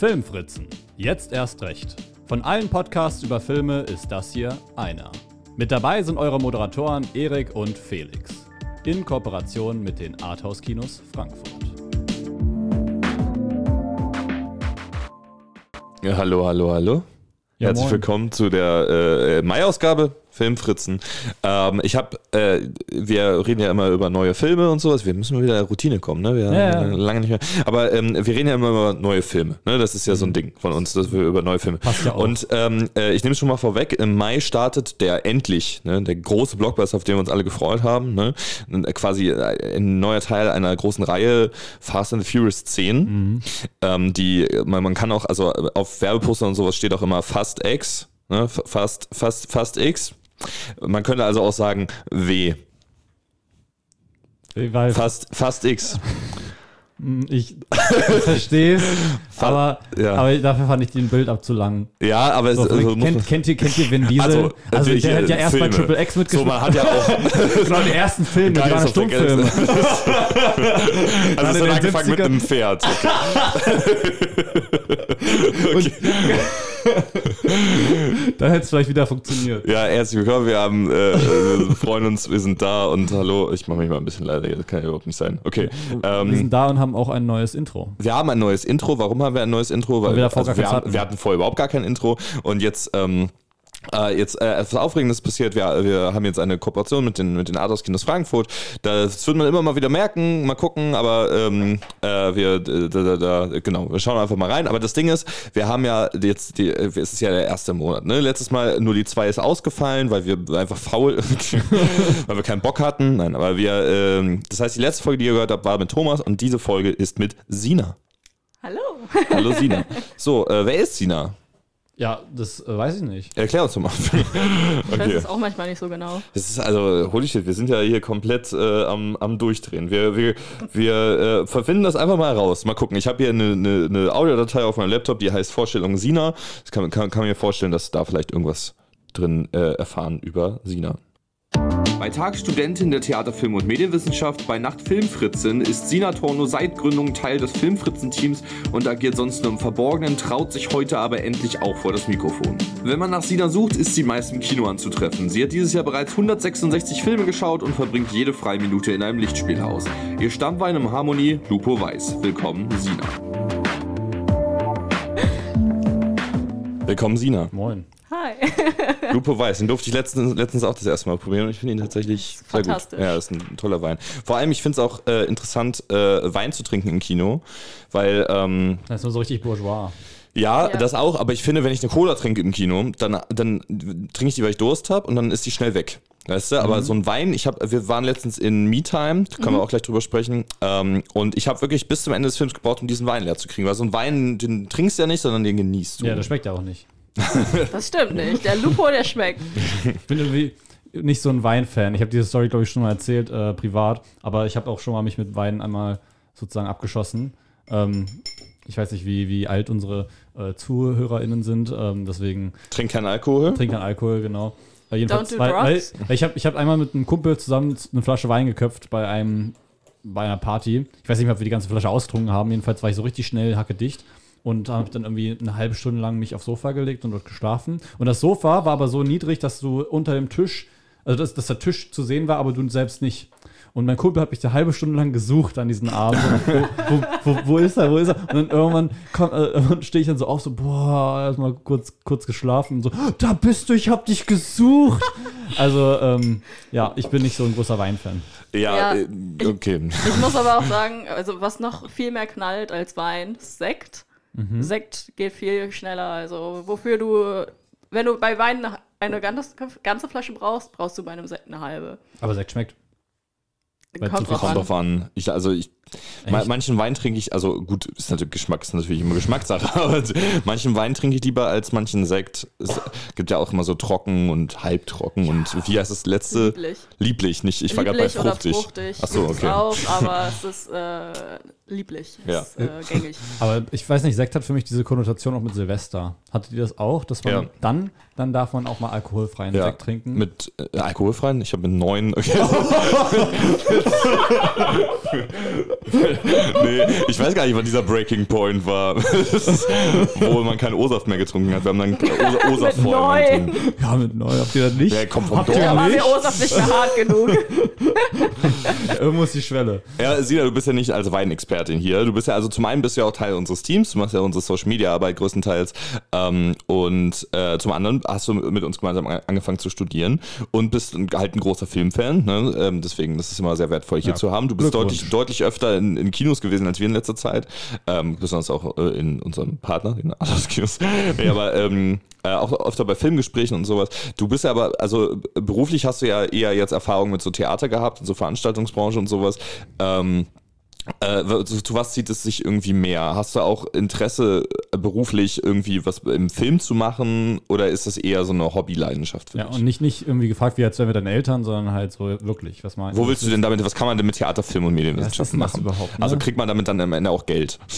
Filmfritzen. Jetzt erst recht. Von allen Podcasts über Filme ist das hier einer. Mit dabei sind eure Moderatoren Erik und Felix. In Kooperation mit den Arthouse-Kinos Frankfurt. Ja, hallo, hallo, hallo. Ja, Herzlich moin. willkommen zu der äh, Mai-Ausgabe Filmfritzen. Ähm, ich habe, äh, wir reden ja immer über neue Filme und sowas. Wir müssen wieder in Routine kommen, ne? Wir Ja, ja. haben lange nicht mehr. Aber ähm, wir reden ja immer über neue Filme. Ne? Das ist ja so ein Ding von uns, dass wir über neue Filme. Mhm. Passt ja auch. Und ähm, äh, ich nehme es schon mal vorweg. Im Mai startet der endlich, ne? der große Blockbuster, auf den wir uns alle gefreut haben. Ne? Äh, Quasi äh, ein neuer Teil einer großen Reihe Fast and the Furious 10. Mhm. Ähm, die, man, man kann auch, also auf Werbepostern und sowas steht auch immer Fast X. Ne? Fast, fast, fast X. Man könnte also auch sagen W. Fast, fast X. ich verstehe es, aber, ja. aber dafür fand ich den Bild ab zu lang. Ja, aber es So, also, kennt, kennt, ihr, kennt ihr Vin Diesel? Also, Also, der hat ja äh, erst bei Filme. Triple X so, mitgespielt. man hat ja auch genau, die ersten Filme, die waren Stummfilme. Also es hat angefangen mit 70ern. einem Pferd. Okay. Dann hätte es vielleicht wieder funktioniert. Ja, herzlich willkommen. Wir haben, äh, wir freuen uns, wir sind da und hallo. Ich mache mich mal ein bisschen leider, das kann ja überhaupt nicht sein. Okay. Wir Ähm, sind da und haben auch ein neues Intro. wir haben ein neues Intro. Warum haben wir ein neues Intro? Weil wir davor also wir, haben, hatten. wir hatten vorher überhaupt gar kein Intro und jetzt. Ähm, äh, jetzt äh, etwas Aufregendes passiert. Wir, wir haben jetzt eine Kooperation mit den, mit den Arthouse Kinos Frankfurt. Das wird man immer mal wieder merken, mal gucken, aber ähm, äh, wir, da, da, da, genau, wir schauen einfach mal rein. Aber das Ding ist, wir haben ja jetzt, die, es ist ja der erste Monat. Ne? Letztes Mal nur die zwei ist ausgefallen, weil wir einfach faul, weil wir keinen Bock hatten. Nein, aber wir, ähm, das heißt, die letzte Folge, die ihr gehört habt, war mit Thomas und diese Folge ist mit Sina. Hallo. Hallo Sina. So, äh, wer ist Sina? Ja, das äh, weiß ich nicht. Erklär uns doch mal. Ich weiß es auch manchmal nicht so genau. Das ist also, holy shit, wir sind ja hier komplett äh, am, am Durchdrehen. Wir, wir, wir äh, verfinden das einfach mal raus. Mal gucken. Ich habe hier eine, eine, eine Audiodatei auf meinem Laptop, die heißt Vorstellung Sina. Ich kann, kann, kann mir vorstellen, dass da vielleicht irgendwas drin äh, erfahren über Sina. Bei Tag Studentin der Theater, Film und Medienwissenschaft, bei Nacht Filmfritzen ist Sina Torno seit Gründung Teil des Filmfritzen-Teams und agiert sonst nur im Verborgenen, traut sich heute aber endlich auch vor das Mikrofon. Wenn man nach Sina sucht, ist sie meist im Kino anzutreffen. Sie hat dieses Jahr bereits 166 Filme geschaut und verbringt jede freie Minute in einem Lichtspielhaus. Ihr Stammwein im Harmonie, Lupo Weiß. Willkommen, Sina. Willkommen, Sina. Moin. Hi. Lupo Weiß, den durfte ich letztens, letztens auch das erste Mal probieren und ich finde ihn tatsächlich sehr Fantastisch. gut. Ja, das ist ein toller Wein. Vor allem, ich finde es auch äh, interessant, äh, Wein zu trinken im Kino, weil ähm, Das ist nur so richtig bourgeois. Ja, Ja. das auch, aber ich finde, wenn ich eine Cola trinke im Kino, dann, dann trinke ich die, weil ich Durst habe und dann ist die schnell weg. Weißt du, Mhm. aber so ein Wein, ich habe, wir waren letztens in Me-Time, da können wir auch gleich drüber sprechen, ähm, und ich habe wirklich bis zum Ende des Films gebraucht, um diesen Wein leer zu kriegen, weil so ein Wein, den trinkst du ja nicht, sondern den genießt du. Ja, das schmeckt ja auch nicht. Das stimmt nicht. Der Lupo, der schmeckt. Ich bin irgendwie nicht so ein Weinfan. Ich habe diese Story, glaube ich, schon mal erzählt, äh, privat. Aber ich habe auch schon mal mich mit Wein einmal sozusagen abgeschossen. Ähm, ich weiß nicht, wie, wie alt unsere äh, ZuhörerInnen sind. Ähm, deswegen Trink keinen Alkohol. trinken kein Alkohol, genau. Äh, jedenfalls, Don't do weil, drugs. weil ich habe ich hab einmal mit einem Kumpel zusammen eine Flasche Wein geköpft bei einem bei einer Party. Ich weiß nicht mehr, ob wir die ganze Flasche ausgetrunken haben. Jedenfalls war ich so richtig schnell hackedicht und habe dann irgendwie eine halbe Stunde lang mich aufs Sofa gelegt und dort geschlafen. Und das Sofa war aber so niedrig, dass du unter dem Tisch, also dass, dass der Tisch zu sehen war, aber du selbst nicht. Und mein Kumpel hat mich eine halbe Stunde lang gesucht an diesem Abend. wo, wo, wo, wo ist er? Wo ist er? Und dann irgendwann, äh, stehe ich dann so auf, so, boah, erstmal kurz, kurz geschlafen und so, da bist du, ich hab dich gesucht. Also, ähm, ja, ich bin nicht so ein großer Weinfan. Ja, Ja, äh, okay. Ich muss aber auch sagen, also was noch viel mehr knallt als Wein, ist Sekt. Sekt geht viel schneller. Also wofür du, wenn du bei Wein eine- ganze, ganze Flasche brauchst, brauchst du bei einem Sekt eine halbe. Aber Sekt schmeckt. Kommt drauf Kommt an. drauf an. Ich, also ich, Echt? manchen Wein trinke ich, also gut, ist natürlich Geschmack, ist natürlich immer Geschmackssache, aber manchen Wein trinke ich lieber als manchen Sekt. Es gibt ja auch immer so trocken und halbtrocken und wie heißt das letzte? Lieblich. Lieblich, nicht, ich war gerade bei Lieblich oder fruchtig. fruchtig. Ach so, Gibt's okay. auch, aber es ist äh, lieblich. Ja. Ist, äh, gängig. Aber ich weiß nicht, Sekt hat für mich diese Konnotation auch mit Silvester. Hattet ihr das auch? Dass man Ja. dann, dann darf man auch mal alkoholfreien Ja, Sekt trinken. Mit äh, alkoholfreien? Ich habe mit neun. Okay. nee, ich weiß gar nicht, wann dieser Breaking Point war. wo man keinen O-Saft mehr getrunken hat. Wir haben dann O-Saft Mit vorher getrunken. Ja, mit neu. Habt ihr das nicht? Ja, kommt vom Habt ihr Dorf. Da war mir nicht? Osaf nicht mehr hart genug. Irgendwo ist die Schwelle. Ja, Sina, du bist ja nicht als Weinexpertin hier. Du bist ja, also zum einen bist du ja auch Teil unseres Teams, du machst ja unsere Social Media Arbeit größtenteils. Ähm, und äh, zum anderen hast du mit uns gemeinsam an- angefangen zu studieren und bist halt ein großer Filmfan. Ne? Ähm, deswegen, das ist immer sehr wertvoll hier Ja, zu haben. Du bist deutlich, deutlich öfter in, in Kinos gewesen als wir in letzter Zeit. Ähm, besonders auch äh, in unserem Partner, den Atlas Kinos. nee, aber ähm, äh, auch öfter bei Filmgesprächen und sowas. Du bist ja aber, also beruflich hast du ja eher jetzt Erfahrung mit so Theater gehabt und so Veranstaltungsbranche und sowas. Ähm, äh, zu, zu was zieht es sich irgendwie mehr? Hast du auch Interesse, äh, beruflich irgendwie was im Film zu machen oder ist das eher so eine Hobbyleidenschaft für Ja, dich? und nicht, nicht irgendwie gefragt, wie als wären wir deine Eltern, sondern halt so wirklich, was meinst Wo willst du denn damit, was kann man denn mit Theater, Film und Medienwissenschaften machen? überhaupt, ne? Also kriegt man damit dann am Ende auch Geld?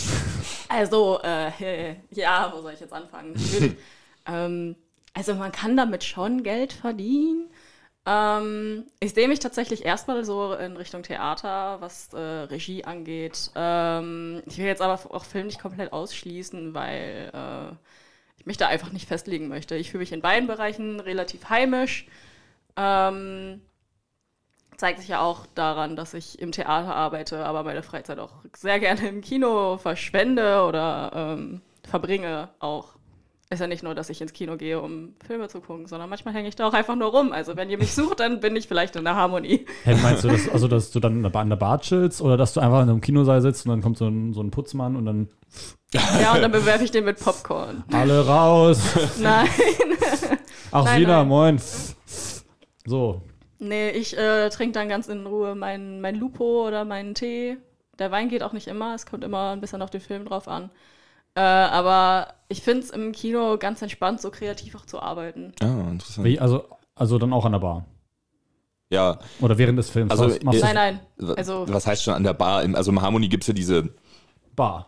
Also, äh, ja, wo soll ich jetzt anfangen? Ähm, also man kann damit schon Geld verdienen. Ähm, ich sehe mich tatsächlich erstmal so in Richtung Theater, was äh, Regie angeht. Ähm, ich will jetzt aber auch Film nicht komplett ausschließen, weil äh, ich mich da einfach nicht festlegen möchte. Ich fühle mich in beiden Bereichen relativ heimisch. Ähm, zeigt sich ja auch daran, dass ich im Theater arbeite, aber meine Freizeit auch sehr gerne im Kino verschwende oder ähm, verbringe auch. Ist ja nicht nur, dass ich ins Kino gehe, um Filme zu gucken, sondern manchmal hänge ich da auch einfach nur rum. Also wenn ihr mich sucht, dann bin ich vielleicht in der Harmonie. Hey, meinst du, dass, also, dass du dann an der Bar chillst oder dass du einfach in einem Kinosaal sitzt und dann kommt so ein, so ein Putzmann und dann Ja, und dann bewerfe ich den mit Popcorn. alle raus. Nein. Ach, Nein, Sina, nein. moin. So. Nee, ich äh, trinke dann ganz in Ruhe mein, mein Lupo oder meinen Tee. Der Wein geht auch nicht immer, es kommt immer ein bisschen auf den Film drauf an. Äh, aber ich finde es im Kino ganz entspannt, so kreativ auch zu arbeiten. Ah, interessant. Wie, also, also dann auch an der Bar. Ja, Oder während des Films. Also, Was Nein, nein. Also, was heißt schon an der Bar? Im- Also im Harmony gibt es ja diese Bar.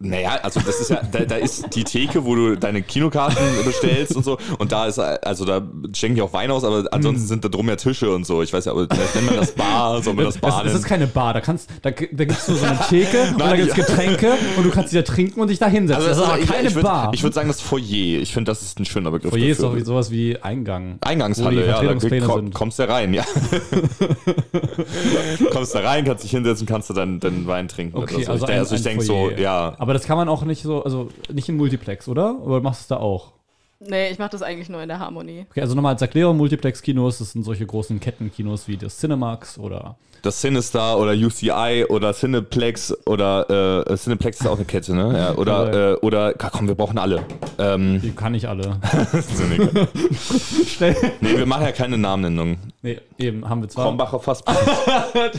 Naja, also das ist ja, da, da ist die Theke, wo du deine Kinokarten bestellst und so. Und da ist, also da schenken die auch Wein aus, aber ansonsten Hm. sind da drum ja Tische und so. Ich weiß ja, aber nennt man das Bar, soll man das Bar Das, das ist keine Bar, da kannst, da, da gibt es nur so eine Theke und da Nein, gibt es ja. Getränke und du kannst dich da trinken und dich da hinsetzen. das ist aber ich, keine ich würd, Bar. Ich würde sagen, das Foyer. Ich finde, das ist ein schöner Begriff. Foyer ist dafür. doch wie sowas wie Eingang. Die Eingangshalle, ja, da komm, sind. kommst du rein, ja. kommst da rein, kannst dich hinsetzen, kannst du dann den Wein trinken. Okay, oder so. also ich, ein- also ich denke so, Foyer. Ja. Aber das kann man auch nicht so, also nicht im Multiplex, oder? Oder machst du es da auch? nee, ich mache das eigentlich nur in der Harmonie. Okay, also nochmal als Erklärung, Multiplex-Kinos, das sind solche großen Kettenkinos wie das Cinemax oder Das Sinister oder UCI oder Cineplex oder äh, Cineplex ist auch eine Kette, ne? Ja, oder, äh, oder, komm, wir brauchen alle. Ähm, die kann ich alle. nee, wir machen ja keine Namennennung. nee, eben, haben wir zwar. Krombacher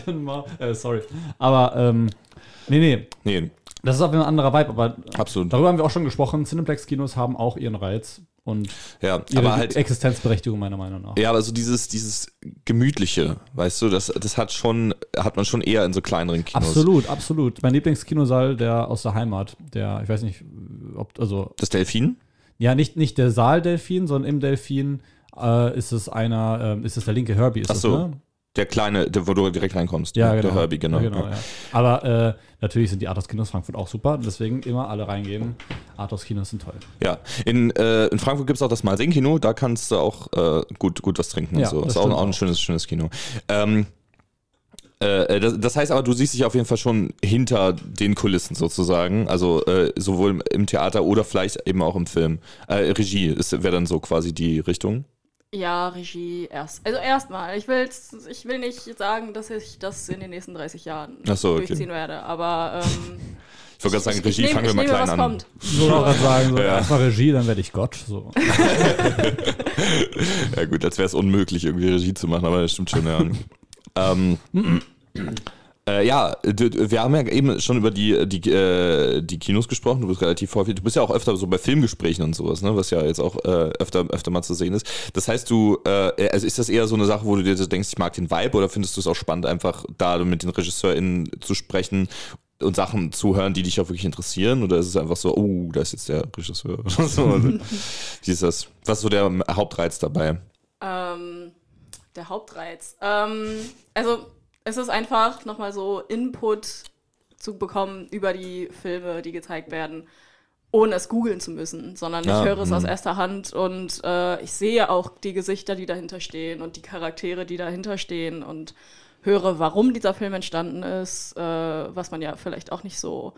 mal- äh, sorry. Aber, ähm, nee, nee, Nee, das ist auf jeden Fall ein anderer Vibe, aber absolut. darüber haben wir auch schon gesprochen. Cineplex-Kinos haben auch ihren Reiz und Ja, ihre halt. Existenzberechtigung meiner Meinung nach. Ja, aber so dieses, dieses Gemütliche, weißt du, das, das hat schon, hat man schon eher in so kleineren Kinos. Absolut, absolut. Mein Lieblingskinosaal, der aus der Heimat, der, ich weiß nicht, ob, also, Das Delfin? ja, nicht, nicht der Saal Delfin, sondern im Delfin äh, ist es einer, ähm, ist es der linke Herbie, ist Ach so, das, ne? Der kleine, der, wo du direkt reinkommst. Ja, ne? genau. Der Herbie, genau. Ja, genau ja. Aber äh, natürlich sind die Arthouse Kinos Frankfurt auch super, deswegen immer alle reingehen. Arthouse Kinos sind toll. Ja, in, äh, in Frankfurt gibt es auch das Malsing-Kino, da kannst du auch äh, gut, gut was trinken und Ja, so. das ist auch, auch ein schönes, schönes Kino. Ähm, äh, das, das heißt aber, du siehst dich auf jeden Fall schon hinter den Kulissen sozusagen, also äh, sowohl im- im Theater oder vielleicht eben auch im Film. Äh, Regie wäre dann so quasi die Richtung. Ja, Regie erst. Also erstmal. Ich, will's, ich will nicht sagen, dass ich das in den nächsten 30 Jahren so, okay. durchziehen werde, aber ähm, Ich wollte gerade sagen, Regie ich nehme, fangen wir mal nehme, klein was an. kommt. So auch gerade sagen, so, Ja. erstmal Regie, dann werde ich Gott. So. Ja gut, als wäre es unmöglich, irgendwie Regie zu machen, aber das stimmt schon, ja. ähm, äh, ja, wir haben ja eben schon über die, die, äh, die Kinos gesprochen, du bist relativ häufig, du bist ja auch öfter so bei Filmgesprächen und sowas, ne, was ja jetzt auch äh, öfter, öfter mal zu sehen ist. Das heißt, du, äh, also ist das eher so eine Sache, wo du dir so denkst, ich mag den Vibe oder findest du es auch spannend, einfach da mit den RegisseurInnen zu sprechen und Sachen zu hören, die dich auch wirklich interessieren? Oder ist es einfach so, oh, da ist jetzt der Regisseur oder so? Wie ist das? Was ist so der Hauptreiz dabei? Ähm, der Hauptreiz. Ähm, also, es ist einfach nochmal so Input zu bekommen über die Filme, die gezeigt werden, ohne es googeln zu müssen, sondern Ja, ich höre es aus mhm. erster Hand und äh, ich sehe auch die Gesichter, die dahinter stehen und die Charaktere, die dahinter stehen und höre, warum dieser Film entstanden ist, äh, was man ja vielleicht auch nicht so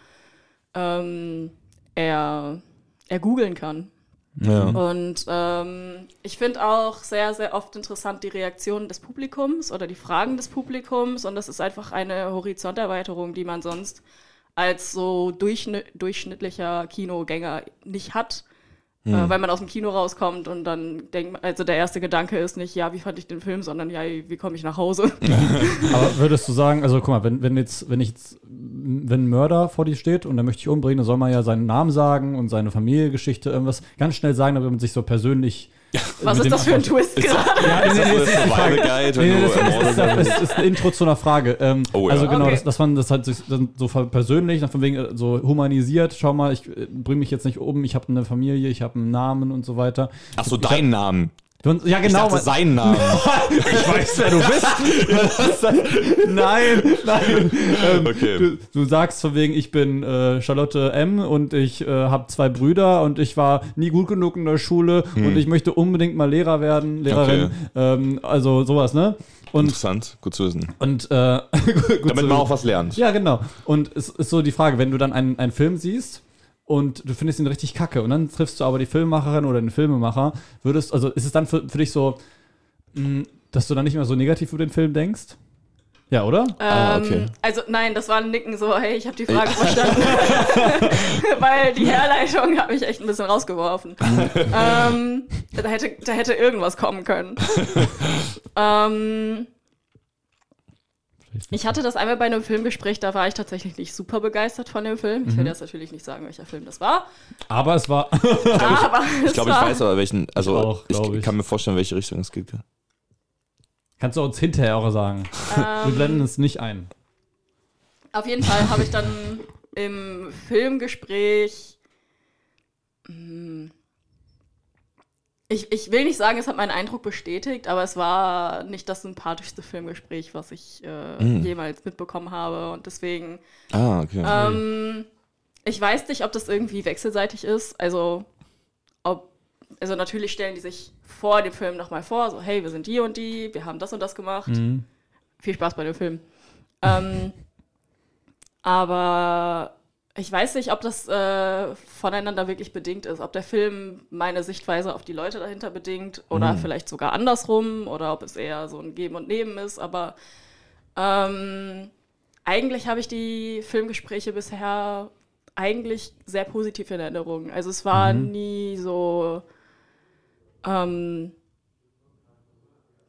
ähm, er, er googeln kann. Ja. Und ähm, ich finde auch sehr, sehr oft interessant die Reaktionen des Publikums oder die Fragen des Publikums. Und das ist einfach eine Horizonterweiterung, die man sonst als so durchschnitt, durchschnittlicher Kinogänger nicht hat. Äh, weil man aus dem Kino rauskommt und dann denkt, also der erste Gedanke ist nicht, ja, wie fand ich den Film, sondern ja, wie komme ich nach Hause? Aber würdest du sagen, also guck mal, wenn, wenn jetzt, wenn ich jetzt, wenn ein Mörder vor dir steht und der möchte ich umbringen, dann soll man ja seinen Namen sagen und seine Familiengeschichte, irgendwas ganz schnell sagen, damit man sich so persönlich. Was ist das für ein Twist gerade? Ja, nee, Das ist Survival Guide, wenn Nee, nee, du das, das, ermordet ist, das, das ein Intro zu einer Frage. Ähm, Oh ja. Also genau, Okay. dass, dass man das halt sich dann so persönlich, von wegen äh, so humanisiert. Schau mal, ich äh, bringe mich jetzt nicht um, ich habe eine Familie, ich habe einen Namen und so weiter. Ach so, dein Namen. Ja, Ich genau. dachte, man- seinen Namen. ich weiß, wer du bist. nein, nein. Ähm, Okay. du, du sagst von wegen, ich bin äh, Charlotte M. und ich äh, habe zwei Brüder und ich war nie gut genug in der Schule und ich möchte unbedingt mal Lehrer werden, Lehrerin. Okay. Ähm, also sowas, ne? Und, Interessant, gut zu wissen. und äh, gut Damit zu- man auch was lernt. Ja, genau. Und es ist so die Frage, wenn du dann einen, einen Film siehst und du findest ihn richtig kacke und dann triffst du aber die Filmemacherin oder den Filmemacher, würdest, also ist es dann für, für dich so, mh, dass du dann nicht mehr so negativ über den Film denkst? Ja, oder? Ah, Ähm, okay. Also nein, das war ein Nicken so, hey, ich habe die Frage verstanden. Weil die Herleitung hat mich echt ein bisschen rausgeworfen. ähm, da, hätte, da hätte irgendwas kommen können. ähm, ich hatte das einmal bei einem Filmgespräch, da war ich tatsächlich nicht super begeistert von dem Film. Ich werde jetzt natürlich nicht sagen, welcher Film das war. Aber es war. aber Ich glaube, ich weiß aber welchen, also Ich auch, ich, glaub ich. kann mir vorstellen, welche Richtung es geht. Kannst du uns hinterher auch sagen. Wir blenden es nicht ein. Auf jeden Fall habe ich dann im Filmgespräch. hm, Ich, ich will nicht sagen, es hat meinen Eindruck bestätigt, aber es war nicht das sympathischste Filmgespräch, was ich äh, jemals mitbekommen habe. Und deswegen, Ah, okay. ähm, ich weiß nicht, ob das irgendwie wechselseitig ist. Also, ob, also natürlich stellen die sich vor dem Film nochmal vor, so, hey, wir sind die und die, wir haben das und das gemacht Mhm. viel Spaß bei dem Film. Ähm, aber ich weiß nicht, ob das äh, voneinander wirklich bedingt ist. Ob der Film meine Sichtweise auf die Leute dahinter bedingt oder vielleicht sogar andersrum oder ob es eher so ein Geben und Nehmen ist. Aber ähm, eigentlich habe ich die Filmgespräche bisher eigentlich sehr positiv in Erinnerung. Also es war nie so. Ähm,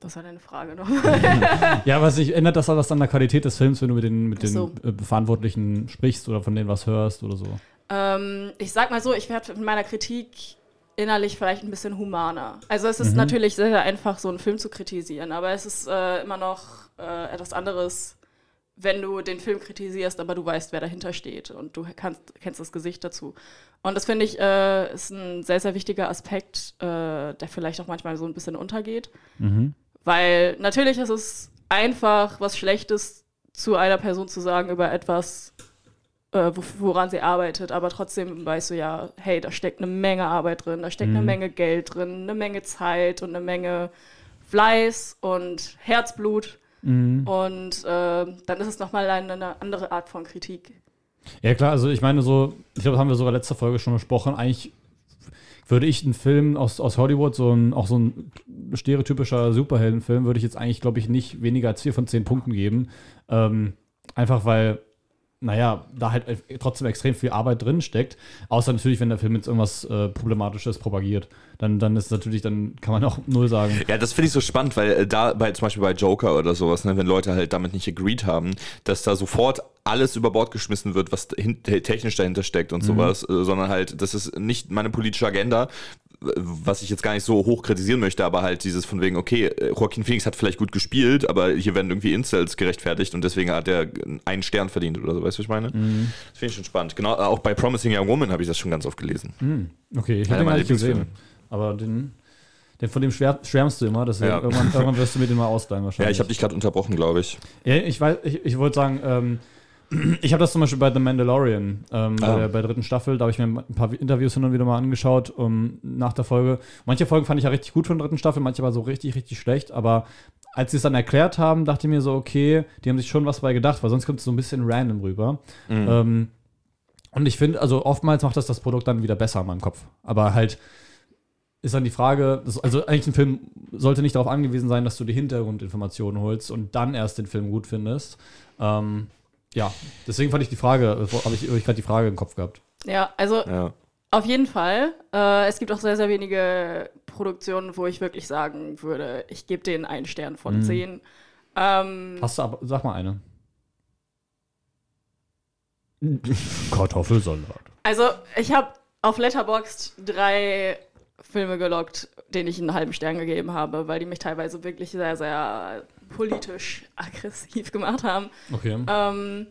was war deine Frage noch? Ja, was sich ändert das was an der Qualität des Films, wenn du mit den, mit so. den äh, Verantwortlichen sprichst oder von denen was hörst oder so? Ähm, ich sag mal so, ich werde mit meiner Kritik innerlich vielleicht ein bisschen humaner. Also es ist natürlich sehr, sehr einfach, so einen Film zu kritisieren, aber es ist äh, immer noch äh, etwas anderes, wenn du den Film kritisierst, aber du weißt, wer dahinter steht und du kannst, kennst das Gesicht dazu. Und das finde ich äh, ist ein sehr, sehr wichtiger Aspekt, äh, der vielleicht auch manchmal so ein bisschen untergeht. Weil natürlich ist es einfach, was Schlechtes zu einer Person zu sagen über etwas, äh, wo- woran sie arbeitet, aber trotzdem weißt du ja, hey, da steckt eine Menge Arbeit drin, da steckt eine Menge Geld drin, eine Menge Zeit und eine Menge Fleiß und Herzblut. Und äh, dann ist es nochmal eine, eine andere Art von Kritik. Ja, klar, also ich meine so, ich glaube, das haben wir sogar letzte Folge schon besprochen. Eigentlich würde ich einen Film aus, aus Hollywood, so ein, auch so ein stereotypischer Superheldenfilm, würde ich jetzt eigentlich, glaube ich, nicht weniger als vier von zehn Punkten geben. Ähm, einfach weil, naja, da halt trotzdem extrem viel Arbeit drin steckt. Außer natürlich, wenn der Film jetzt irgendwas äh, Problematisches propagiert. Dann, dann ist natürlich, dann kann man auch null sagen. Ja, das finde ich so spannend, weil äh, da bei zum Beispiel bei Joker oder sowas, ne, wenn Leute halt damit nicht agreed haben, dass da sofort alles über Bord geschmissen wird, was technisch dahinter steckt und sowas, äh, sondern halt, das ist nicht meine politische Agenda, was ich jetzt gar nicht so hoch kritisieren möchte, aber halt dieses von wegen, okay, äh, Joaquin Phoenix hat vielleicht gut gespielt, aber hier werden irgendwie Incels gerechtfertigt und deswegen hat er einen Stern verdient oder so, weißt du, was ich meine? Das finde ich schon spannend. Genau, auch bei Promising Young Woman habe ich das schon ganz oft gelesen. Okay, ich habe den gar nicht gesehen. Aber den, den von dem schwär, schwärmst du immer, deswegen Ja. irgendwann, irgendwann wirst du mir den mal ausleihen Ja, wahrscheinlich. ich habe dich gerade unterbrochen, glaube ich. Ja, ich weiß, ich, ich wollte sagen, ähm, Ich habe das zum Beispiel bei The Mandalorian, ähm, Ah. bei, der, bei der dritten Staffel, da habe ich mir ein paar Interviews hin und wieder mal angeschaut um, nach der Folge. Manche Folgen fand ich ja richtig gut von der dritten Staffel, manche aber so richtig, richtig schlecht. Aber als sie es dann erklärt haben, dachte ich mir so, okay, die haben sich schon was bei gedacht, weil sonst kommt es so ein bisschen random rüber. Ähm, und ich finde, also oftmals macht das das Produkt dann wieder besser in meinem Kopf. Aber halt ist dann die Frage, also eigentlich ein Film sollte nicht darauf angewiesen sein, dass du die Hintergrundinformationen holst und dann erst den Film gut findest. Ähm, ja, deswegen fand ich die Frage, habe ich, hab ich gerade die Frage im Kopf gehabt. Ja, also Ja. auf jeden Fall. Äh, es gibt auch sehr, sehr wenige Produktionen, wo ich wirklich sagen würde, ich gebe denen einen Stern von Mhm. zehn. Ähm, Hast du aber, sag mal eine. Kartoffelsalat. also ich habe auf Letterboxd drei Filme gelockt, denen ich einen halben Stern gegeben habe, weil die mich teilweise wirklich sehr, sehr politisch aggressiv gemacht haben. Okay. Ähm,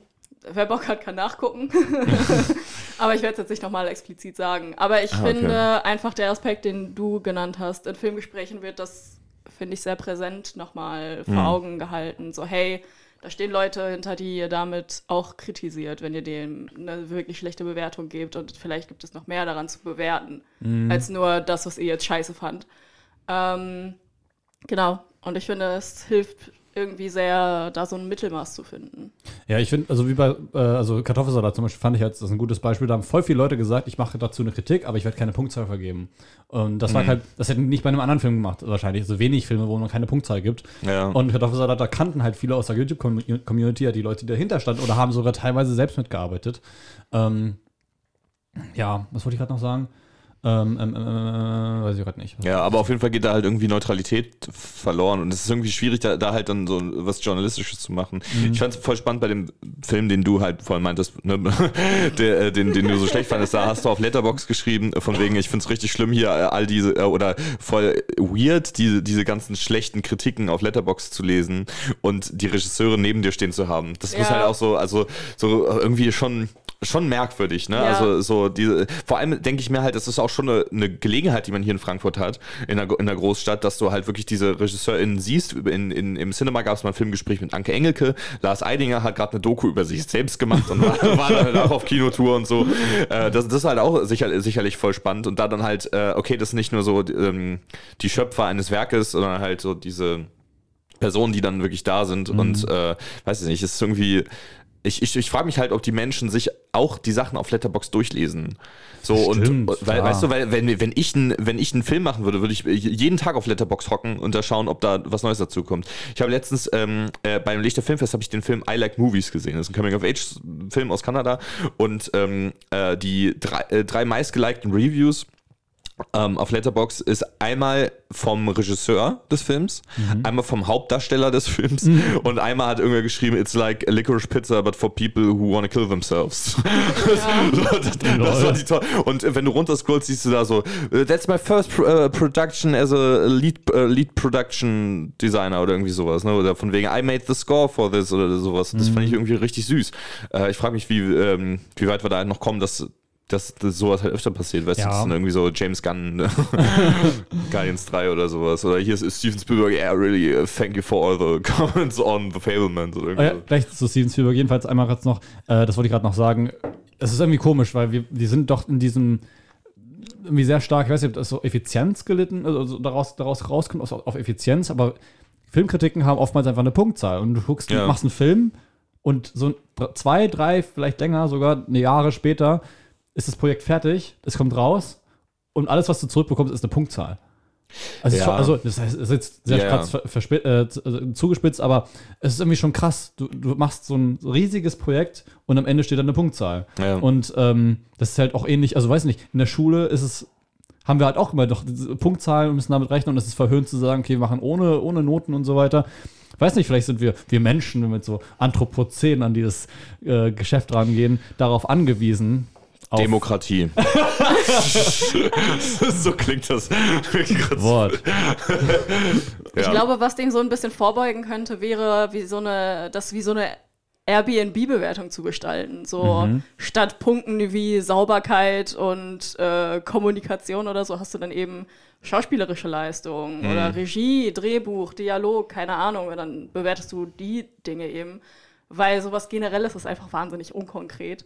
wer Bock hat, kann nachgucken. Aber ich werde es jetzt nicht nochmal explizit sagen. Aber ich Ah, okay. finde einfach der Aspekt, den du genannt hast, in Filmgesprächen wird das, finde ich, sehr präsent nochmal vor Mhm. Augen gehalten. So, hey, da stehen Leute hinter, die ihr damit auch kritisiert, wenn ihr denen eine wirklich schlechte Bewertung gebt. Und vielleicht gibt es noch mehr daran zu bewerten, Mhm. als nur das, was ihr jetzt scheiße fand. Ähm, genau. Und ich finde, es hilft irgendwie sehr, da so ein Mittelmaß zu finden. Ja, ich finde, also wie bei, äh, also Kartoffelsalat zum Beispiel fand ich jetzt, das ist ein gutes Beispiel. Da haben voll viele Leute gesagt, ich mache dazu eine Kritik, aber ich werde keine Punktzahl vergeben. Und das war halt, das hätten nicht bei einem anderen Film gemacht, wahrscheinlich. Also wenig Filme, wo man keine Punktzahl gibt. Ja. Und Kartoffelsalat, da kannten halt viele aus der YouTube-Community, ja, die Leute, die dahinter standen oder haben sogar teilweise selbst mitgearbeitet. Ähm, ja, was wollte ich gerade noch sagen? Ähm, ähm, ähm, äh, weiß ich gerade nicht. Ja, aber auf jeden Fall geht da halt irgendwie Neutralität verloren und es ist irgendwie schwierig, da, da halt dann so was Journalistisches zu machen. Ich fand es voll spannend bei dem Film, den du halt vorhin meintest, ne, der, äh, den, den du so schlecht fandest. Da hast du auf Letterbox geschrieben, von wegen, ich finde es richtig schlimm hier, äh, all diese, äh, oder voll weird, diese, diese ganzen schlechten Kritiken auf Letterbox zu lesen und die Regisseure neben dir stehen zu haben. Das muss Ja. halt auch so, also so irgendwie schon schon merkwürdig, ne? Ja. Also so diese, vor allem denke ich mir halt, es ist auch schon eine, eine Gelegenheit, die man hier in Frankfurt hat, in der, in der Großstadt, dass du halt wirklich diese RegisseurInnen siehst. In, in, Im Cinema gab es mal ein Filmgespräch mit Anke Engelke. Lars Eidinger hat gerade eine Doku über sich selbst gemacht und war, war dann halt auch auf Kinotour und so. Äh, das, das ist halt auch sicher, sicherlich voll spannend. Und da dann halt, äh, okay, das ist nicht nur so ähm, die Schöpfer eines Werkes, sondern halt so diese Personen, die dann wirklich da sind und äh, weiß ich nicht, es ist irgendwie. Ich, ich, ich frage mich halt, ob die Menschen sich auch die Sachen auf Letterbox durchlesen. So Stimmt, und weil, klar. weißt du, weil wenn, wenn ich einen wenn ich einen Film machen würde, würde ich jeden Tag auf Letterbox hocken und da schauen, ob da was Neues dazu kommt. Ich habe letztens ähm, äh, beim Lichter Filmfest habe ich den Film I Like Movies gesehen. Das ist ein Coming of Age Film aus Kanada und ähm, äh, die drei, äh, drei meistgelikten Reviews ähm, auf Letterbox ist einmal vom Regisseur des Films, einmal vom Hauptdarsteller des Films und einmal hat irgendwer geschrieben, it's like a licorice pizza, but for people who wanna kill themselves. das, das war die toll. Und wenn du runterscrollst, siehst du da so, "Uh, that's my first uh, production as a lead, uh, lead production designer oder irgendwie sowas. Ne? Oder von wegen, I made the score for this oder sowas. Das fand ich irgendwie richtig süß. Äh, ich frage mich, wie, ähm, wie weit wir da halt noch kommen, dass dass, dass sowas halt öfter passiert, weißt du, Ja. das ist dann irgendwie so James Gunn, ne? Guardians 3 oder sowas. Oder hier ist Steven Spielberg, yeah, really, uh, thank you for all the comments on The Fablemans oder Oh irgendwie ja, gleich zu Steven Spielberg, jedenfalls einmal kurz noch, äh, das wollte ich gerade noch sagen. Es ist irgendwie komisch, weil wir, wir sind doch in diesem irgendwie sehr stark, ich weiß nicht, ob das so Effizienz gelitten, also daraus, daraus rauskommt, auf, auf Effizienz, aber Filmkritiken haben oftmals einfach eine Punktzahl. Und du guckst, Ja. du machst einen Film und so zwei, drei, vielleicht länger, sogar eine Jahre später ist das Projekt fertig, es kommt raus und alles, was du zurückbekommst, ist eine Punktzahl. Also, Ja. schon, also das heißt, es ist jetzt sehr Ja, verspitzt, äh, also zugespitzt, aber es ist irgendwie schon krass. Du, du machst so ein riesiges Projekt und am Ende steht da eine Punktzahl. Ja. Und ähm, das ist halt auch ähnlich, also weiß nicht, in der Schule ist es, haben wir halt auch immer doch Punktzahlen und müssen damit rechnen und es ist verhöhnt zu sagen, okay, wir machen ohne, ohne Noten und so weiter. Weiß nicht, vielleicht sind wir, wir Menschen mit so Anthropozän an dieses äh, Geschäft rangehen, darauf angewiesen. Auf Demokratie. so klingt das. Wort. Ich glaube, was dem so ein bisschen vorbeugen könnte, wäre, wie so eine, das wie so eine Airbnb-Bewertung zu gestalten. So statt Punkten wie Sauberkeit und äh, Kommunikation oder so hast du dann eben schauspielerische Leistung oder Regie, Drehbuch, Dialog, keine Ahnung. Und dann bewertest du die Dinge eben. Weil sowas Generelles ist einfach wahnsinnig unkonkret.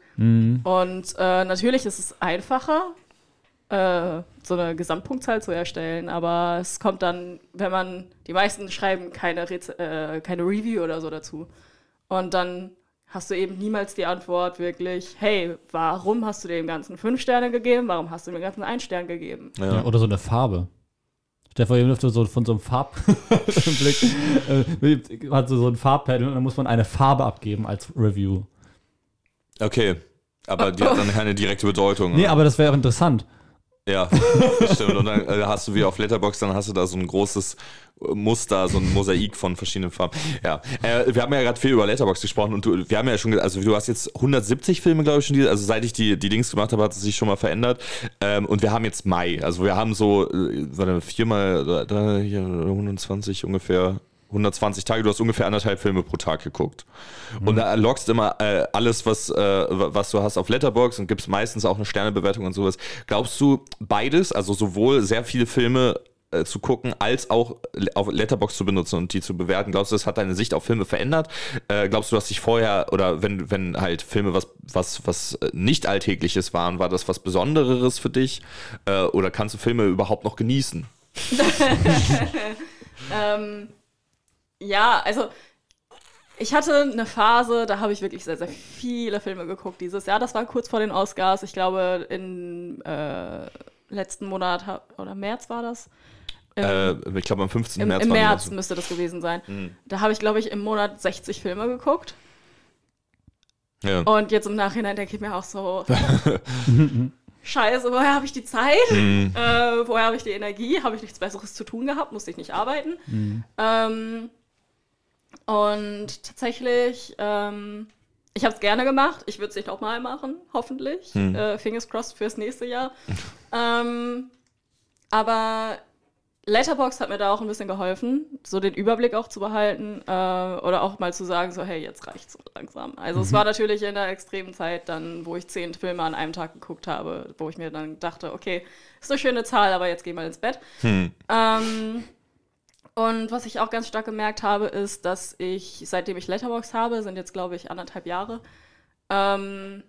Und äh, natürlich ist es einfacher, äh, so eine Gesamtpunktzahl zu erstellen, aber es kommt dann, wenn man, die meisten schreiben keine, Reze äh, keine Review oder so dazu. Und dann hast du eben niemals die Antwort wirklich, hey, warum hast du dem Ganzen fünf Sterne gegeben, warum hast du dem Ganzen einen Stern gegeben? Ja, oder so eine Farbe. Stefan dürfte so von so einem Farbblick, äh, hat so, so ein Farbpanel und dann muss man eine Farbe abgeben als Review. Okay. Aber die hat dann keine direkte Bedeutung. Nee, oder? aber das wäre auch interessant. Ja, stimmt. Und dann äh, hast du wie auf Letterbox, dann hast du da so ein großes äh, Muster, so ein Mosaik von verschiedenen Farben. Ja, äh, wir haben ja gerade viel über Letterbox gesprochen und du, wir haben ja schon, also du hast jetzt 170 Filme, glaube ich, schon, also seit ich die, die Links gemacht habe, hat es sich schon mal verändert. Ähm, und wir haben jetzt Mai, also wir haben so, äh, warte, viermal, da, hier, 120 ungefähr. 120 Tage, du hast ungefähr anderthalb Filme pro Tag geguckt. Und da loggst immer äh, alles, was, äh, was du hast auf Letterbox und gibst meistens auch eine Sternebewertung und sowas. Glaubst du beides, also sowohl sehr viele Filme äh, zu gucken, als auch auf Letterbox zu benutzen und die zu bewerten, glaubst du, das hat deine Sicht auf Filme verändert? Äh, glaubst du, dass dich vorher oder wenn, wenn halt Filme was, was, was äh, nicht Alltägliches waren, war das was Besonderes für dich? Äh, oder kannst du Filme überhaupt noch genießen? Ähm, ja, also ich hatte eine Phase, da habe ich wirklich sehr, sehr viele Filme geguckt dieses Jahr. Das war kurz vor den Oscars. Ich glaube, im äh, letzten Monat oder März war das. Im, Äh, ich glaube, am 15. im, März im März müsste das gewesen sein. Mhm. Da habe ich, glaube ich, im Monat 60 Filme geguckt. Ja. Und jetzt im Nachhinein denke ich mir auch so, scheiße, woher habe ich die Zeit? Mhm. Äh, woher habe ich die Energie? Habe ich nichts Besseres zu tun gehabt? Musste ich nicht arbeiten? Ähm, und tatsächlich, ähm, ich habe es gerne gemacht. Ich würde es nicht nochmal machen, hoffentlich. Hm. Äh, fingers crossed fürs nächste Jahr. ähm, aber Letterboxd hat mir da auch ein bisschen geholfen, so den Überblick auch zu behalten äh, oder auch mal zu sagen, so hey, jetzt reicht's so langsam. Also es war natürlich in der extremen Zeit dann, wo ich zehn Filme an einem Tag geguckt habe, wo ich mir dann dachte, okay, ist eine schöne Zahl, aber jetzt geh mal ins Bett. Hm. Ähm, und was ich auch ganz stark gemerkt habe, ist, dass ich, seitdem ich Letterbox habe, sind jetzt glaube ich anderthalb Jahre, ähm,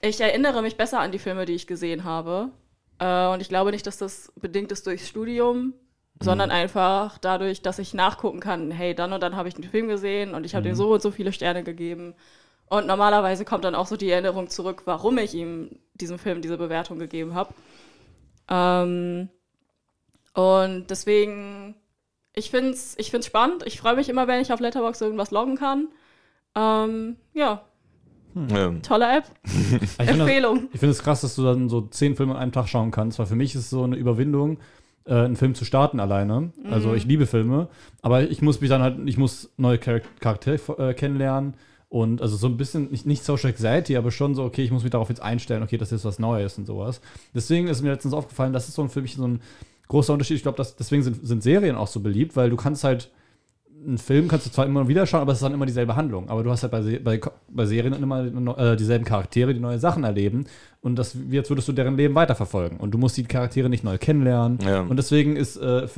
ich erinnere mich besser an die Filme, die ich gesehen habe. Äh, und ich glaube nicht, dass das bedingt ist durchs Studium, sondern einfach dadurch, dass ich nachgucken kann, hey, dann und dann habe ich den Film gesehen und ich habe dem so und so viele Sterne gegeben. Und normalerweise kommt dann auch so die Erinnerung zurück, warum ich ihm diesem Film diese Bewertung gegeben habe. Ähm, und deswegen, ich finde es ich find's spannend. Ich freue mich immer, wenn ich auf Letterboxd irgendwas loggen kann. Ähm, ja, Ja. tolle App. Ich Empfehlung. Ich finde es krass, dass du dann so zehn Filme an einem Tag schauen kannst, weil für mich ist es so eine Überwindung, äh, einen Film zu starten alleine. Also ich liebe Filme, aber ich muss mich dann halt, ich muss neue Char Charaktere äh, kennenlernen und also so ein bisschen, nicht, nicht Social Anxiety, aber schon so, okay, ich muss mich darauf jetzt einstellen, okay, das ist was Neues und sowas. Deswegen ist mir letztens aufgefallen, das ist so ein, für mich so ein großer Unterschied. Ich glaube, dass- deswegen sind, sind Serien auch so beliebt, weil du kannst halt einen Film kannst du zwar immer wieder schauen, aber es ist dann immer dieselbe Handlung. Aber du hast halt bei, bei, bei Serien immer äh, dieselben Charaktere, die neue Sachen erleben. Und das, jetzt würdest du deren Leben weiterverfolgen. Und du musst die Charaktere nicht neu kennenlernen. Ja. Und deswegen ist, äh, äh,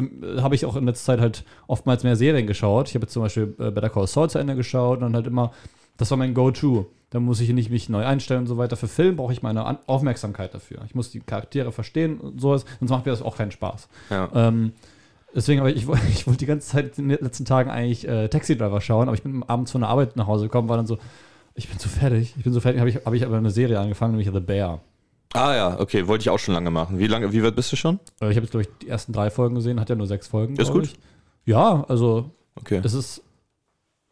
habe ich auch in letzter Zeit halt oftmals mehr Serien geschaut. Ich habe jetzt zum Beispiel äh, Better Call Saul zu Ende geschaut und halt immer, das war mein Go-To. Da muss ich nicht mich neu einstellen und so weiter. Für Film brauche ich meine Aufmerksamkeit dafür. Ich muss die Charaktere verstehen und sowas, sonst macht mir das auch keinen Spaß. Ja. Ähm, deswegen, aber ich, ich wollte die ganze Zeit in den letzten Tagen eigentlich äh, Taxi Driver schauen, aber ich bin abends von der Arbeit nach Hause gekommen, war dann so, ich bin zu fertig, ich bin so fertig, habe ich, hab ich aber eine Serie angefangen, nämlich The Bear. Ah ja, okay, wollte ich auch schon lange machen. Wie lange, wie weit bist du schon? Äh, ich habe jetzt, glaube ich, die ersten drei Folgen gesehen, hat ja nur sechs Folgen. Ist gut. Ich. Ja, also Okay. es ist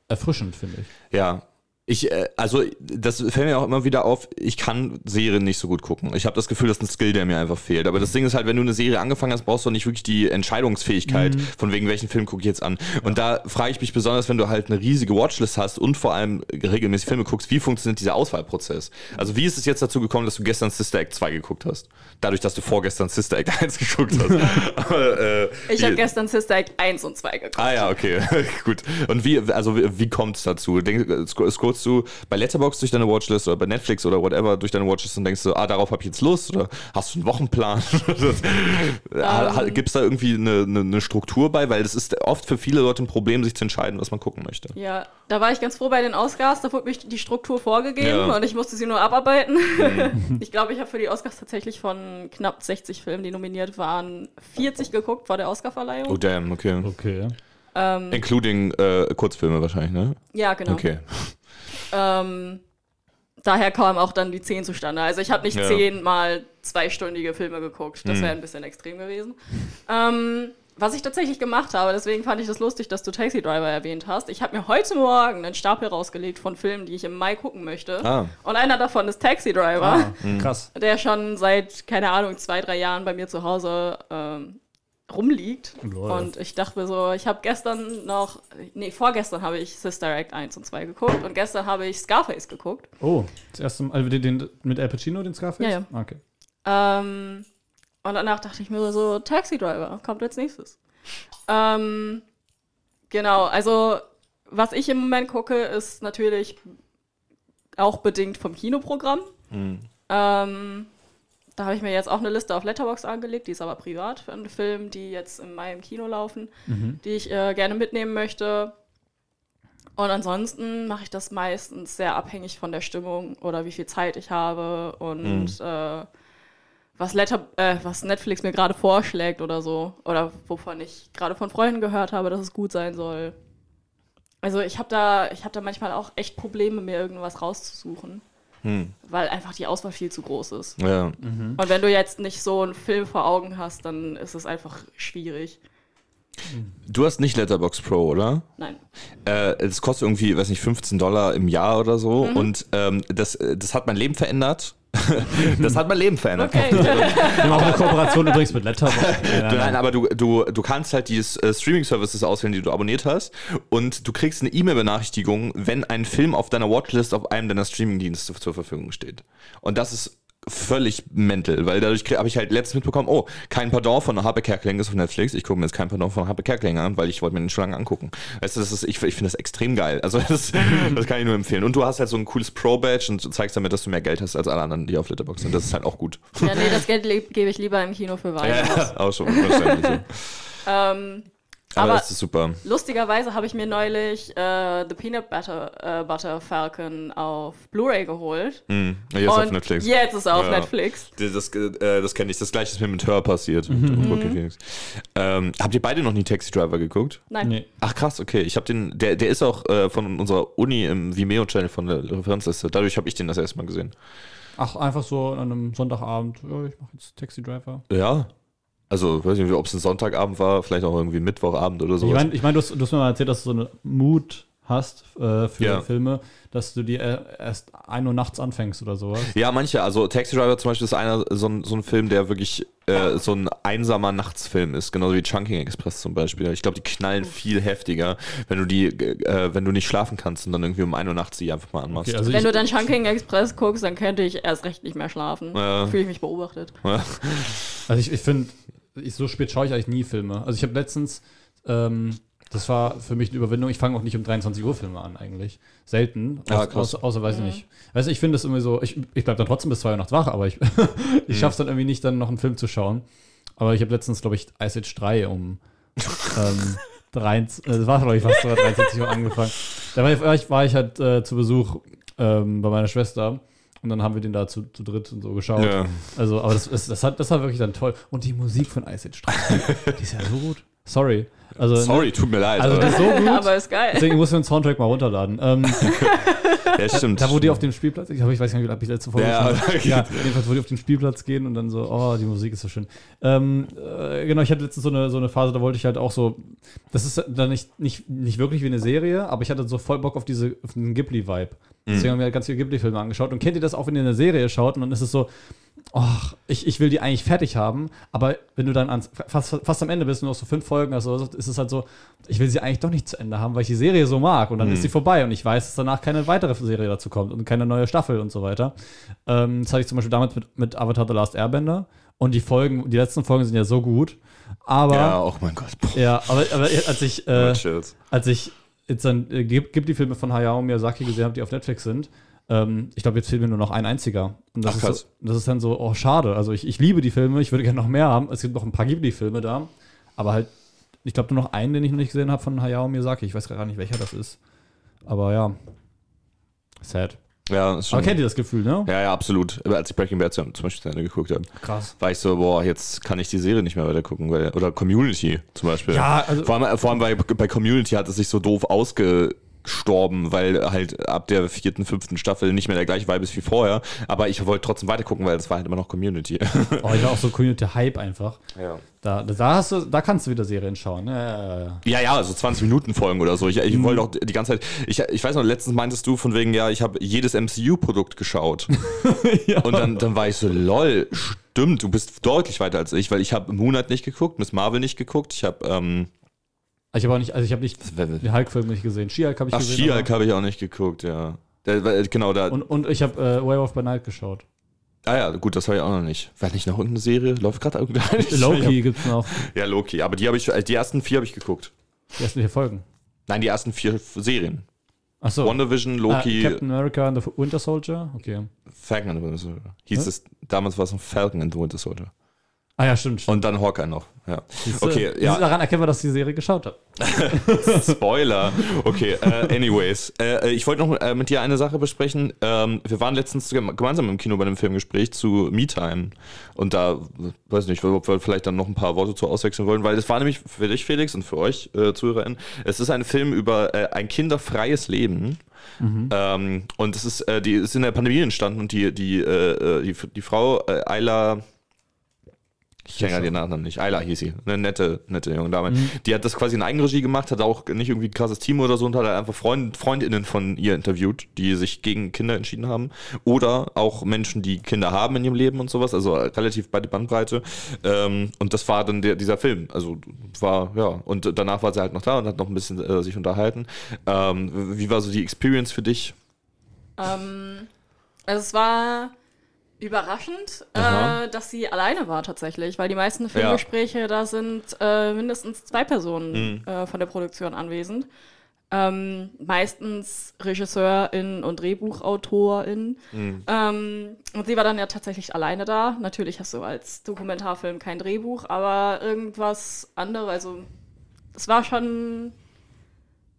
erfrischend, finde ich. Ja. Ich, äh, also, das fällt mir auch immer wieder auf, ich kann Serien nicht so gut gucken. Ich habe das Gefühl, das ist ein Skill, der mir einfach fehlt. Aber das Ding ist halt, wenn du eine Serie angefangen hast, brauchst du nicht wirklich die Entscheidungsfähigkeit, von wegen welchen Film gucke ich jetzt an. Und da frage ich mich besonders, wenn du halt eine riesige Watchlist hast und vor allem regelmäßig Filme guckst, wie funktioniert dieser Auswahlprozess? Also, wie ist es jetzt dazu gekommen, dass du gestern Sister Act 2 geguckt hast? Dadurch, dass du vorgestern Sister Act 1 geguckt hast. Aber, äh, Ich habe gestern Sister Act 1 und 2 geguckt. Ah ja, okay, gut. Und wie, also wie, wie kommt es dazu? Denk, scrollst scrollst du bei Letterboxd durch deine Watchlist oder bei Netflix oder whatever durch deine Watchlist und denkst du, ah, darauf habe ich jetzt Lust oder hast du einen Wochenplan? Ähm. Gibt es da irgendwie eine, eine, eine Struktur bei? Weil das ist oft für viele Leute ein Problem, sich zu entscheiden, was man gucken möchte. Ja, da war ich ganz froh bei den Oscars, da wurde mir die Struktur vorgegeben Ja. und ich musste sie nur abarbeiten. ich glaube, ich habe für die Oscars tatsächlich von knapp 60 Filmen, die nominiert waren, 40 geguckt vor der Oscarverleihung. Oh, damn, okay. Okay. Ähm, Including äh, Kurzfilme wahrscheinlich, ne? ja, genau. Okay. Ähm, daher kam auch dann die 10 zustande. Also ich habe nicht Ja. 10 mal zweistündige Filme geguckt. Das wäre ein bisschen extrem gewesen. Ähm, was ich tatsächlich gemacht habe, deswegen fand ich das lustig, dass du Taxi Driver erwähnt hast. Ich habe mir heute Morgen einen Stapel rausgelegt von Filmen, die ich im Mai gucken möchte. Ah. Und einer davon ist Taxi Driver, Ah, Mhm. krass. der schon seit, keine Ahnung, zwei, drei Jahren bei mir zu Hause ähm, rumliegt. Lol. Und ich dachte mir so, ich habe gestern noch, nee, vorgestern habe ich Sister Act 1 und 2 geguckt und gestern habe ich Scarface geguckt. Oh, das erste Mal, also den, den, mit Al Pacino, den Scarface? Ja, ja. Ah, Okay. Ähm, und danach dachte ich mir so, Taxi Driver kommt als nächstes. Ähm, genau, also was ich im Moment gucke, ist natürlich auch bedingt vom Kinoprogramm. Ähm, da habe ich mir jetzt auch eine Liste auf Letterboxd angelegt, die ist aber privat für einen Film, die jetzt im Mai im Kino laufen, die ich äh, gerne mitnehmen möchte. Und ansonsten mache ich das meistens sehr abhängig von der Stimmung oder wie viel Zeit ich habe und äh, was, Letter, äh, was Netflix mir gerade vorschlägt oder so. Oder wovon ich gerade von Freunden gehört habe, dass es gut sein soll. Also ich habe da, ich hab da manchmal auch echt Probleme, mir irgendwas rauszusuchen. Weil einfach die Auswahl viel zu groß ist. Ja. Und wenn du jetzt nicht so einen Film vor Augen hast, dann ist es einfach schwierig. Du hast nicht Letterbox Pro, oder? Nein. Äh, es kostet irgendwie, weiß nicht, 15 Dollar im Jahr oder so. Mhm. Und ähm, das, äh, das hat mein Leben verändert. das hat mein Leben verändert. Okay. Wir haben auch eine Kooperation übrigens mit Letterboxd. Nein, aber du, du, du kannst halt die äh, Streaming-Services auswählen, die du abonniert hast. Und du kriegst eine E-Mail-Benachrichtigung, wenn ein Film auf deiner Watchlist auf einem deiner Streaming-Dienste zur Verfügung steht. Und das ist völlig mental, weil dadurch habe ich halt letztens mitbekommen, oh, kein Pardon von Harpe Kerkeling ist auf Netflix. Ich gucke mir jetzt kein Pardon von Harpe Kerkeling an, weil ich wollte mir den schon lange angucken. Weißt du, das ist, ich, ich finde das extrem geil. Also das, das kann ich nur empfehlen. Und du hast halt so ein cooles Pro-Badge und zeigst damit, dass du mehr Geld hast als alle anderen, die auf Letterboxd sind. Das ist halt auch gut. Ja, nee, das Geld gebe ich lieber im Kino für Wein. Ja, auch schon verständlich. so. Ähm, Aber, Aber- das ist super. lustigerweise habe ich mir neulich äh, The Peanut Butter, äh, Butter Falcon auf Blu-ray geholt. Hm. Jetzt Und auf Netflix. Jetzt ist er auf Ja. Netflix. Das, das, äh, das kenne ich. Das gleiche ist mir mit Her passiert. Mhm. Phoenix. Ähm, habt ihr beide noch nie Taxi Driver geguckt? Nein. Nee. Ach krass, okay. Ich habe den, der, der ist auch äh, von unserer Uni im Vimeo-Channel von der Referenzliste. Dadurch habe ich den das erste Mal gesehen. Ach, einfach so an einem Sonntagabend. Ja, ich mache jetzt Taxi Driver. Ja. Also, weiß nicht, ob es ein Sonntagabend war, vielleicht auch irgendwie ein Mittwochabend oder so. Ich meine, ich mein, du, hast, du hast mir mal erzählt, dass du so eine Mut hast äh, für Ja. Filme, dass du die äh, erst 1 Uhr nachts anfängst oder sowas. ja, manche. Also, Taxi Driver zum Beispiel ist einer, so ein, so ein Film, der wirklich äh, so ein einsamer Nachtsfilm ist. Genauso wie Chunking Express zum Beispiel. Ich glaube, die knallen viel heftiger, wenn du die, äh, wenn du nicht schlafen kannst und dann irgendwie um 1 Uhr nachts die einfach mal anmachst. Okay, also Wenn du dann Chunking Express guckst, dann könnte ich erst recht nicht mehr schlafen. Ja. Fühle ich mich beobachtet. Also ich, ich finde, ich, so spät schaue ich eigentlich nie Filme. Also ich habe letztens, ähm, das war für mich eine Überwindung, ich fange auch nicht um 23 Uhr Filme an eigentlich. Selten. Ja, Aus, krass. außer, außer weiß ich nicht. Weißt du, ich finde das irgendwie so, ich, ich bleibe dann trotzdem bis 2 Uhr nachts wach, aber ich, ich schaffe es dann irgendwie nicht, dann noch einen Film zu schauen. Aber ich habe letztens, glaube ich, Ice Age 3 um ähm, 23, äh, das war glaube ich fast sogar 23 Uhr angefangen. Da war ich, war ich halt äh, zu Besuch ähm, bei meiner Schwester und dann haben wir den da zu, zu dritt und so geschaut. Ja. Also, aber das, ist, das, hat, das war wirklich dann toll. Und die Musik von Ice Age 3, die ist ja so gut. Sorry. Also, Sorry, tut mir leid. Also, aber- das ist so gut. Aber ist geil. Deswegen muss ich den Soundtrack mal runterladen. Ähm, ja, stimmt. da, wo die auf dem Spielplatz, ich, glaube, ich weiß gar nicht, ob ich letzte Folge Ja, okay. ja, jedenfalls, wo die auf den Spielplatz gehen und dann so, oh, die Musik ist so schön. Ähm, äh, genau, ich hatte letztens so eine, so eine Phase, da wollte ich halt auch so, das ist dann nicht, nicht, nicht wirklich wie eine Serie, aber ich hatte so voll Bock auf, diese, auf diesen Ghibli-Vibe. Deswegen haben wir halt ganz viele Ghibli-Filme angeschaut. Und kennt ihr das auch, wenn ihr eine Serie schaut und dann ist es so, ach, ich, ich will die eigentlich fertig haben, aber wenn du dann ans, fast, fast am Ende bist und noch so fünf Folgen hast, oder so, ist es halt so, ich will sie eigentlich doch nicht zu Ende haben, weil ich die Serie so mag und dann ist sie vorbei und ich weiß, dass danach keine weitere Serie dazu kommt und keine neue Staffel und so weiter. Ähm, das hatte ich zum Beispiel damals mit, mit Avatar The Last Airbender und die Folgen, die letzten Folgen sind ja so gut, aber ja, oh mein Gott. Boah, ja, aber, aber als ich, äh, als ich jetzt dann äh, gibt die Filme von Hayao Miyazaki gesehen habe, die auf Netflix sind. Ähm, ich glaube, jetzt fehlt mir nur noch ein einziger. Und das, Ach, ist, so, das ist dann so, oh, schade. Also ich, ich liebe die Filme, ich würde gerne noch mehr haben. Es gibt noch ein paar Ghibli-Filme da. Aber halt, ich glaube nur noch einen, den ich noch nicht gesehen habe von Hayao Miyazaki. Ich weiß gar nicht, welcher das ist. Aber ja. Sad. Ja, ist schon, Aber kennt ihr das Gefühl, ne? ja, ja, absolut. Als ich Breaking Bad zum Beispiel zu Ende geguckt habe, Krass. war ich so, boah, jetzt kann ich die Serie nicht mehr weiter gucken. Weil, oder Community zum Beispiel. Ja, also- vor allem, vor allem bei, bei Community hat es sich so doof ausgestorben, weil halt ab der vierten, fünften Staffel nicht mehr der gleiche Vibe ist wie vorher. Aber ich wollte trotzdem weiter gucken, weil es war halt immer noch Community. Oh, ich war auch so Community-Hype einfach. ja. Da, da, hast du, da kannst du wieder Serien schauen. ne? Ja, ja, ja. Ja, ja, so 20 Minuten Folgen oder so. Ich, ich wollte auch die ganze Zeit. Ich, ich weiß noch, letztens meintest du von wegen, ja, ich habe jedes MCU-Produkt geschaut. Und dann, dann war ich so, lol, stimmt, du bist deutlich weiter als ich, weil ich habe Moonlight nicht geguckt, Miss Marvel nicht geguckt, ich habe, ähm, Ich habe auch nicht, also ich habe nicht den Hulk-Film nicht gesehen. She-Hulk habe ich ach, gesehen. She-Hulk habe ich auch nicht geguckt, ja. Der, weil- genau, da. Und, und ich habe äh, Werewolf by Night geschaut. ah ja, gut, das habe ich auch noch nicht. War nicht noch irgendeine Serie? Läuft gerade irgendeine? Loki gibt's noch. Ja, Loki, aber die habe ich, die ersten vier habe ich geguckt. Die ersten vier Folgen. Nein, die ersten vier Serien. Achso. WandaVision, Loki, Captain America and the Winter Soldier. Okay. Falcon and the Winter Soldier. Hieß Hä? es, damals war es noch Falcon and the Winter Soldier. Ah ja, stimmt. stimmt. Und dann Hawkeye noch. Ja. Siehste? Okay, ja. Daran erkennen wir, dass ich die Serie geschaut habe. Spoiler. Okay, äh, anyways. Äh, ich wollte noch äh, mit dir eine Sache besprechen. Ähm, wir waren letztens gem- gemeinsam im Kino bei einem Filmgespräch zu Me-Time. Und da, weiß nicht, ob wir vielleicht dann noch ein paar Worte zu auswechseln wollen, weil das war nämlich für dich, Felix, und für euch, äh, ZuhörerInnen, es ist ein Film über äh, ein kinderfreies Leben. Ähm, und es ist, äh, die ist in der Pandemie entstanden und die, die, äh, äh, die, die Frau äh, Ayla ich kenne ja den Nachnamen nicht. Ayla hieß sie. Eine nette, nette junge Dame. Die hat das quasi in Eigenregie gemacht, hat auch nicht irgendwie ein krasses Team oder so und hat halt einfach Freund, FreundInnen von ihr interviewt, die sich gegen Kinder entschieden haben. Oder auch Menschen, die Kinder haben in ihrem Leben und sowas. Also relativ beide Bandbreite. Ähm, und das war dann der, dieser Film. Also war, ja. Und danach war sie halt noch da und hat noch ein bisschen äh, sich unterhalten. Ähm, wie war so die Experience für dich? Ähm, also es war überraschend, äh, dass sie alleine war tatsächlich, weil die meisten Filmgespräche, da sind äh, mindestens zwei Personen äh, von der Produktion anwesend. Ähm, meistens Regisseurin und Drehbuchautorin. Ähm, und sie war dann ja tatsächlich alleine da. Natürlich hast du als Dokumentarfilm kein Drehbuch, aber irgendwas anderes, also es war schon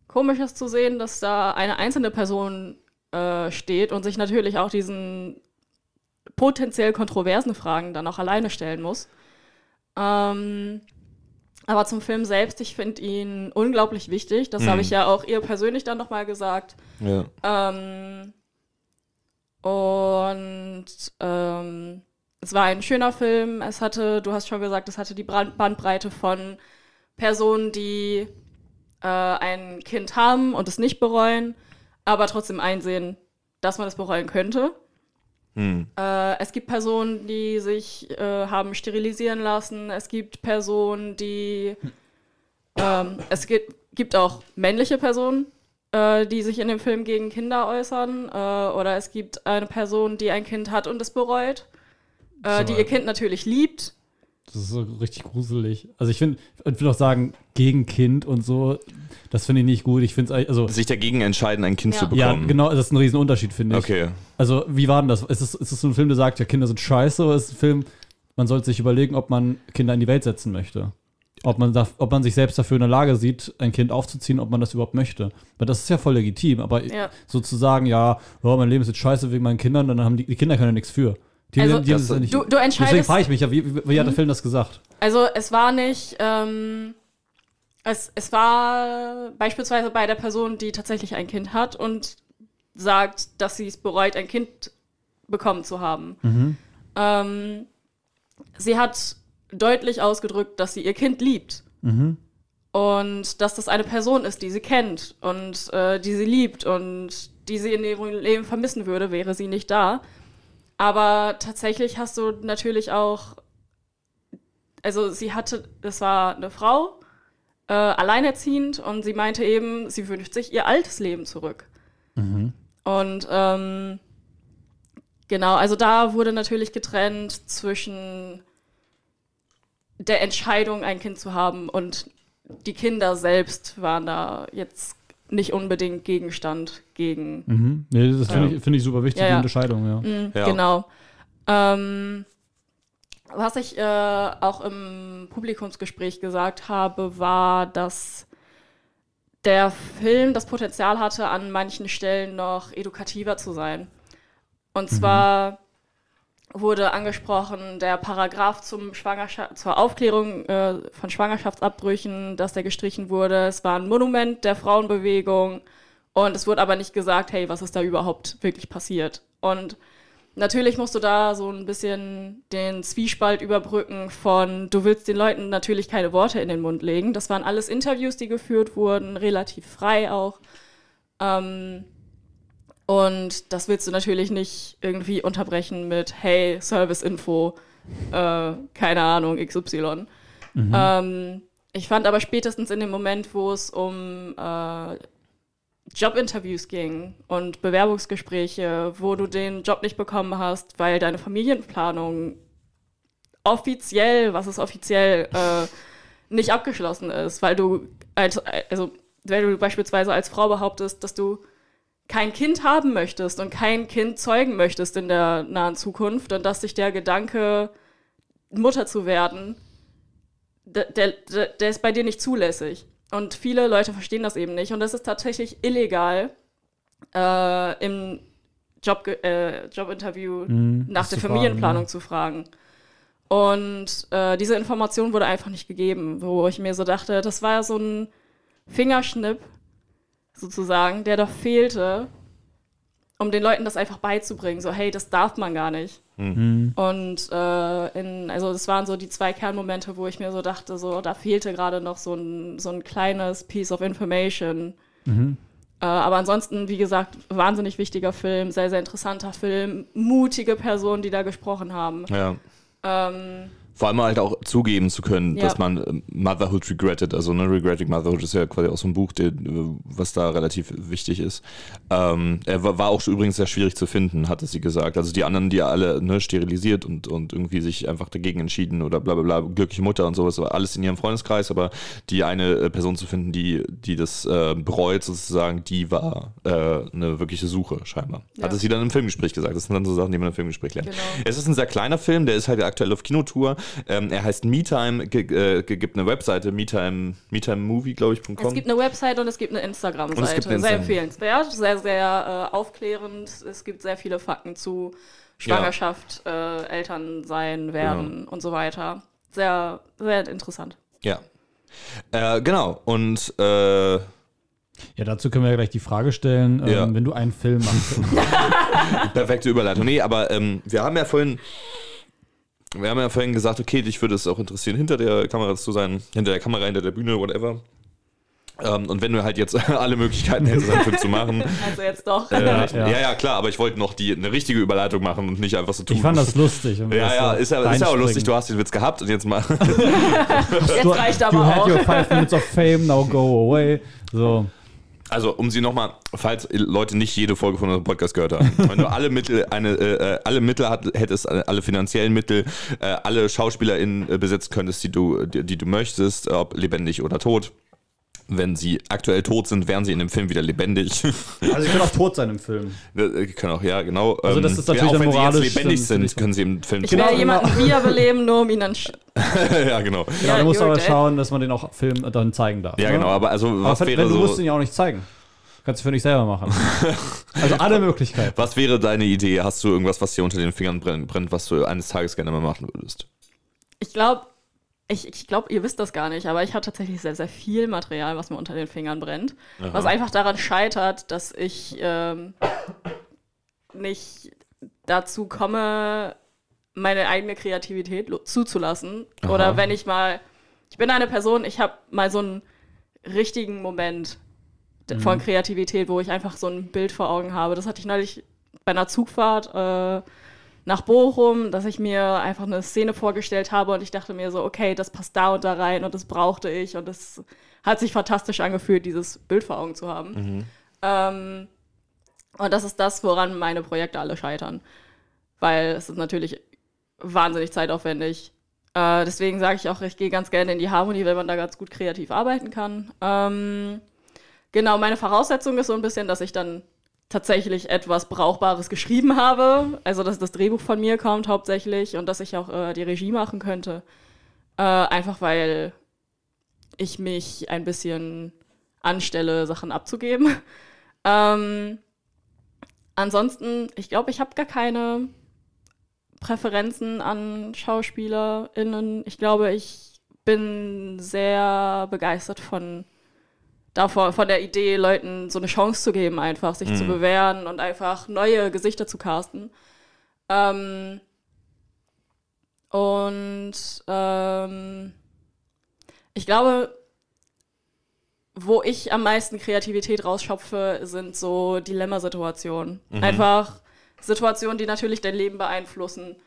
komisches zu sehen, dass da eine einzelne Person äh, steht und sich natürlich auch diesen potenziell kontroversen Fragen dann auch alleine stellen muss. Ähm, aber zum Film selbst, ich finde ihn unglaublich wichtig. Das habe ich ja auch ihr persönlich dann nochmal gesagt. Ja. Ähm, und ähm, es war ein schöner Film. Es hatte, du hast schon gesagt, es hatte die Bandbreite von Personen, die äh, ein Kind haben und es nicht bereuen, aber trotzdem einsehen, dass man es bereuen könnte. Hm. Äh, es gibt Personen, die sich äh, haben sterilisieren lassen. Es gibt Personen, die. Ähm, es gibt, gibt auch männliche Personen, äh, die sich in dem Film gegen Kinder äußern. Äh, oder es gibt eine Person, die ein Kind hat und es bereut. Äh, die ihr Kind natürlich liebt. Das ist so richtig gruselig. Also ich finde, ich will auch sagen, gegen Kind und so, das finde ich nicht gut. Ich finde es also Sich dagegen entscheiden, ein Kind Ja. zu bekommen. ja, genau, das ist ein Riesenunterschied, finde ich. Okay. Also, wie war denn das? Ist es, ist es so ein Film, der sagt, ja, Kinder sind scheiße, oder ist es ein Film, man sollte sich überlegen, ob man Kinder in die Welt setzen möchte? Ob man, da, ob man sich selbst dafür in der Lage sieht, ein Kind aufzuziehen, ob man das überhaupt möchte. Weil das ist ja voll legitim, aber Ja. sozusagen, ja, oh, mein Leben ist jetzt scheiße wegen meinen Kindern, dann haben die, die Kinder können ja nichts für. Die, Also, die, das- nicht, Du, du deswegen entscheidest. frage ich mich ja, wie, wie, wie hat der Film das gesagt? Also es war nicht, ähm, es, es war beispielsweise bei der Person, die tatsächlich ein Kind hat und sagt, dass sie es bereut, ein Kind bekommen zu haben. Ähm, sie hat deutlich ausgedrückt, dass sie ihr Kind liebt. Und dass das eine Person ist, die sie kennt und äh, die sie liebt und die sie in ihrem Leben vermissen würde, wäre sie nicht da. Aber tatsächlich hast du natürlich auch also sie hatte, das war eine Frau, äh, alleinerziehend und sie meinte eben, sie wünscht sich ihr altes Leben zurück. Und ähm, genau, also da wurde natürlich getrennt zwischen der Entscheidung, ein Kind zu haben und die Kinder selbst waren da jetzt nicht unbedingt Gegenstand gegen. Mhm. Nee, das finde Ja. ich, find ich super wichtig, Ja, die ja. Unterscheidung, ja. Mhm, Ja. Genau. Ähm, was ich äh, auch im Publikumsgespräch gesagt habe, war, dass der Film das Potenzial hatte, an manchen Stellen noch edukativer zu sein. Und zwar wurde angesprochen der Paragraph zum Schwangerschaft, zur Aufklärung äh, von Schwangerschaftsabbrüchen, dass der gestrichen wurde. Es war ein Monument der Frauenbewegung und es wurde aber nicht gesagt, hey, was ist da überhaupt wirklich passiert? Und natürlich musst du da so ein bisschen den Zwiespalt überbrücken von, du willst den Leuten natürlich keine Worte in den Mund legen. Das waren alles Interviews, die geführt wurden, relativ frei auch. Ähm, und das willst du natürlich nicht irgendwie unterbrechen mit, hey, Service-Info, äh, keine Ahnung, XY. Ähm, ich fand aber spätestens in dem Moment, wo es um äh, Jobinterviews ging und Bewerbungsgespräche, wo du den Job nicht bekommen hast, weil deine Familienplanung offiziell, was ist offiziell, äh, nicht abgeschlossen ist, weil du, als, also wenn du beispielsweise als Frau behauptest, dass du kein Kind haben möchtest und kein Kind zeugen möchtest in der nahen Zukunft und dass sich der Gedanke, Mutter zu werden, der, der, der ist bei dir nicht zulässig. Und viele Leute verstehen das eben nicht. Und es ist tatsächlich illegal, äh, im Job, äh, Jobinterview Mhm, nach das der zu fragen, Familienplanung ja. zu fragen. Und äh, diese Information wurde einfach nicht gegeben, wo ich mir so dachte, das war so ein Fingerschnipp sozusagen, der da fehlte, um den Leuten das einfach beizubringen. So, hey, das darf man gar nicht. Mhm. Und äh, in, also das waren so die zwei Kernmomente, wo ich mir so dachte, so da fehlte gerade noch so ein, so ein kleines Piece of Information. Mhm. Äh, aber ansonsten, wie gesagt, wahnsinnig wichtiger Film, sehr, sehr interessanter Film, mutige Personen, die da gesprochen haben. Ja. Ähm, Vor allem halt auch zugeben zu können, Ja. dass man äh, Motherhood regretted, also ne, Regretting Motherhood ist ja quasi aus so einem Buch, der, äh, was da relativ wichtig ist. Ähm, er war, war auch übrigens sehr schwierig zu finden, hatte sie gesagt. Also die anderen, die alle ne, sterilisiert und, und irgendwie sich einfach dagegen entschieden oder bla bla bla, glückliche Mutter und sowas, war alles in ihrem Freundeskreis, aber die eine äh, Person zu finden, die, die das äh, bereut sozusagen, die war äh, eine wirkliche Suche scheinbar. Ja. Hatte sie dann im Filmgespräch gesagt. Das sind dann so Sachen, die man im Filmgespräch lernt. Genau. Es ist ein sehr kleiner Film, der ist halt aktuell auf Kinotour. Ähm, er heißt MeTime, äh, gibt eine Webseite, MeTime, MeTimeMovie, glaube ich, es .com. gibt eine Website und es gibt eine es Instagram-Seite. eine Sehr Instagram. empfehlenswert, sehr, sehr äh, aufklärend. Es gibt sehr viele Fakten zu Schwangerschaft, äh, Elternsein, werden Genau. und so weiter. Sehr, sehr interessant. Ja. Äh, genau, und äh, Ja, dazu können wir ja gleich die Frage stellen, ähm, Ja. wenn du einen Film machst. perfekte Überleitung. Nee, aber ähm, wir haben ja vorhin. Wir haben ja vorhin gesagt, okay, dich würde es auch interessieren, hinter der Kamera zu sein, hinter der Kamera, hinter der Bühne, whatever. Ähm, und wenn du halt jetzt alle Möglichkeiten hättest, einen Film zu machen. Also jetzt doch. Äh, Ja, ja, ja. ja. klar, aber ich wollte noch die, eine richtige Überleitung machen und nicht einfach so tun. Ich fand das lustig. Ja, ja, ist ja, ist ja auch lustig, du hast den Witz gehabt und jetzt mal. Jetzt reicht You aber had auch. your five minutes of fame, now go away. So. Also, um sie nochmal, falls Leute nicht jede Folge von unserem Podcast gehört haben, wenn du alle Mittel, eine, äh, alle Mittel hat, hättest, äh, alle finanziellen Mittel, äh, alle SchauspielerInnen äh, besetzen könntest, die du, die, die du möchtest, ob lebendig oder tot. Wenn sie aktuell tot sind, wären sie in dem Film wieder lebendig. Also ich kann auch tot sein im Film. Äh, können auch, ja, genau. Also das Ähm, ist natürlich ja, auch wenn sie jetzt lebendig sind, natürlich- können sie im Film Ich Genau, will jemanden wiederbeleben, nur um ihn dann. ja, genau. Genau, Ja, du musst you're aber dead. schauen, dass man den auch Film dann zeigen darf. Ja, ne? genau, aber also Aber was wenn, wäre du musst so. ihn ja auch nicht zeigen. Kannst du für dich selber machen. also alle Möglichkeiten. Was wäre deine Idee? Hast du irgendwas, was dir unter den Fingern brennt, brennt was du eines Tages gerne mal machen würdest? Ich glaube, ich, ich glaube, ihr wisst das gar nicht, aber ich habe tatsächlich sehr, sehr viel Material, was mir unter den Fingern brennt. Was einfach daran scheitert, dass ich ähm, nicht dazu komme, meine eigene Kreativität zuzulassen. Oder wenn ich mal, ich bin eine Person, ich habe mal so einen richtigen Moment d- von Kreativität, wo ich einfach so ein Bild vor Augen habe. Das hatte ich neulich bei einer Zugfahrt äh, nach Bochum, dass ich mir einfach eine Szene vorgestellt habe und ich dachte mir so, okay, das passt da und da rein und das brauchte ich und das hat sich fantastisch angefühlt, dieses Bild vor Augen zu haben. Ähm, und das ist das, woran meine Projekte alle scheitern. Weil es ist natürlich wahnsinnig zeitaufwendig. Äh, deswegen sage ich auch, ich gehe ganz gerne in die Harmonie, wenn man da ganz gut kreativ arbeiten kann. Ähm, genau, meine Voraussetzung ist so ein bisschen, dass ich dann tatsächlich etwas Brauchbares geschrieben habe. Also, dass das Drehbuch von mir kommt hauptsächlich und dass ich auch äh, die Regie machen könnte. Äh, einfach weil ich mich ein bisschen anstelle, Sachen abzugeben. ähm, ansonsten, ich glaube, ich habe gar keine Präferenzen an SchauspielerInnen. Ich glaube, ich bin sehr begeistert von davor, von der Idee, Leuten so eine Chance zu geben, einfach sich zu bewähren und einfach neue Gesichter zu casten. Ähm, und ähm, ich glaube, wo ich am meisten Kreativität rausschöpfe, sind so Dilemmasituationen. Einfach Situationen, die natürlich dein Leben beeinflussen,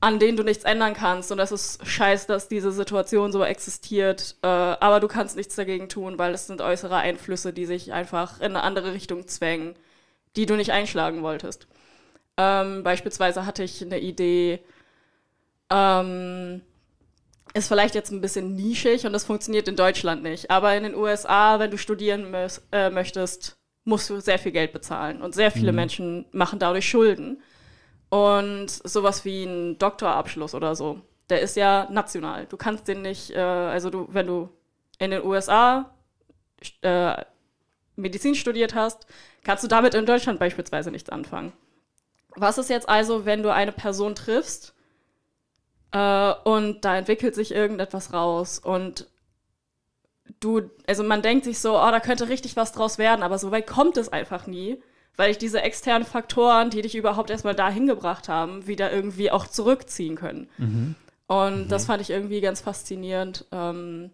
an denen du nichts ändern kannst. Und das ist scheiße, dass diese Situation so existiert. Äh, aber du kannst nichts dagegen tun, weil es sind äußere Einflüsse, die sich einfach in eine andere Richtung zwängen, die du nicht einschlagen wolltest. Ähm, beispielsweise hatte ich eine Idee, ähm, ist vielleicht jetzt ein bisschen nischig und das funktioniert in Deutschland nicht. Aber in den USA, wenn du studieren äh, möchtest, musst du sehr viel Geld bezahlen. Und sehr viele Menschen machen dadurch Schulden. Und sowas wie ein Doktorabschluss oder so, der ist ja national. Du kannst den nicht, äh, also du, wenn du in den USA äh, Medizin studiert hast, kannst du damit in Deutschland beispielsweise nichts anfangen. Was ist jetzt also, wenn du eine Person triffst äh, und da entwickelt sich irgendetwas raus und du, also man denkt sich so, oh, da könnte richtig was draus werden, aber so weit kommt es einfach nie, weil ich diese externen Faktoren, die dich überhaupt erstmal dahin gebracht haben, wieder irgendwie auch zurückziehen können. Und das fand ich irgendwie ganz faszinierend. Ähm,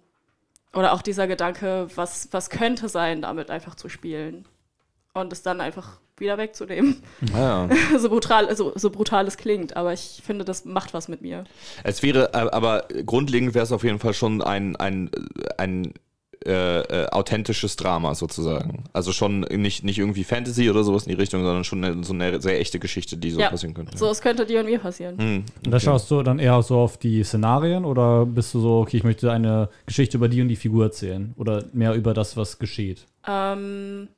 oder auch dieser Gedanke, was, was könnte sein, damit einfach zu spielen. Und es dann einfach wieder wegzunehmen. Ja. so, brutal, so, so brutal es klingt, aber ich finde, das macht was mit mir. Es wäre, äh, aber grundlegend wäre es auf jeden Fall schon ein, ein, ein äh, äh, authentisches Drama sozusagen. Also schon nicht, nicht irgendwie Fantasy oder sowas in die Richtung, sondern schon eine, so eine sehr echte Geschichte, die so Ja, passieren könnte. so es könnte dir und mir passieren. Hm, Und da schaust du dann eher so auf die Szenarien oder bist du so, okay, ich möchte eine Geschichte über die und die Figur erzählen oder mehr über das, was geschieht? Ähm,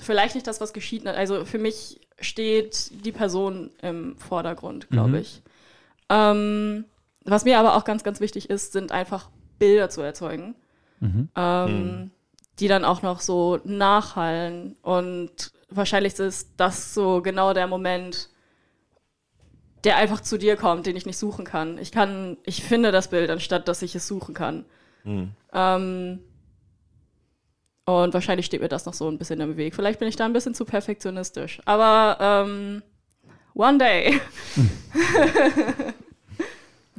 vielleicht nicht das, was geschieht. Also für mich steht die Person im Vordergrund, glaube Mhm. ich. Ähm, was mir aber auch ganz, ganz wichtig ist, sind einfach Bilder zu erzeugen, Mhm. ähm, die dann auch noch so nachhallen. Und wahrscheinlich ist das so genau der Moment, der einfach zu dir kommt, den ich nicht suchen kann. Ich kann, ich finde das Bild, anstatt dass ich es suchen kann. hm. Ähm, und wahrscheinlich steht mir das noch so ein bisschen im Weg. Vielleicht bin ich da ein bisschen zu perfektionistisch. Aber ähm, one day.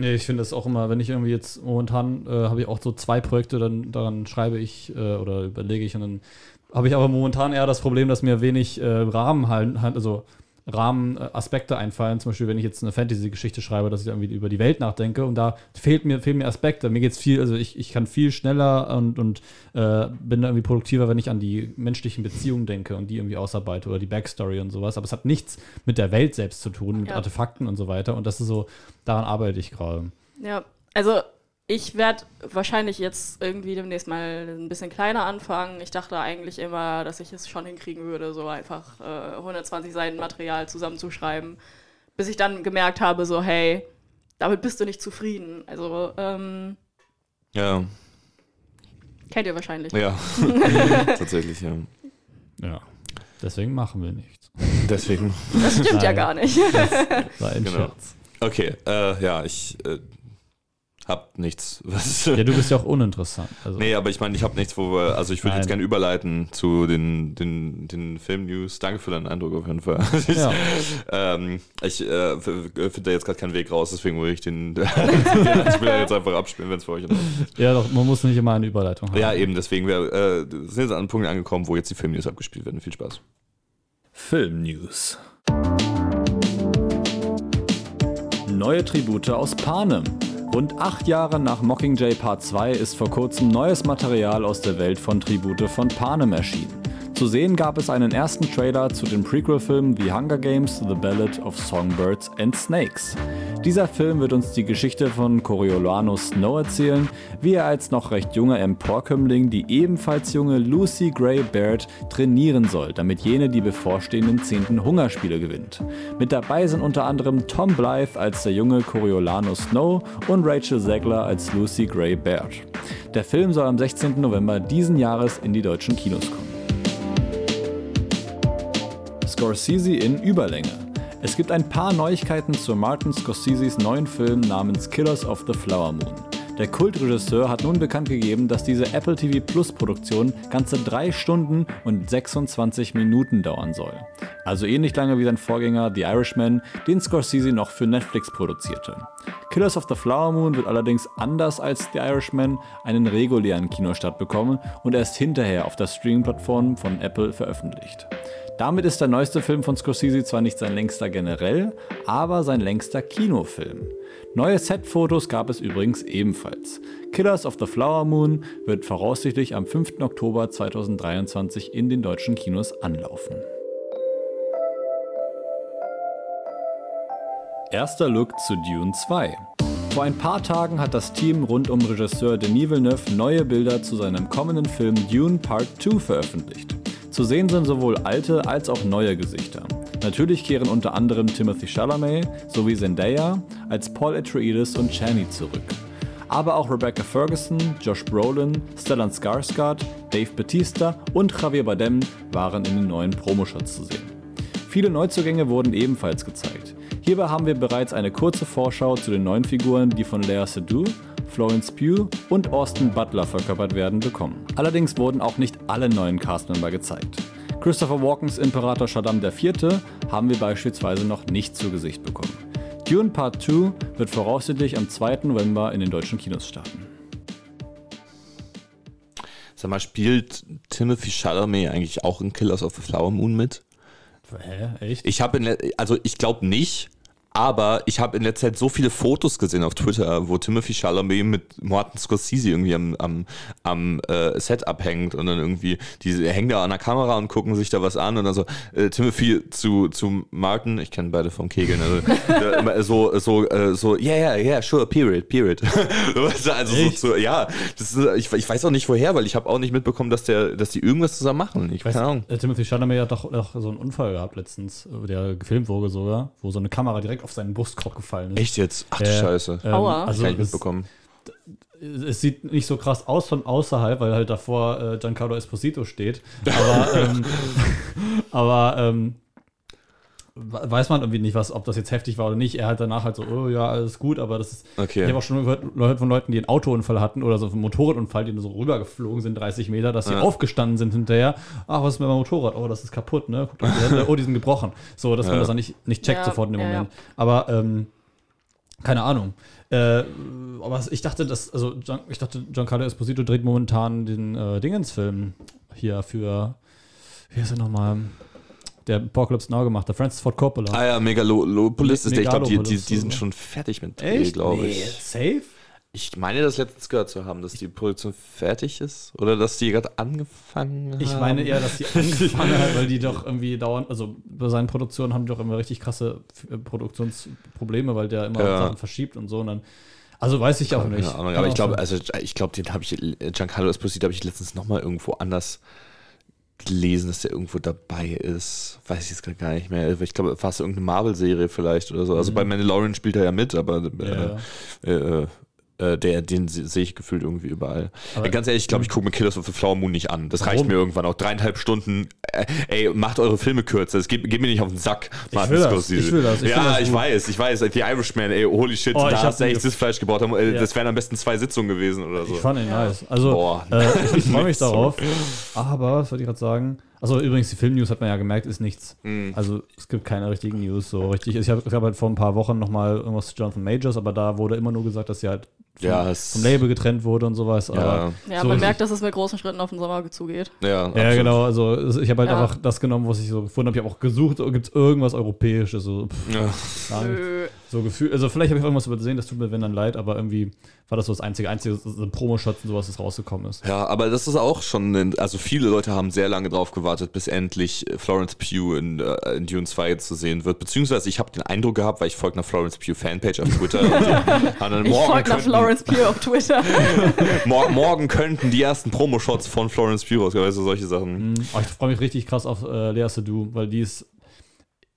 Nee, ich finde das auch immer, wenn ich irgendwie jetzt momentan äh, habe ich auch so zwei Projekte, dann daran schreibe ich äh, oder überlege ich und dann habe ich aber momentan eher das Problem, dass mir wenig äh, Rahmen halt, halt also Rahmenaspekte einfallen. Zum Beispiel, wenn ich jetzt eine Fantasy-Geschichte schreibe, dass ich irgendwie über die Welt nachdenke und da fehlt mir, fehlen mir Aspekte. Mir geht's viel, also ich, ich kann viel schneller und, und äh, bin irgendwie produktiver, wenn ich an die menschlichen Beziehungen denke und die irgendwie ausarbeite oder die Backstory und sowas. Aber es hat nichts mit der Welt selbst zu tun, mit Ja. Artefakten und so weiter. Und das ist so, daran arbeite ich gerade. Ja, also ich werde wahrscheinlich jetzt irgendwie demnächst mal ein bisschen kleiner anfangen. Ich dachte eigentlich immer, dass ich es schon hinkriegen würde, so einfach äh, 120 Seiten Material zusammenzuschreiben, bis ich dann gemerkt habe, so hey, damit bist du nicht zufrieden. Also ähm, Ja, kennt ihr wahrscheinlich. ja. Tatsächlich, ja. Ja. Deswegen machen wir nichts. Deswegen. Das stimmt ja Nein. gar nicht. War ein Genau. Scherz. Okay, äh, ja, ich äh, hab nichts. Was, Ja, du bist ja auch uninteressant. Also, Nee, aber ich meine, ich habe nichts, wo wir, also ich würde jetzt gerne überleiten zu den, den, den Film-News. Danke für deinen Eindruck auf jeden Fall. Ich, Ja. ähm, ich äh, finde da jetzt gerade keinen Weg raus, deswegen will ich den, den Spieler jetzt einfach abspielen, wenn es für euch ist. ja, doch, man muss nicht immer eine Überleitung haben. Ja, eben, deswegen wir, äh, sind jetzt an einem Punkt angekommen, wo jetzt die Film-News abgespielt werden. Viel Spaß. Film News. Neue Tribute aus Panem. Rund acht Jahre nach Mockingjay Part 2 ist vor kurzem neues Material aus der Welt von Tribute von Panem erschienen. Zu sehen gab es einen ersten Trailer zu den Prequel-Filmen The Hunger Games, The Ballad of Songbirds and Snakes. Dieser Film wird uns die Geschichte von Coriolanus Snow erzählen, wie er als noch recht junger Emporkömmling die ebenfalls junge Lucy Gray Baird trainieren soll, damit jene die bevorstehenden 10. Hungerspiele gewinnt. Mit dabei sind unter anderem Tom Blythe als der junge Coriolanus Snow und Rachel Zegler als Lucy Gray Baird. Der Film soll am 16. November diesen Jahres in die deutschen Kinos kommen. Scorsese in Überlänge. Es gibt ein paar Neuigkeiten zu Martin Scorseses neuen Film namens Killers of the Flower Moon. Der Kultregisseur hat nun bekannt gegeben, dass diese Apple TV Plus Produktion ganze 3 Stunden und 26 Minuten dauern soll. Also ähnlich lange wie sein Vorgänger The Irishman, den Scorsese noch für Netflix produzierte. Killers of the Flower Moon wird allerdings anders als The Irishman einen regulären Kinostart bekommen und erst hinterher auf der Streaming-Plattform von Apple veröffentlicht. Damit ist der neueste Film von Scorsese zwar nicht sein längster generell, aber sein längster Kinofilm. Neue Setfotos gab es übrigens ebenfalls. Killers of the Flower Moon wird voraussichtlich am 5. Oktober 2023 in den deutschen Kinos anlaufen. Erster Look zu Dune 2. Vor ein paar Tagen hat das Team rund um Regisseur Denis Villeneuve neue Bilder zu seinem kommenden Film Dune Part 2 veröffentlicht. Zu sehen sind sowohl alte als auch neue Gesichter. Natürlich kehren unter anderem Timothy Chalamet sowie Zendaya als Paul Atreides und Chani zurück. Aber auch Rebecca Ferguson, Josh Brolin, Stellan Skarsgård, Dave Bautista und Javier Bardem waren in den neuen Promoshots zu sehen. Viele Neuzugänge wurden ebenfalls gezeigt. Hierbei haben wir bereits eine kurze Vorschau zu den neuen Figuren, die von Lea Seydoux, Florence Pugh und Austin Butler verkörpert werden, bekommen. Allerdings wurden auch nicht alle neuen Castmember gezeigt. Christopher Walkens Imperator Shaddam IV. haben wir beispielsweise noch nicht zu Gesicht bekommen. Dune Part 2 wird voraussichtlich am 2. November in den deutschen Kinos starten. Sag mal, spielt Timothy Chalamet eigentlich auch in Killers of the Flower Moon mit? Hä? Echt? Ich habe, also ich glaube nicht, aber ich habe in letzter Zeit so viele Fotos gesehen auf Twitter, wo Timothy Chalamet mit Martin Scorsese irgendwie am, am, am äh, Set abhängt und dann irgendwie, die hängen da an der Kamera und gucken sich da was an und dann so, äh, Timothy zu, zu Martin, ich kenne beide vom Kegeln, also so, so, äh, so, yeah, yeah, yeah, sure, period, period. also so, so, ja, das ist, ich, ich weiß auch nicht woher, weil ich habe auch nicht mitbekommen, dass der, dass die irgendwas zusammen machen. Ich Weiß, keine Ahnung. äh, Timothy Chalamet hat doch, doch so einen Unfall gehabt letztens, der gefilmt wurde sogar, wo so eine Kamera direkt auf seinen Brustkorb gefallen ist. Echt jetzt? Ach du Äh, Scheiße. Ähm, Aua. Also Kann ich es, mitbekommen. es sieht nicht so krass aus von außerhalb, weil halt davor äh, Giancarlo Esposito steht. Aber, ähm, aber ähm, weiß man irgendwie nicht, was, ob das jetzt heftig war oder nicht. Er hat danach halt so, oh ja, alles gut, aber das ist. Okay. Ich habe auch schon gehört, gehört von Leuten, die einen Autounfall hatten oder so einen Motorradunfall, die so rübergeflogen sind, 30 Meter, dass sie Ja. aufgestanden sind hinterher. Ach, was ist mit meinem Motorrad? Oh, das ist kaputt, ne? Guckt auf die Hände. Oh, die sind gebrochen. So, dass man Ja. das dann nicht, nicht checkt Ja, sofort in dem ja, ja. Moment. Aber ähm, keine Ahnung. Äh, aber ich dachte, dass, also ich dachte, Giancarlo Esposito dreht momentan den äh, Dingens-Film hier für, wie heißt er nochmal? Der Apocalypse Now gemacht, der Francis Ford Coppola. Ah ja, Megalopolis ist der. Ich glaube, die, die, die sind schon fertig mit Dreh, glaube Nee, ich. Safe? Ich meine, das letztens gehört zu haben, dass die Produktion fertig ist. Oder dass die gerade angefangen haben. Ich meine eher, dass die angefangen hat, weil die doch irgendwie dauernd, also bei seinen Produktionen haben die doch immer richtig krasse äh, Produktionsprobleme, weil der immer Ja. Sachen verschiebt und so. Und dann, also weiß ich auch nicht. Keine Ahnung, aber ich glaube, also ich glaube, den habe ich, Giancarlo Esposito habe ich letztens nochmal irgendwo anders gelesen, dass der irgendwo dabei ist. Weiß ich jetzt gar nicht mehr. Ich glaube, fast irgendeine Marvel-Serie vielleicht oder so. Also bei Mandalorian spielt er ja mit, aber Mhm. Ja. äh, äh, äh, der, den se- sehe ich gefühlt irgendwie überall. Aber- Äh, Ganz ehrlich, ich glaube, ich gucke mir Killers of the Flower Moon nicht an. Das reicht Warum? mir irgendwann auch. Dreieinhalb Stunden. Äh, ey, macht eure Filme kürzer. Es geht, geht mir nicht auf den Sack, Martin will das, Scorsese. ich will das, ich ja, will das ich weiß, ich weiß. The Irishman, ey, holy shit, Oh, ich da hast du echt das Fleisch gebaut. Äh, Ja. Das wären am besten zwei Sitzungen gewesen oder so. Ich fand ihn nice. Also, Boah. äh, ich freue mich darauf. Aber, was wollte ich gerade sagen? Also übrigens, die Film-News hat man ja gemerkt, ist nichts. Mhm. Also es gibt keine richtigen News so richtig. Ich habe ich hab halt vor ein paar Wochen nochmal irgendwas zu Jonathan Majors, aber da wurde immer nur gesagt, dass sie halt vom, Ja, es- vom Label getrennt wurde und sowas. Ja, Aber Ja, so man merkt, dass es mit großen Schritten auf den Sommer zugeht. ja, Ja, genau. Also ich habe halt Ja. einfach das genommen, was ich so gefunden habe. Ich habe auch gesucht, gibt es irgendwas Europäisches? So, pff, Ja. so Gefühl. Also vielleicht habe ich irgendwas übersehen, das tut mir wenn dann leid, aber irgendwie war das so das einzige, einzige so Promo-Shot und sowas, das rausgekommen ist. Ja, aber das ist auch schon, ein- also viele Leute haben sehr lange drauf gewartet, bis endlich äh, Florence Pugh in, äh, in Dune 2 zu sehen wird. Beziehungsweise ich habe den Eindruck gehabt, weil ich folge einer Florence Pugh Fanpage auf Twitter. und die haben dann, Ich morgen, folge nach könnten, Florence Pugh auf Twitter. mor morgen könnten die ersten Promo-Shots von Florence Pugh rauskommen, weißt du, solche Sachen. Mhm. Aber ich freue mich richtig krass auf äh, Lea Seydoux, weil die ist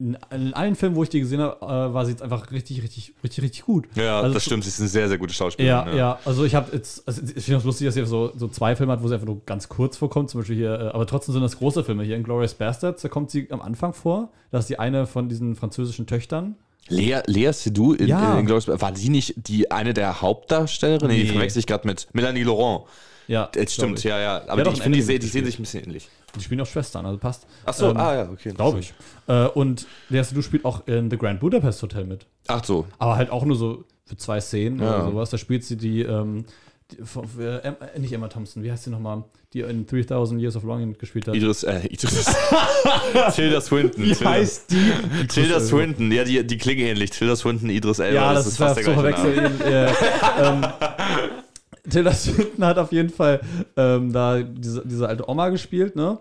in, allen Filmen, wo ich die gesehen habe, äh, war sie jetzt einfach richtig, richtig, richtig, richtig gut. Ja, Also das stimmt, sie ist eine sehr, sehr gute Schauspielerin. Ja, ja, also ich habe jetzt, also ich finde es lustig, dass sie so, so zwei Filme hat, wo sie einfach nur ganz kurz vorkommt, zum Beispiel hier, äh, aber trotzdem sind das große Filme. Hier in Glorious Bastards, da kommt sie am Anfang vor. Das ist die eine von diesen französischen Töchtern. Lea, Lea Seydoux in, Ja. in Glorious war die nicht die eine der Hauptdarstellerinnen? Nee, die verwechsel ich gerade mit Melanie Laurent. Ja, Das stimmt, glaub ja, ja. Ja, Aber doch, die, ich in finde, die, sehen- sich ein bisschen ähnlich. Die spielen auch Schwestern, also passt. Ach so, Ähm, ah ja, okay. Glaube ich. Äh, und Lea Seydoux spielt auch in The Grand Budapest Hotel mit. Ach so. Aber halt auch nur so für zwei Szenen Ja. oder sowas. Da spielt sie die, ähm, die von, äh, äh, nicht Emma Thompson, wie heißt sie nochmal? Die in 3000 Years of Longing mitgespielt hat. Idris, äh, Idris. Tilda Swinton. Wie Tilda- heißt die? Tilda Swinton, ja, die, die klingen ähnlich. Tilda Swinton, Idris Elba, Ja, das, ist fast zu gleiche Name. verwechseln. äh, ähm, Tilda Swinton hat auf jeden Fall ähm, da diese, diese alte Oma gespielt, ne?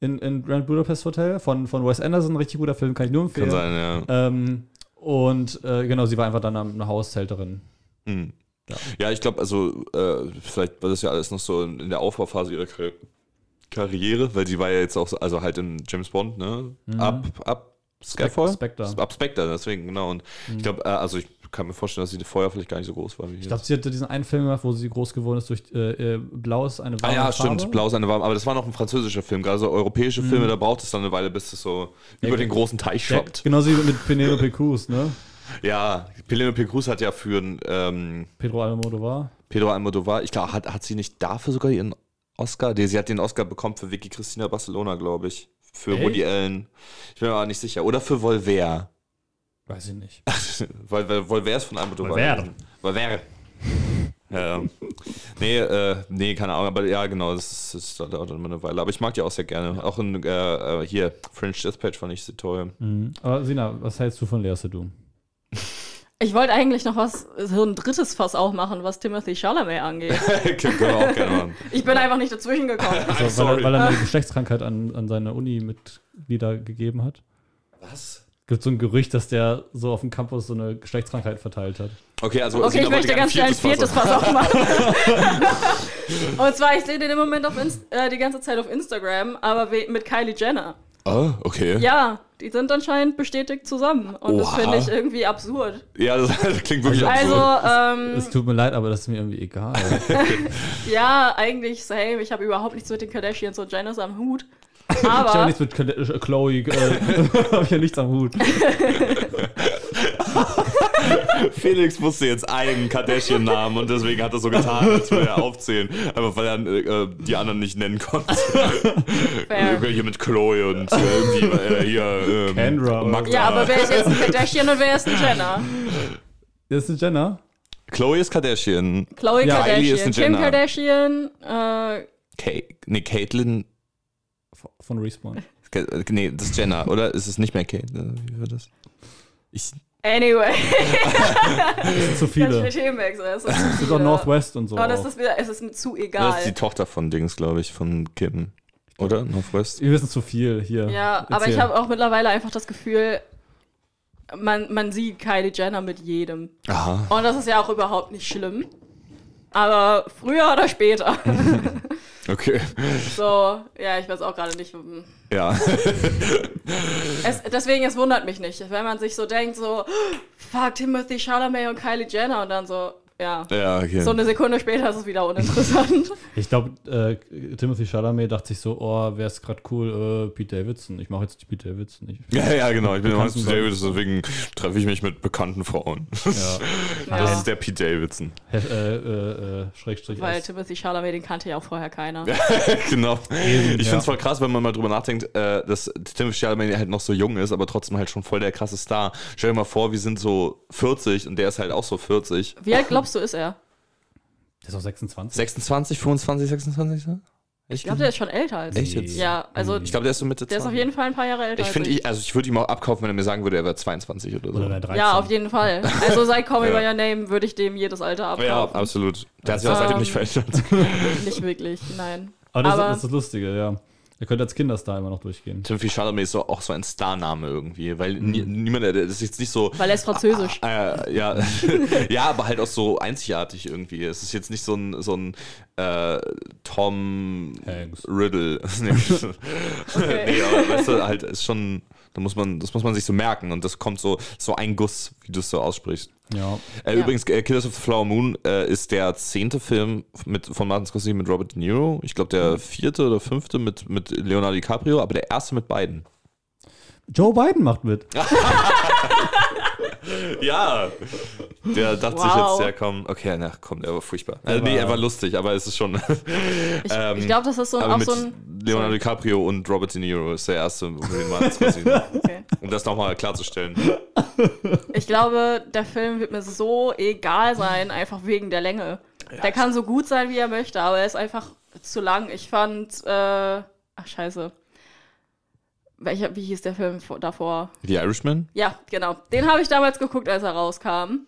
In, in Grand Budapest Hotel von, von Wes Anderson, richtig guter Film, kann ich nur empfehlen. Kann sein, ja. Ähm, und äh, genau, sie war einfach dann eine Haushälterin. Hm. Ja. Ja, ich glaube, also, äh, vielleicht war das ja alles noch so in, in der Aufbauphase ihrer Kar Karriere, weil sie war ja jetzt auch, so, also halt in James Bond, ne? Ab, ab Skyfall? Spectre. Ab Spectre, deswegen, genau. Und ich glaube, äh, also ich kann mir vorstellen, dass sie vorher vielleicht gar nicht so groß war wie Ich glaube, sie hatte diesen einen Film gemacht, wo sie groß geworden ist durch äh, äh, Blau ist eine Ah warme ja, Farbe. stimmt, Blau ist eine warme, aber das war noch ein französischer Film, gerade so europäische Filme, da braucht es dann eine Weile, bis es so über den großen Teich Ja, schwappt. genauso wie mit Penelope Cruz, ne? Ja, Penelope Cruz hat ja für ähm, Pedro Almodovar. Pedro Almodovar, ich glaube, hat, hat sie nicht dafür sogar ihren Oscar? Sie hat den Oscar bekommen für Vicky Cristina Barcelona, glaube ich. Für Echt? Woody Allen. Ich bin mir aber nicht sicher. Oder für Volver. Weiß ich nicht. weil, weil Volver ist von Almodovar. Volver. Volver. Ja, ja. Nee, äh, nee, keine Ahnung, aber ja, genau, das, das dauert dann immer eine Weile. Aber ich mag die auch sehr gerne. Auch in, äh, äh, hier, French Dispatch fand ich sie toll. Mhm. Aber Sina, was hältst du von Lea Seydoux? Ich wollte eigentlich noch was, so ein drittes Fass auch machen, was Timothy Chalamet angeht. Können wir auch gerne machen. Ich bin einfach nicht dazwischen gekommen. Also, weil, sorry. er, weil er eine Geschlechtskrankheit an, an seine Uni-Mitglieder gegeben hat. Was? Gibt so ein Gerücht, dass der so auf dem Campus so eine Geschlechtskrankheit verteilt hat. Okay, also Okay, ich möchte ganz schnell ein viertes Fass Fass aufmachen. Und zwar, ich sehe den im Moment auf Inst äh, die ganze Zeit auf Instagram, aber mit Kylie Jenner. Oh, okay. Ja, die sind anscheinend bestätigt zusammen. Und das Oha. finde ich irgendwie absurd. Ja, das, das klingt wirklich Also, absurd. ähm, Es tut mir leid, aber das ist mir irgendwie egal. ja, eigentlich same. Ich habe überhaupt nichts mit den Kardashians und Jenners am Hut. Ich habe Aber nichts mit Chloe, äh, habe ich ja nichts am Hut. Felix wusste jetzt einen Kardashian-Namen und deswegen hat er so getan, als würde er aufzählen. Einfach weil er äh, die anderen nicht nennen konnte. fair. hier mit Chloe und äh, irgendwie äh, hier ähm, Kendra Magda. Ja, aber wer ist jetzt ein Kardashian und wer ist ein Jenner? Das ist eine Jenner. Chloe ist Kardashian. Chloe Ja, Kylie ist Kardashian, ein Kim Jenner. Kardashian, äh, Kay, nee, Caitlyn. Von Respawn. Nee, das ist Jenner, oder? Ist es nicht mehr Kate? Äh, Wie war das? Ich, anyway. Das sind zu viele. viele Themenwechsel. Es ist zu Es gibt auch viele. Northwest und so. Aber das ist wieder, es ist mir zu das egal. ist die Tochter von Dings, glaube ich, von Kim. Oder? Northwest? Wir wissen zu viel hier. Ja, aber Erzähl. ich habe auch mittlerweile einfach das Gefühl, man, man sieht Kylie Jenner mit jedem. Aha. Und das ist ja auch überhaupt nicht schlimm. Aber früher oder später. Okay. so, ja, ich weiß auch gerade nicht. Ja. Es, deswegen, es wundert mich nicht, wenn man sich so denkt, so, fuck, Timothy Chalamet und Kylie Jenner und dann so, ja. Ja, okay. So eine Sekunde später ist es wieder uninteressant. Ich glaube, äh, Timothy Chalamet dachte sich so, oh, wer ist gerade cool? Äh, Pete Davidson. Ich mache jetzt die Pete Davidson. Ich, Ja, ja, genau. Ich bin Bekannten Pete Davidson, deswegen treffe ich mich mit bekannten Frauen. ja. Das Ja. ist der Pete Davidson. Äh, äh, äh, Schrägstrich Weil S. Timothy Chalamet, den kannte ja auch vorher keiner. genau. Eben, ich ja. finde es voll krass, wenn man mal drüber nachdenkt, äh, dass Timothy Chalamet halt noch so jung ist, aber trotzdem halt schon voll der krasse Star. Stell dir mal vor, wir sind so 40 und der ist halt auch so 40. Wie alt glaubst du, ist er? Der ist auch 26. 26, 25, 26? so? Ich glaube, der ist schon älter als Echt ich. jetzt? Ja, also Ich glaube, der ist so Mitte der ist 20. auf jeden Fall ein paar Jahre älter Ich finde, ich. also ich würde ihm auch abkaufen, wenn er mir sagen würde, er wäre 22 oder so. Oder der 13. Ja, auf jeden Fall. Also seit Call Me Ja. By Your Name würde ich dem jedes Alter abkaufen. ja, absolut. Der hat sich auch seitdem Ähm, nicht verändert. Nicht wirklich, nein. Aber das, aber- das ist das Lustige, ja. Er könnte als Kinderstar immer noch durchgehen. Timothy Chalamet ist auch so ein Starname irgendwie, weil Mhm. nie, niemand, der- das ist jetzt nicht so. Weil er ist französisch. Äh, ja, ja, aber halt auch so einzigartig irgendwie. Es ist jetzt nicht so ein, so ein äh, Tom Hanks. Riddle. nee, nee, aber weißt du, halt ist schon, da muss man, das muss man sich so merken und das kommt so, so ein Guss, wie du es so aussprichst. Ja. Äh, Ja. Übrigens, äh, Killers of the Flower Moon äh, ist der zehnte Film mit, von Martin Scorsese mit Robert De Niro. Ich glaube, der vierte oder fünfte mit, mit Leonardo DiCaprio, aber der erste mit beiden. Joe Biden macht mit. Ja, der dachte sich Wow. jetzt, ja komm, okay, na komm, der war furchtbar. Der Also, nee, er war lustig, aber es ist schon. Ich, Ähm, ich glaube, das ist so, aber auch mit so ein. Leonardo. DiCaprio und Robert De Niro ist der erste mit Martin Scorsese. Okay. um das nochmal klarzustellen. Ich glaube, der Film wird mir so egal sein, einfach wegen der Länge. der kann so gut sein, wie er möchte, aber er ist einfach zu lang. Ich fand, äh, ach scheiße. Welcher, wie hieß der Film vor- davor? The Irishman? Ja, genau. Den habe ich damals geguckt, als er rauskam.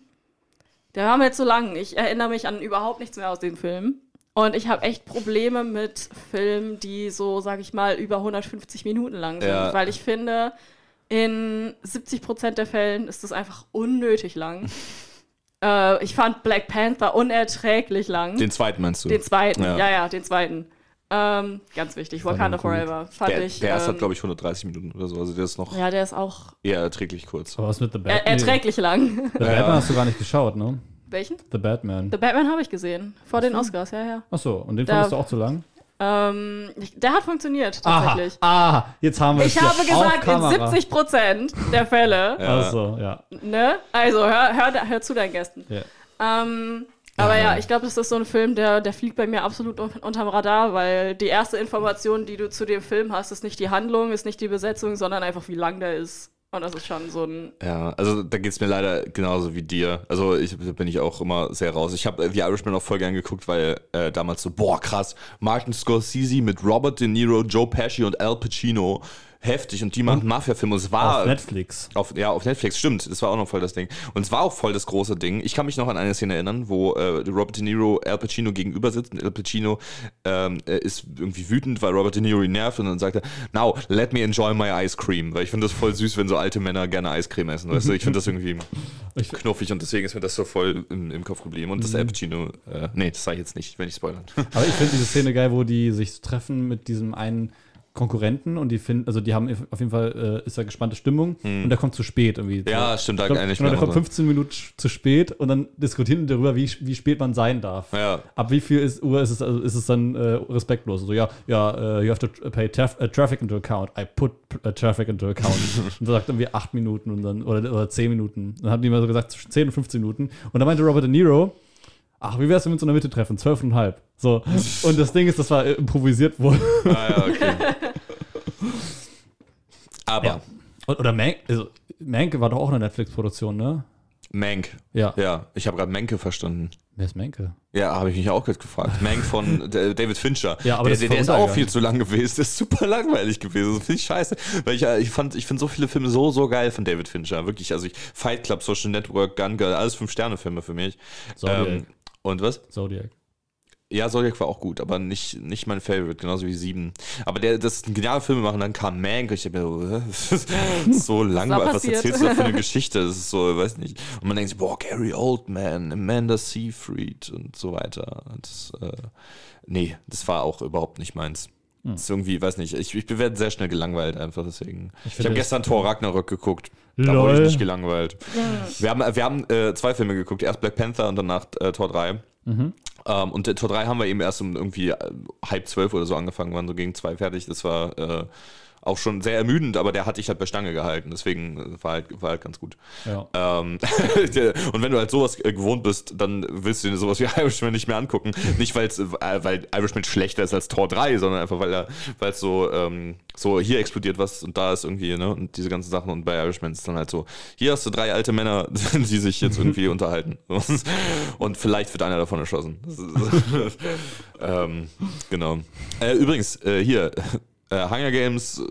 Der war mir zu lang. Ich erinnere mich an überhaupt nichts mehr aus dem Film. Und ich habe echt Probleme mit Filmen, die so, sag ich mal, über 150 Minuten lang sind. Ja. Weil ich finde, in 70% der Fällen ist das einfach unnötig lang. äh, ich fand Black Panther unerträglich lang. Den zweiten meinst du? Den zweiten, Ja. ja, ja, den zweiten. Ähm, ganz wichtig, Wakanda. Forever. Fand der, ich. der erste hat, ähm, glaube ich, 130 Minuten oder so. Also der ist noch Ja, der ist auch eher erträglich kurz. Aber was mit The Batman? er erträglich lang. The Batman hast du gar nicht geschaut, ne? Welchen? The Batman. The Batman habe ich gesehen. Vor den Oscars, ja, ja. Achso, und den fandest du auch zu lang? Ähm, der hat funktioniert, Aha, tatsächlich. ah, jetzt haben wir es Ich habe gesagt, in Kamera. 70% der Fälle, Ja. Achso, ja. ne? Also, hör, hör, hör zu deinen Gästen. ja. Ähm, aber ja, ich glaube, das ist so ein Film, der, der fliegt bei mir absolut un unterm Radar, weil die erste Information, die du zu dem Film hast, ist nicht die Handlung, ist nicht die Besetzung, sondern einfach, wie lang der ist. Und das ist schon so ein. Ja, also da geht es mir leider genauso wie dir. Also ich da bin ich auch immer sehr raus. Ich habe The Irishman auch voll gern geguckt, weil äh, damals so, boah, krass, Martin Scorsese mit Robert De Niro, Joe Pesci und Al Pacino. Heftig. Und die machen Mafia-Filme. Und es war. Auf Netflix. Auf, ja, auf Netflix, stimmt. Das war auch noch voll das Ding. Und es war auch voll das große Ding. Ich kann mich noch an eine Szene erinnern, wo äh, Robert De Niro Al Pacino gegenüber sitzt und Al Pacino ähm, äh, ist irgendwie wütend, weil Robert De Niro ihn nervt und dann sagt er, now, let me enjoy my ice cream. Weil ich finde das voll süß, wenn so alte Männer gerne Eiscreme essen. Weißt du? Ich finde das irgendwie knuffig und deswegen ist mir das so voll im, im Kopf geblieben. Und das Al Pacino, äh, nee, das sage ich jetzt nicht, wenn ich spoilern. Aber ich finde diese Szene geil, wo die sich treffen mit diesem einen Konkurrenten und die finden, also die haben auf jeden Fall, äh, ist da gespannte Stimmung und der kommt zu spät irgendwie. Hm. Ja, stimmt, da glaub, eigentlich genau, der kommt so. 15 Minuten zu spät und dann diskutieren die darüber, wie, wie spät man sein darf. Ja. Ab wie viel ist, Uhr ist es, also ist es dann äh, respektlos? So, ja, ja, uh, you have to pay traf uh, traffic into account. I put uh, traffic into account. und dann sagt irgendwie 8 Minuten und dann, oder, oder 10 Minuten. Dann haben die immer so gesagt, zwischen 10 und 15 Minuten. Und dann meinte Robert De Niro, ach, wie wär's, wenn wir uns in der Mitte treffen? 12,5. So. Und das Ding ist, das war äh, improvisiert worden. Ah, ja, okay. Aber Ja. Und- Oder Mank, also Mank war doch auch eine Netflix-Produktion, ne? Mank. Ja. Ja, ich habe gerade Menke verstanden. Wer ist Menke? Ja, habe ich mich auch gerade gefragt. Mank von äh, David Fincher. Ja, aber der, das der, ist der ist auch viel zu lang gewesen. Der ist super langweilig gewesen. Das finde ich scheiße. Weil ich, äh, ich fand, ich finde so viele Filme so, so geil von David Fincher. Wirklich. Also ich, Fight Club, Social Network, Gun Girl, alles Fünf-Sterne-Filme für mich. Zodiac. Ähm, und was? Zodiac. Ja, Zodiac war auch gut, aber nicht, nicht mein Favorite, genauso wie Sieben. Aber der, das ist ein genialer Film machen, dann kam Mank ich hab mir so, so langweilig, was erzählst du da für eine Geschichte? Das ist so, weiß nicht. Und man denkt sich, boah, Gary Oldman, Amanda Seyfried und so weiter. Das, äh, nee, das war auch überhaupt nicht meins. Das ist irgendwie, weiß nicht, ich, ich werde sehr schnell gelangweilt einfach deswegen. Ich, finde habe es- gestern Thor Ragnarök geguckt. Da Lol. wurde ich nicht gelangweilt. Wir haben, wir haben äh, zwei Filme geguckt. Erst Black Panther und danach äh, Tor 3. Ähm, und der Tor 3 haben wir eben erst um irgendwie äh, halb zwölf oder so angefangen, waren so gegen zwei fertig. Das war äh, auch schon sehr ermüdend, aber der hat dich halt bei Stange gehalten. Deswegen war halt, war halt ganz gut. Ja. Ähm, und wenn du halt sowas äh, gewohnt bist, dann willst du dir sowas wie Irishman nicht mehr angucken. Nicht weil's, äh, weil Irishman schlechter ist als Tor 3, sondern einfach weil er es so, ähm, so hier explodiert was und da ist irgendwie, ne? Und diese ganzen Sachen. Und bei Irishman ist dann halt so, hier hast du drei alte Männer, die sich jetzt irgendwie unterhalten. Und vielleicht wird einer davon erschossen. ähm, genau. Äh, übrigens, äh, hier, äh, Hunger Games äh,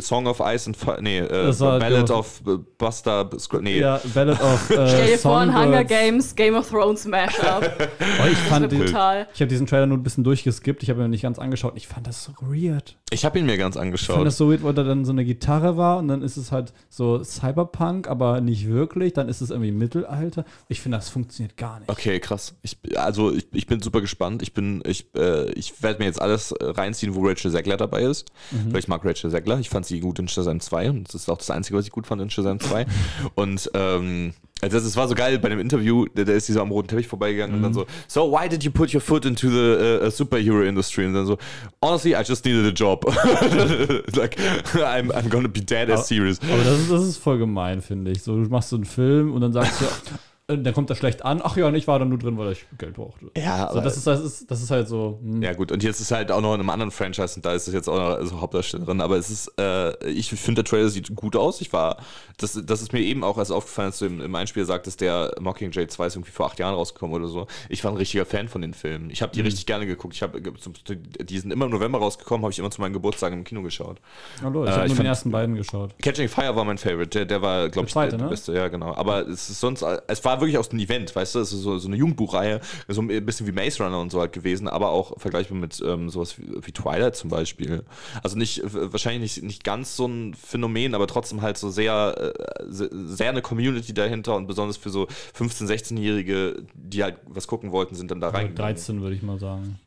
Song of Ice and Fire, nee, äh, Ballad of Buster, nee. Ja, Ballad of äh, Stell dir vor, ein Hunger. Games, Game of Thrones Mashup. Oh, ich fand die, brutal. ich habe diesen Trailer nur ein bisschen durchgeskippt. Ich habe ihn nicht ganz angeschaut. Ich fand das so weird. Ich habe ihn mir ganz Ich fand angeschaut. das so weird, weil da dann so eine Gitarre war und dann ist es halt so Cyberpunk, aber nicht wirklich. Dann ist es irgendwie Mittelalter. Ich finde, das funktioniert gar nicht. Okay, krass. Ich, also ich, ich bin super gespannt. Ich bin, ich, äh, ich werde mir jetzt alles äh, reinziehen, wo Rachel Zegler dabei ist. Weil ich mag Rachel Zegler. Ich fand sie gut in Shazam 2 und das ist auch das Einzige, was ich gut fand in Shazam 2. und ähm, also das, das war so geil bei dem Interview, da, da ist sie so am roten Teppich vorbeigegangen und dann so, so why did you put your foot into the uh, superhero industry? Und dann so, honestly, I just needed a job. like, I'm, I'm gonna be dead as serious. Aber das ist, das ist voll gemein, finde ich. So, du machst so einen Film und dann sagst du, dann kommt er schlecht an. Ach ja, und ich war da nur drin, weil ich Geld brauchte. Ja, So, das, ist, das, ist, das ist halt so. hm. Ja, gut, und jetzt ist halt auch noch in einem anderen Franchise und da ist es jetzt auch noch also Hauptdarstellerin, aber es ist, äh, ich finde, der Trailer sieht gut aus. Ich war, das, das ist mir eben auch erst aufgefallen, als du im, im Einspiel sagtest, der Mockingjay 2 ist irgendwie vor acht Jahren rausgekommen oder so. Ich war ein richtiger Fan von den Filmen. Ich habe die richtig gerne geguckt. Ich hab, die sind immer im November rausgekommen, habe ich immer zu meinen Geburtstagen im Kino geschaut. Hallo, ich Äh, habe nur fand- den ersten beiden geschaut. Catching Fire war mein Favorite, der, der war, glaube Der ich, zweite, der, der ne? beste, ja, genau. Aber es ist sonst, es war wirklich aus dem Event, weißt du, es ist so, so eine Jugendbuchreihe, so ein bisschen wie Maze Runner und so halt gewesen, aber auch vergleichbar mit ähm, sowas wie, wie Twilight zum Beispiel. Also nicht, wahrscheinlich nicht, nicht ganz so ein Phänomen, aber trotzdem halt so sehr, äh, se- sehr eine Community dahinter und besonders für so 15-, 16-Jährige, die halt was gucken wollten, sind dann da rein. 13 würde ich mal sagen.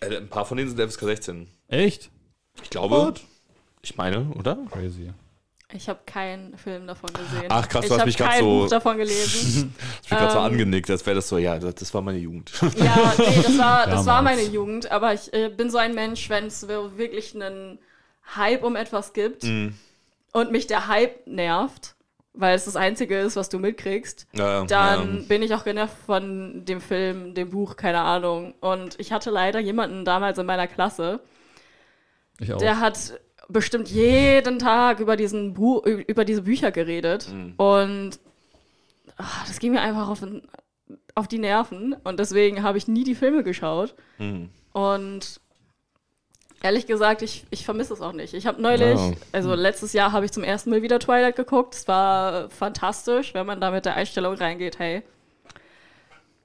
Äh, ein paar von denen sind FSK 16. Echt? Ich glaube. Ich meine, oder? Crazy. Ich habe keinen Film davon gesehen. Ach, krass, du ich hast habe mich grad kein so- Buch davon gelesen. Ich bin gerade so Ähm, angenickt, als wäre das so, ja, das, das war meine Jugend. ja, nee, das war, das war meine Jugend, aber ich äh, bin so ein Mensch, wenn es wirklich einen Hype um etwas gibt Mhm. und mich der Hype nervt, weil es das Einzige ist, was du mitkriegst, Ja, dann ja. bin ich auch genervt von dem Film, dem Buch, keine Ahnung. Und ich hatte leider jemanden damals in meiner Klasse, Ich auch. der hat bestimmt jeden Tag über diesen Bu über diese Bücher geredet Mhm. und ah, das ging mir einfach auf, auf die Nerven und deswegen habe ich nie die Filme geschaut Mhm. und ehrlich gesagt, ich, ich vermisse es auch nicht. Ich habe neulich, Wow. also letztes Jahr habe ich zum ersten Mal wieder Twilight geguckt. Es war fantastisch, wenn man da mit der Einstellung reingeht, hey,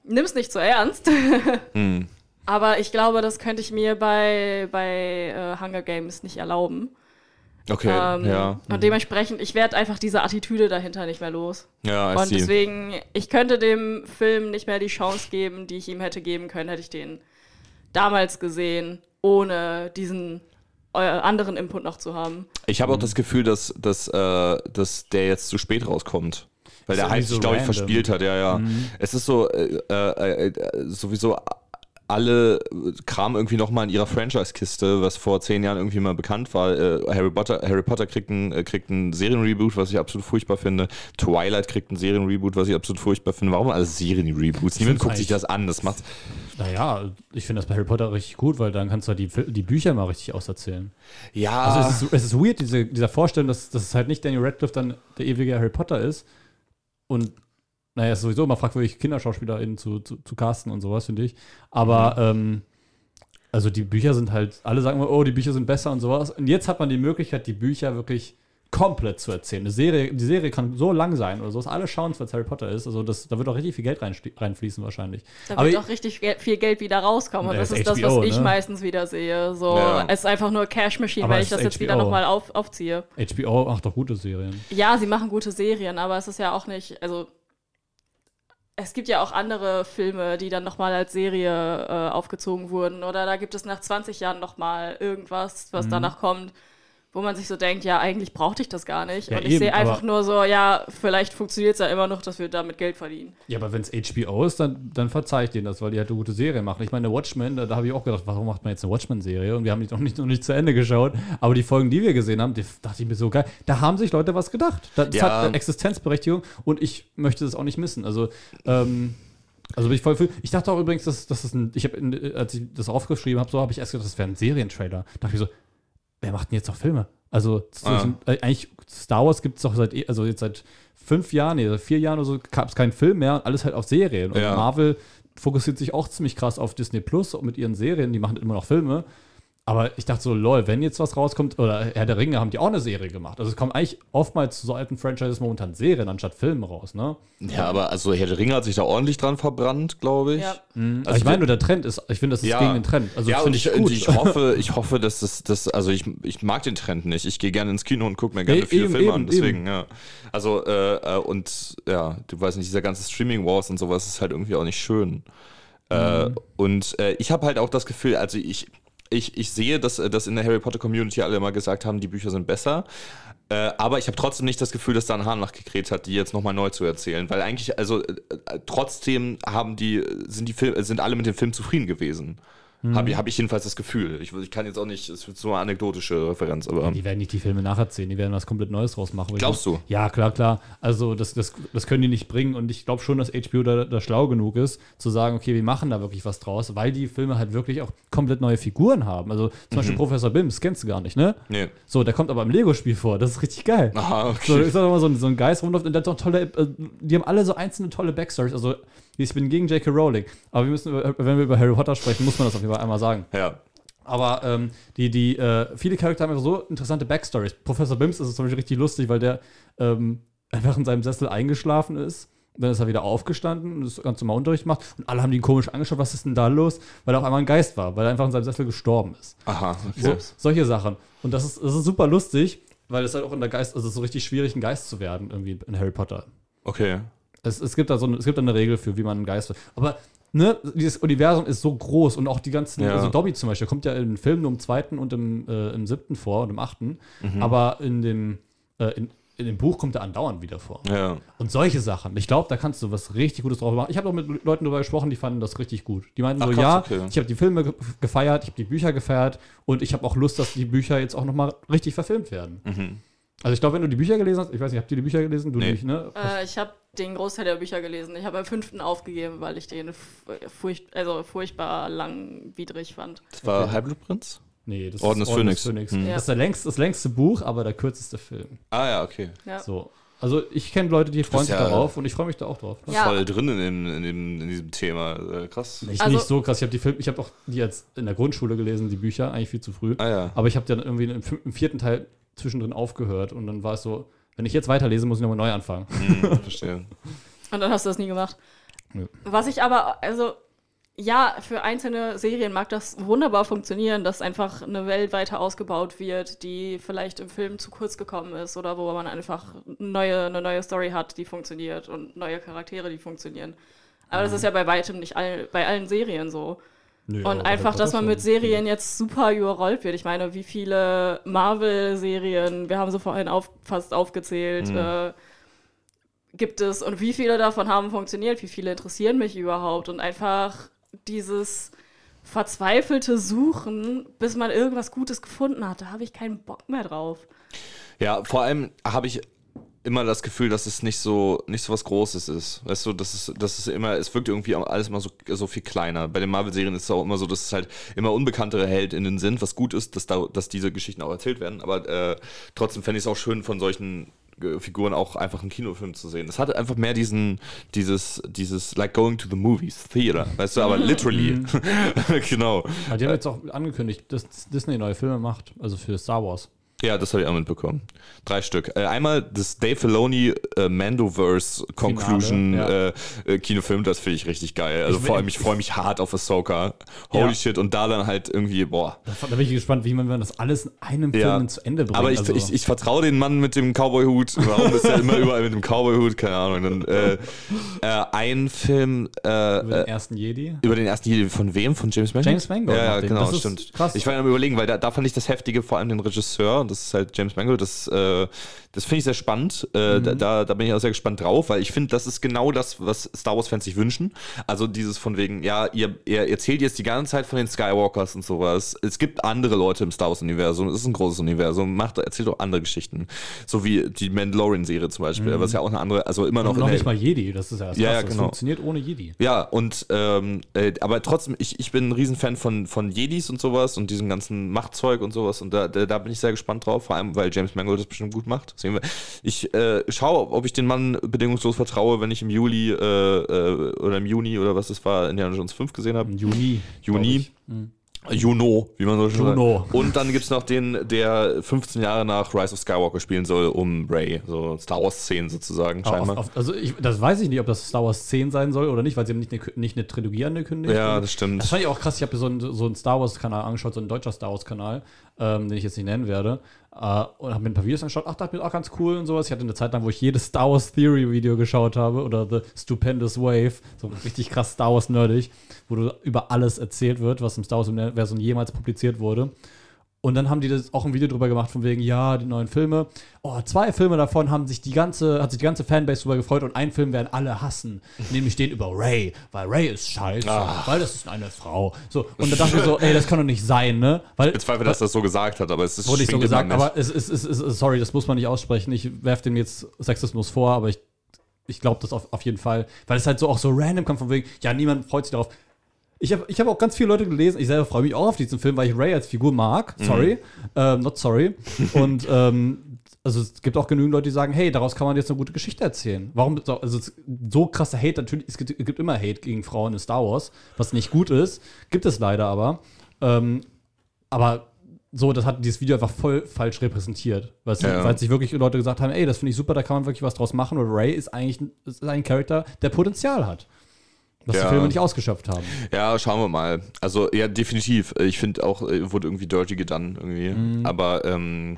nimm's nicht so ernst. Mhm. Aber ich glaube, das könnte ich mir bei, bei äh, Hunger Games nicht erlauben. Okay, Ähm, ja. Und dementsprechend, ich werde einfach diese Attitüde dahinter nicht mehr los. Ja, I Und see. deswegen, ich könnte dem Film nicht mehr die Chance geben, die ich ihm hätte geben können, hätte ich den damals gesehen, ohne diesen äh, anderen Input noch zu haben. Ich habe auch das Gefühl, dass, dass, äh, dass der jetzt zu spät rauskommt. Weil der irgendwie Hype sich, so glaube ich, verspielt hat, ja, ja. Es ist so, äh, äh, äh, sowieso alle Kram irgendwie nochmal in ihrer Franchise-Kiste, was vor zehn Jahren irgendwie mal bekannt war. Äh, Harry Potter, Harry Potter kriegt einen äh, kriegt einen Serienreboot, was ich absolut furchtbar finde. Twilight kriegt einen Serienreboot, was ich absolut furchtbar finde. Warum alles Serienreboots? Niemand guckt sich das an. Das macht. Naja, ich finde das bei Harry Potter richtig gut, weil dann kannst du halt die, die Bücher mal richtig auserzählen. Ja. Also es ist, es ist weird, diese, dieser Vorstellung, dass, dass es halt nicht Daniel Radcliffe dann der ewige Harry Potter ist. Und naja, es ist sowieso immer fragwürdig, KinderschauspielerInnen zu, zu, zu casten und sowas, finde ich. Aber ähm, also die Bücher sind halt, alle sagen immer, oh, die Bücher sind besser und sowas. Und jetzt hat man die Möglichkeit, die Bücher wirklich komplett zu erzählen. Eine Serie, die Serie kann so lang sein oder so, dass alle schauen, weil es Harry Potter ist. Also das, da wird auch richtig viel Geld rein, reinfließen wahrscheinlich. Da Aber wird auch richtig viel Geld wieder rauskommen. Und Ja, das ist ist das, HBO, was ich ne? meistens wieder sehe. So, Ja. es ist einfach nur Cash Machine, Aber wenn es ich das ist jetzt wieder HBO. nochmal auf, aufziehe. HBO macht doch gute Serien. Ja, sie machen gute Serien, aber es ist ja auch nicht, also es gibt ja auch andere Filme, die dann nochmal als Serie äh, aufgezogen wurden. Oder da gibt es nach 20 Jahren nochmal irgendwas, was Mhm. danach kommt. Wo man sich so denkt, ja, eigentlich brauchte ich das gar nicht. Ja, und ich eben, sehe einfach nur so, ja, vielleicht funktioniert es ja immer noch, dass wir damit Geld verdienen. Ja, aber wenn es HBO ist, dann, dann verzeih ich denen das, weil die halt eine gute Serie machen. Ich meine, Watchmen, da, da habe ich auch gedacht, warum macht man jetzt eine Watchmen-Serie? Und wir haben die noch nicht, noch nicht zu Ende geschaut. Aber die Folgen, die wir gesehen haben, die dachte ich mir so geil. Da haben sich Leute was gedacht. Das Ja. hat eine Existenzberechtigung und ich möchte das auch nicht missen. Also, ähm, also bin ich voll für. Ich dachte auch übrigens, dass, dass das ein. Ich habe, als ich das aufgeschrieben habe, so habe ich erst gedacht, das wäre ein Serientrailer. Da dachte ich so, wer macht denn jetzt noch Filme? Also Ah. äh, eigentlich Star Wars gibt es doch seit eh- also jetzt seit fünf Jahren, nee, seit vier Jahren oder so gab es keinen Film mehr und alles halt auf Serien. Und Ja. Marvel fokussiert sich auch ziemlich krass auf Disney Plus mit ihren Serien, die machen immer noch Filme. Aber ich dachte so, lol, wenn jetzt was rauskommt, oder Herr der Ringe haben die auch eine Serie gemacht. Also es kommen eigentlich oftmals zu so alten Franchises momentan Serien anstatt Filme raus, ne? Ja, aber also Herr der Ringe hat sich da ordentlich dran verbrannt, glaube ich. Ja. Also ich meine nur, der Trend ist, ich finde, das ist Ja. gegen den Trend. Also ja, und finde ich, ich gut. ich hoffe, ich hoffe, dass das, das also ich, ich mag den Trend nicht. Ich gehe gerne ins Kino und gucke mir gerne Ja, viele eben, Filme eben, an. Deswegen, ja. Also, äh, äh, und ja, du weißt nicht, dieser ganze Streaming Wars und sowas ist halt irgendwie auch nicht schön. Äh, Mhm. und äh, ich habe halt auch das Gefühl, also ich, ich, ich sehe, dass, äh, dass in der Harry Potter Community alle immer gesagt haben, die Bücher sind besser. Äh, aber ich habe trotzdem nicht das Gefühl, dass da ein Hahn nachgekräht hat, die jetzt nochmal neu zu erzählen. Weil eigentlich, also äh, trotzdem haben die, sind die Fil sind alle mit dem Film zufrieden gewesen. Habe ich, hab ich jedenfalls das Gefühl. Ich, ich kann jetzt auch nicht, es wird so eine anekdotische Referenz, aber. Die werden nicht die Filme nacherzählen, die werden was komplett Neues draus machen. Glaubst du? Ja, klar, klar. Also das, das, das können die nicht bringen und ich glaube schon, dass HBO da, da schlau genug ist, zu sagen, okay, wir machen da wirklich was draus, weil die Filme halt wirklich auch komplett neue Figuren haben. Also zum Mhm. Beispiel Professor Bims, kennst du gar nicht, ne? Nee. So, der kommt aber im Lego-Spiel vor, das ist richtig geil. Aha, So, okay. ist auch immer so ein, so ein Geist rumläuft und der hat doch tolle, äh, die haben alle so einzelne tolle Backstories. Also, ich bin gegen J.K. Rowling, aber wir müssen, wenn wir über Harry Potter sprechen, muss man das auf jeden Fall einmal sagen. Ja. Aber ähm, die, die, äh, viele Charaktere haben einfach so interessante Backstories. Professor Bims ist es zum Beispiel richtig lustig, weil der ähm, einfach in seinem Sessel eingeschlafen ist. Dann ist er wieder aufgestanden und ist ganz normal Unterricht gemacht. Und alle haben ihn komisch angeschaut, was ist denn da los? Weil er auf einmal ein Geist war, weil er einfach in seinem Sessel gestorben ist. Aha. So, Okay. solche Sachen. Und das ist, das ist super lustig, weil es halt auch in der Geist, also es ist so richtig schwierig, ein Geist zu werden, irgendwie in Harry Potter. okay. Es, es, gibt da so eine, es gibt da eine Regel für, wie man ein Geist. Aber ne, dieses Universum ist so groß und auch die ganzen, Ja. also Dobby zum Beispiel, kommt ja im Film nur im zweiten und im, äh, im siebten vor und im achten. Mhm. Aber in dem, äh, in, in dem Buch kommt er andauernd wieder vor. Ja. Und solche Sachen. Ich glaube, da kannst du was richtig Gutes drauf machen. Ich habe auch mit Leuten darüber gesprochen, die fanden das richtig gut. Die meinten Ach, so, krass, ja, okay. ich habe die Filme ge gefeiert, ich habe die Bücher gefeiert und ich habe auch Lust, dass die Bücher jetzt auch nochmal richtig verfilmt werden. Mhm. Also ich glaube, wenn du die Bücher gelesen hast, ich weiß nicht, habt ihr die Bücher gelesen? Du Nee. nicht, ne? Äh, ich habe den Großteil der Bücher gelesen. Ich habe am fünften aufgegeben, weil ich den furcht, also furchtbar langwidrig fand. Das war Okay. Halbblutprinz? Nee, das Orden des Phönix. Mhm. Das Ja. ist der längst, das längste Buch, aber der kürzeste Film. Ah ja, okay. Ja. So. Also ich kenne Leute, die freuen sich ja- darauf und ich freue mich da auch drauf. Ne? Ja. Voll drin in, dem, in, dem, in diesem Thema. Äh, krass. Ich Also- nicht so krass. Ich habe die Film, ich habe auch die jetzt in der Grundschule gelesen, die Bücher, eigentlich viel zu früh. Ah ja. Aber ich habe dann irgendwie im, im vierten Teil zwischendrin aufgehört und dann war es so, wenn ich jetzt weiterlese, muss ich nochmal neu anfangen. Hm, verstehe. Und dann hast du das nie gemacht. Nö. Was ich aber, also, ja, für einzelne Serien mag das wunderbar funktionieren, dass einfach eine Welt weiter ausgebaut wird, die vielleicht im Film zu kurz gekommen ist oder wo man einfach neue, eine neue Story hat, die funktioniert und neue Charaktere, die funktionieren. Aber das ist ja bei weitem nicht all, bei allen Serien so. Nö, Und einfach, dass man mit. Serien jetzt super überrollt wird. Ich meine, wie viele Marvel-Serien, wir haben sie vorhin auf, fast aufgezählt, äh, gibt es und wie viele davon haben funktioniert, wie viele interessieren mich überhaupt und einfach dieses verzweifelte Suchen, bis man irgendwas Gutes gefunden hat, da habe ich keinen Bock mehr drauf. Ja, vor allem habe ich immer das Gefühl, dass es nicht so nicht so was Großes ist. Weißt du, das ist das ist immer es wirkt irgendwie alles immer so so viel kleiner. Bei den Marvel Serien ist es auch immer so, dass es halt immer unbekanntere Heldinnen sind, was gut ist, dass da dass diese Geschichten auch erzählt werden, aber äh, trotzdem fände ich es auch schön von solchen äh, Figuren auch einfach einen Kinofilm zu sehen. Es hat einfach mehr diesen, dieses, dieses, like going to the movies, Theater, weißt du, aber literally. genau. Aber die haben jetzt auch angekündigt, dass Disney neue Filme macht, also für Star Wars. Ja, das habe ich auch mitbekommen. Drei Stück. Äh, einmal das Dave Filoni äh, Mandoverse Conclusion Finale, äh, äh, Kinofilm, das finde ich richtig geil. Also Ich vor allem, ich freue mich hart auf Ahsoka. Holy Ja. shit. Und da dann halt irgendwie, boah. Da, bin ich gespannt, wie man das alles in einem Ja. Film zu Ende bringt. Aber ich, also, ich, ich vertraue den Mann mit dem Cowboy-Hut. Warum ist er immer überall mit dem Cowboy-Hut? Keine Ahnung. Dann, äh, äh, ein Film über den ersten Jedi. über den ersten Jedi von wem? Von James Mangold? James Mangold Ja, ja genau, Das ist stimmt. krass. Ich war am überlegen, weil da, da fand ich das Heftige vor allem den Regisseur. Und das ist halt James Mangold. Das, äh, das finde ich sehr spannend. Äh, da, da, da bin ich auch sehr gespannt drauf, weil ich finde, das ist genau das, was Star Wars-Fans sich wünschen. Also dieses von wegen, ja, ihr, ihr erzählt jetzt die ganze Zeit von den Skywalkers und sowas. Es gibt andere Leute im Star Wars-Universum. Es ist ein großes Universum. Macht, erzählt doch andere Geschichten. So wie die Mandalorian-Serie zum Beispiel, was ja auch eine andere, also immer noch Und noch nicht mal Jedi, das ist ja das Ja, ja, Krasse. Das genau. funktioniert ohne Jedi. ja, und ähm, äh, aber trotzdem, ich, ich bin ein Riesenfan von, von Jedis und sowas und diesem ganzen Machtzeug und sowas. Und da, da, da bin ich sehr gespannt drauf, vor allem, weil James Mangold das bestimmt gut macht. Wir. Ich äh, schaue, ob ich den Mann bedingungslos vertraue, wenn ich im Juli äh, äh, oder im Juni oder was es war, Indiana Jones 5 gesehen habe. Juni. Juni. glaub Juno, wie man so schön Juno. sagt. Und dann gibt es noch den, der 15 Jahre nach Rise of Skywalker spielen soll, um Ray. So Star Wars-Szenen sozusagen, ich. Auf, scheinbar. auf, also ich, das weiß ich nicht, ob das Star Wars 10 sein soll oder nicht, weil sie haben nicht eine, nicht eine Trilogie angekündigt. ja, das stimmt. Das fand ich auch krass. Ich habe mir so einen, so einen Star Wars-Kanal angeschaut, so ein deutscher Star Wars-Kanal, ähm, den ich jetzt nicht nennen werde. Äh, und habe mir ein paar Videos angeschaut. Ach, dachte mir auch ganz cool und sowas. Ich hatte eine Zeit lang, wo ich jedes Star Wars Theory-Video geschaut habe oder The Stupendous Wave. So richtig krass Star Wars-nerdig, wo du über alles erzählt wird, was im Star Wars-Universum jemals publiziert wurde. Und dann haben die das auch ein Video drüber gemacht, von wegen, ja, die neuen Filme. Oh, zwei Filme davon haben sich die ganze, hat sich die ganze Fanbase drüber gefreut und einen Film werden alle hassen. Nämlich den über Ray, weil Ray ist scheiße, weil das ist eine Frau. So, und da dachte ich so, ey, das kann doch nicht sein, ne? Weil, Ich bezweifle, dass das so gesagt hat, aber es ist wurde nicht so gesagt, aber es ist, es, ist, es ist, sorry, das muss man nicht aussprechen. Ich werfe dem jetzt Sexismus vor, aber ich, ich glaube das auf, auf jeden Fall, weil es halt so auch so random kommt von wegen, ja, niemand freut sich darauf. Ich habe ich hab auch ganz viele Leute gelesen, ich selber freue mich auch auf diesen Film, weil ich Ray als Figur mag. Sorry, ähm, not sorry. Und ähm, also es gibt auch genügend Leute, die sagen, hey, daraus kann man jetzt eine gute Geschichte erzählen. Warum, so- also so krasser Hate, natürlich, es gibt, es gibt immer Hate gegen Frauen in Star Wars, was nicht gut ist, gibt es leider aber. Ähm, aber so, das hat dieses Video einfach voll falsch repräsentiert. Weil, Ja. weil sich wirklich Leute gesagt haben, ey, das finde ich super, da kann man wirklich was draus machen. Und Ray ist eigentlich ist ein Charakter, der Potenzial hat. Was Ja. die Filme nicht ausgeschöpft haben. Ja, schauen wir mal. Also, ja, definitiv. Ich finde auch, äh, wurde irgendwie dirty gedan irgendwie. Mhm. Aber ähm,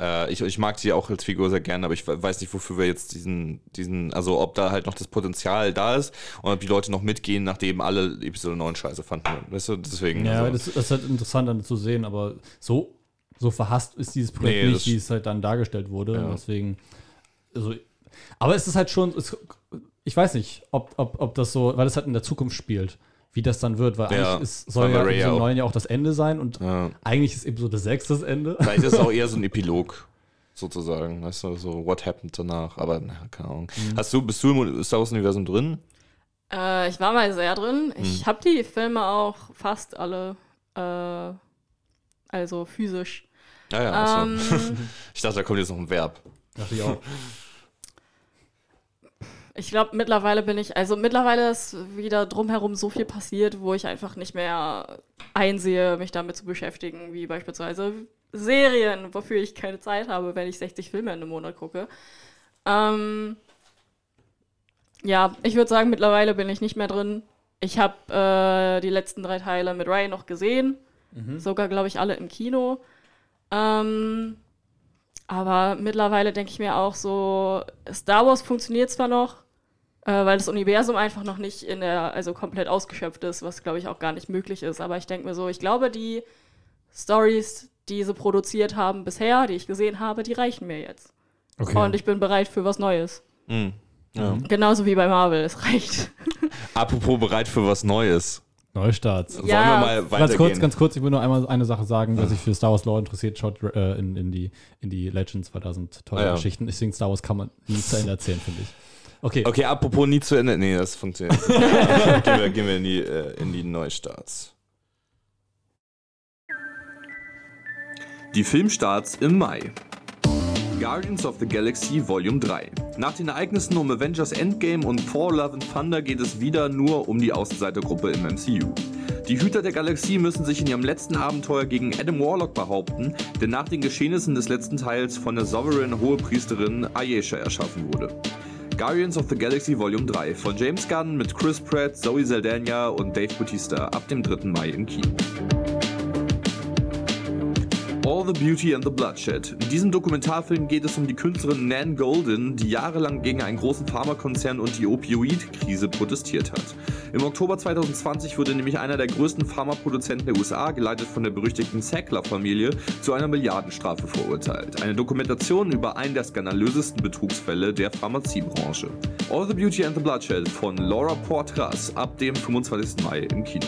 äh, ich, ich mag sie auch als Figur sehr gerne, aber ich we- weiß nicht, wofür wir jetzt diesen, diesen, also ob da halt noch das Potenzial da ist und ob die Leute noch mitgehen, nachdem alle Episode 9 scheiße fanden. Weißt du, deswegen. Ja, also, das, das ist halt interessant dann zu sehen, aber so, so verhasst ist dieses Projekt Nee, nicht, wie es halt dann dargestellt wurde. Ja. Deswegen, also, aber es ist halt schon, es, ich weiß nicht, ob, ob, ob das so, weil es halt in der Zukunft spielt, wie das dann wird, weil Ja, eigentlich ist, soll ja ja Episode auch- 9 ja auch das Ende sein und ja. eigentlich ist Episode 6 das Ende. Vielleicht ist es auch eher so ein Epilog. Sozusagen, weißt du, so what happened danach, aber na, keine Ahnung. Mhm. Hast du, bist du im Star Wars Universum drin? Äh, ich war mal sehr drin. Ich Hm. habe die Filme auch fast alle, äh, also physisch. Ja, ja, achso. Ähm, Ich dachte, da kommt jetzt noch ein Verb. Dachte ich auch. ich glaube, mittlerweile bin ich, also mittlerweile ist wieder drumherum so viel passiert, wo ich einfach nicht mehr einsehe, mich damit zu beschäftigen, wie beispielsweise Serien, wofür ich keine Zeit habe, wenn ich 60 Filme in einem Monat gucke. Ähm, ja, ich würde sagen, mittlerweile bin ich nicht mehr drin. Ich habe äh, die letzten drei Teile mit Ray noch gesehen. Sogar, glaube ich, alle im Kino. Ähm, aber mittlerweile denke ich mir auch so, Star Wars funktioniert zwar noch, weil das Universum einfach noch nicht in der, also komplett ausgeschöpft ist, was glaube ich auch gar nicht möglich ist. Aber ich denke mir so, ich glaube, die Stories, die sie produziert haben bisher, die ich gesehen habe, die reichen mir jetzt. Okay. Und ich bin bereit für was Neues. Hm. Ja. Genauso wie bei Marvel, es reicht. Apropos bereit für was Neues. Neustarts. Sollen Ja. wir mal Ganz weitergehen? kurz, ganz kurz, ich will nur einmal eine Sache sagen, wer sich für Star Wars Lore interessiert, schaut äh, in, in, die, in die Legends 2000 tolle Ah, ja. Geschichten. Deswegen Star Wars kann man nie zu Ende erzählen, finde ich. Okay. Okay, apropos nie zu Ende. Nee, das funktioniert nicht. gehen, wir, gehen wir in die, äh, in die Neustarts. Die Filmstarts im Mai. Guardians of the Galaxy Volume 3. Nach den Ereignissen um Avengers Endgame und Thor Love and Thunder geht es wieder nur um die Außenseitergruppe im MCU. Die Hüter der Galaxie müssen sich in ihrem letzten Abenteuer gegen Adam Warlock behaupten, der nach den Geschehnissen des letzten Teils von der Sovereign Hohepriesterin Ayesha erschaffen wurde. Guardians of the Galaxy Volume 3 von James Gunn mit Chris Pratt, Zoe Saldana und Dave Bautista ab dem 3. Mai im Kino. All the Beauty and the Bloodshed. In diesem Dokumentarfilm geht es um die Künstlerin Nan Golden, die jahrelang gegen einen großen Pharmakonzern und die Opioid-Krise protestiert hat. Im Oktober 2020 wurde nämlich einer der größten Pharmaproduzenten der USA, geleitet von der berüchtigten Sackler-Familie, zu einer Milliardenstrafe verurteilt. Eine Dokumentation über einen der skandalösesten Betrugsfälle der Pharmaziebranche. All the Beauty and the Bloodshed von Laura Portras ab dem 25. Mai im Kino.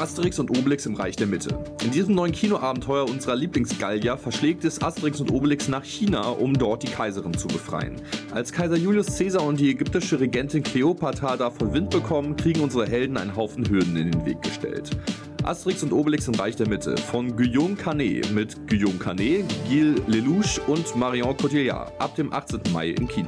Asterix und Obelix im Reich der Mitte. In diesem neuen Kinoabenteuer unserer Lieblingsgallier verschlägt es Asterix und Obelix nach China, um dort die Kaiserin zu befreien. Als Kaiser Julius Caesar und die ägyptische Regentin Kleopatra davon Wind bekommen, kriegen unsere Helden einen Haufen Hürden in den Weg gestellt. Asterix und Obelix im Reich der Mitte von Guillaume Canet mit Guillaume Canet, Gilles Lelouch und Marion Cotillard ab dem 18. Mai im Kino.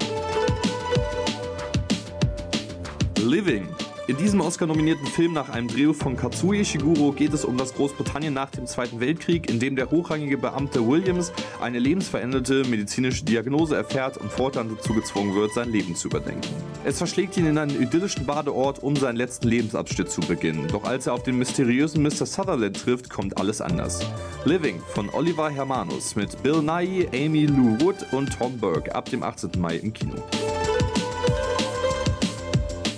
Living. In diesem Oscar-nominierten Film nach einem Drehbuch von Katsuo Ishiguro geht es um das Großbritannien nach dem Zweiten Weltkrieg, in dem der hochrangige Beamte Williams eine lebensveränderte medizinische Diagnose erfährt und fortan dazu gezwungen wird, sein Leben zu überdenken. Es verschlägt ihn in einen idyllischen Badeort, um seinen letzten Lebensabschnitt zu beginnen. Doch als er auf den mysteriösen Mr. Sutherland trifft, kommt alles anders. Living von Oliver Hermanus mit Bill Nighy, Amy Lou Wood und Tom Burke ab dem 18. Mai im Kino.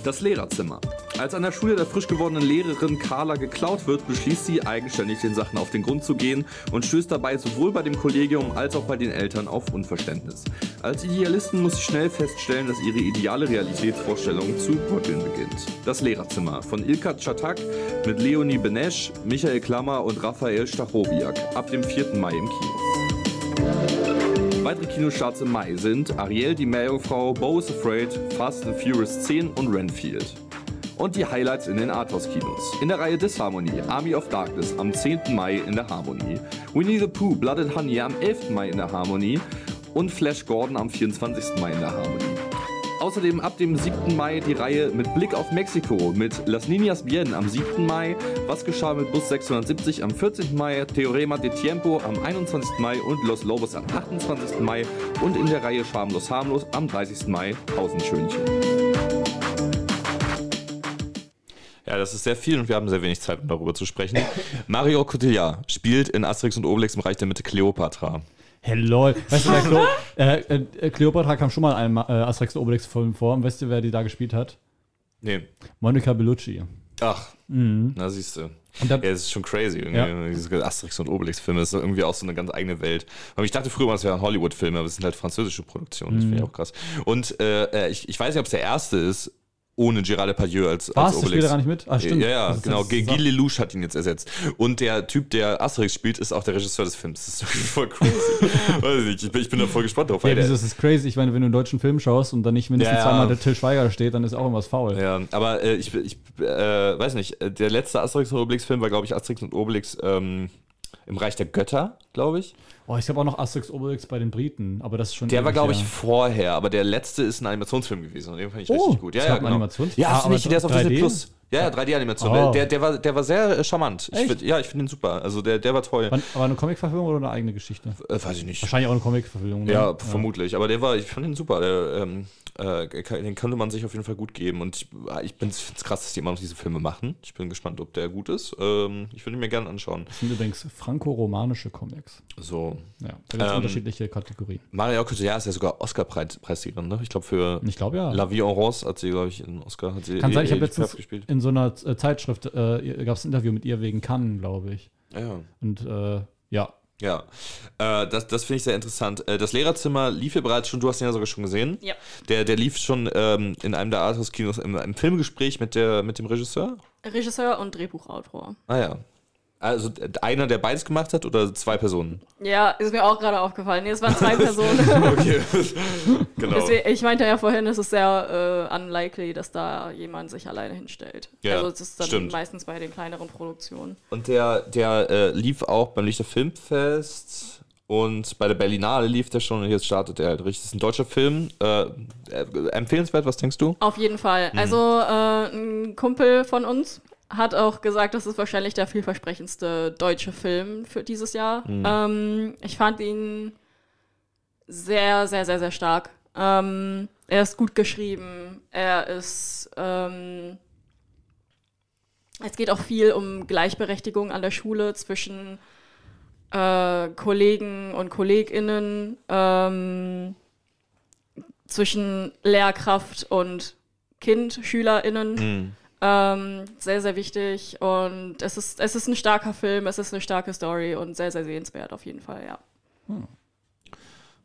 Das Lehrerzimmer. Als an der Schule der frisch gewordenen Lehrerin Carla geklaut wird, beschließt sie, eigenständig den Sachen auf den Grund zu gehen und stößt dabei sowohl bei dem Kollegium als auch bei den Eltern auf Unverständnis. Als Idealistin muss sie schnell feststellen, dass ihre ideale Realitätsvorstellung zu bröckeln beginnt. Das Lehrerzimmer von Ilka Chatak mit Leonie Benesch, Michael Klammer und Raphael Stachowiak ab dem 4. Mai im Kino. Weitere Kinostarts im Mai sind Ariel die Meerjungfrau, Bo is Afraid, Fast and Furious 10 und Renfield. Und die Highlights in den Arthouse-Kinos. In der Reihe Disharmony, Army of Darkness am 10. Mai in der Harmonie, Winnie the Pooh, Blood and Honey am 11. Mai in der Harmonie und Flash Gordon am 24. Mai in der Harmonie. Außerdem ab dem 7. Mai die Reihe mit Blick auf Mexiko mit Las Niñas Bien am 7. Mai, Was geschah mit Bus 670 am 14. Mai, Theorema de Tiempo am 21. Mai und Los Lobos am 28. Mai und in der Reihe Schamlos Harmlos am 30. Mai Tausendschönchen. Ja, das ist sehr viel und wir haben sehr wenig Zeit, um darüber zu sprechen. Mario Cotillard spielt in Asterix und Obelix im Reich der Mitte Cleopatra. Hello. Weißt du, der Cleo äh, äh, Cleopatra kam schon mal in einem äh, Asterix und Obelix-Film vor. Und weißt du, wer die da gespielt hat? Nee. Monica Bellucci. Ach, na siehst du. Und da- Ja, das ist schon crazy. Irgendwie. Ja. Diese Asterix und Obelix-Filme ist irgendwie auch so eine ganz eigene Welt. Aber ich dachte früher mal, es wären Hollywood-Filme, aber es sind halt französische Produktionen. Das finde Mhm. ich auch krass. Und äh, ich, ich weiß nicht, ob es der erste ist, ohne Gerard Depardieu als, als Obelix. spielt da gar nicht mit? Ah, stimmt. Ja, ja, Das genau. das- Guy Lelouch hat ihn jetzt ersetzt. Und der Typ, der Asterix spielt, ist auch der Regisseur des Films. Das ist voll crazy. Weiß ich nicht. Ich bin, ich bin da voll gespannt drauf. Ja, wieso ist das crazy? Ich meine, wenn du einen deutschen Film schaust und dann nicht mindestens Ja, ja. zweimal der Till Schweiger steht, dann ist auch irgendwas faul. Ja, aber äh, ich, ich äh, weiß nicht, äh, der letzte Asterix und Obelix-Film war, glaube ich, Asterix und Obelix ähm, im Reich der Götter, glaube ich. Oh, ich habe auch noch Asterix Obelix bei den Briten, aber das ist schon. Der war, glaube ich, her. vorher, aber der letzte ist ein Animationsfilm gewesen und den fand ich Oh, richtig gut. Ja, ja, einen Animationsfilm? Ja, Ah, hast du aber nicht, der ist auf 3D? Disney Plus. Ja, ja, 3D-Animation. Oh. Der, der, war, der war sehr äh, charmant. Ich find, ja, ich finde ihn super. Also der, der war toll. Aber eine Comic-Verfilmung oder eine eigene Geschichte? Äh, weiß ich nicht. Wahrscheinlich auch eine Comic-Verfilmung. ne? Ja, vermutlich. Aber der war, ich fand ihn super. Der, ähm, äh, den konnte man sich auf jeden Fall gut geben. Und ich, ich finde es krass, dass die immer noch diese Filme machen. Ich bin gespannt, ob der gut ist. Ähm, ich würde ihn mir gerne anschauen. Das sind übrigens franco-romanische Comics. So. Ja, da gibt es Ähm, unterschiedliche Kategorien. Mario Cotillard ist ja sogar Oscar-Preisträgerin, ne? Ich glaube für Ich glaube ja. La Vie en Rose hat sie, glaube ich, einen Oscar hat sie Kann sein, ich eh- habe eh letztens gespielt. in so einer äh, Zeitschrift, äh, gab es ein Interview mit ihr wegen Cannes, glaube ich. Ja. Und äh, ja, Ja, äh, das, das finde ich sehr interessant. Äh, das Lehrerzimmer lief ja bereits schon, du hast ihn ja sogar schon gesehen. Ja. Der, der lief schon ähm, in einem der Arthouse-Kinos im, im Filmgespräch mit, der, mit dem Regisseur. Regisseur und Drehbuchautor. Ah ja. Also einer, der beides gemacht hat oder zwei Personen? Ja, ist mir auch gerade aufgefallen. Nee, es waren zwei Personen. Okay. genau. Deswegen, ich meinte ja vorhin, es ist sehr äh, unlikely, dass da jemand sich alleine hinstellt. Ja, also es ist dann stimmt. meistens bei den kleineren Produktionen. Und der, der äh, lief auch beim Lichter Filmfest und bei der Berlinale lief der schon und jetzt startet er halt richtig. Das ist ein deutscher Film. Äh, äh, empfehlenswert, was denkst du? Auf jeden Fall. Mhm. Also äh, ein Kumpel von uns hat auch gesagt, das ist wahrscheinlich der vielversprechendste deutsche Film für dieses Jahr. Mhm. Ähm, ich fand ihn sehr, sehr, sehr, sehr stark. Ähm, er ist gut geschrieben. Er ist. Ähm, es geht auch viel um Gleichberechtigung an der Schule zwischen äh, Kollegen und KollegInnen, ähm, zwischen Lehrkraft und Kind, SchülerInnen. Mhm. Ähm, sehr, sehr wichtig. Und es ist, es ist ein starker Film, es ist eine starke Story und sehr, sehr sehenswert auf jeden Fall, ja.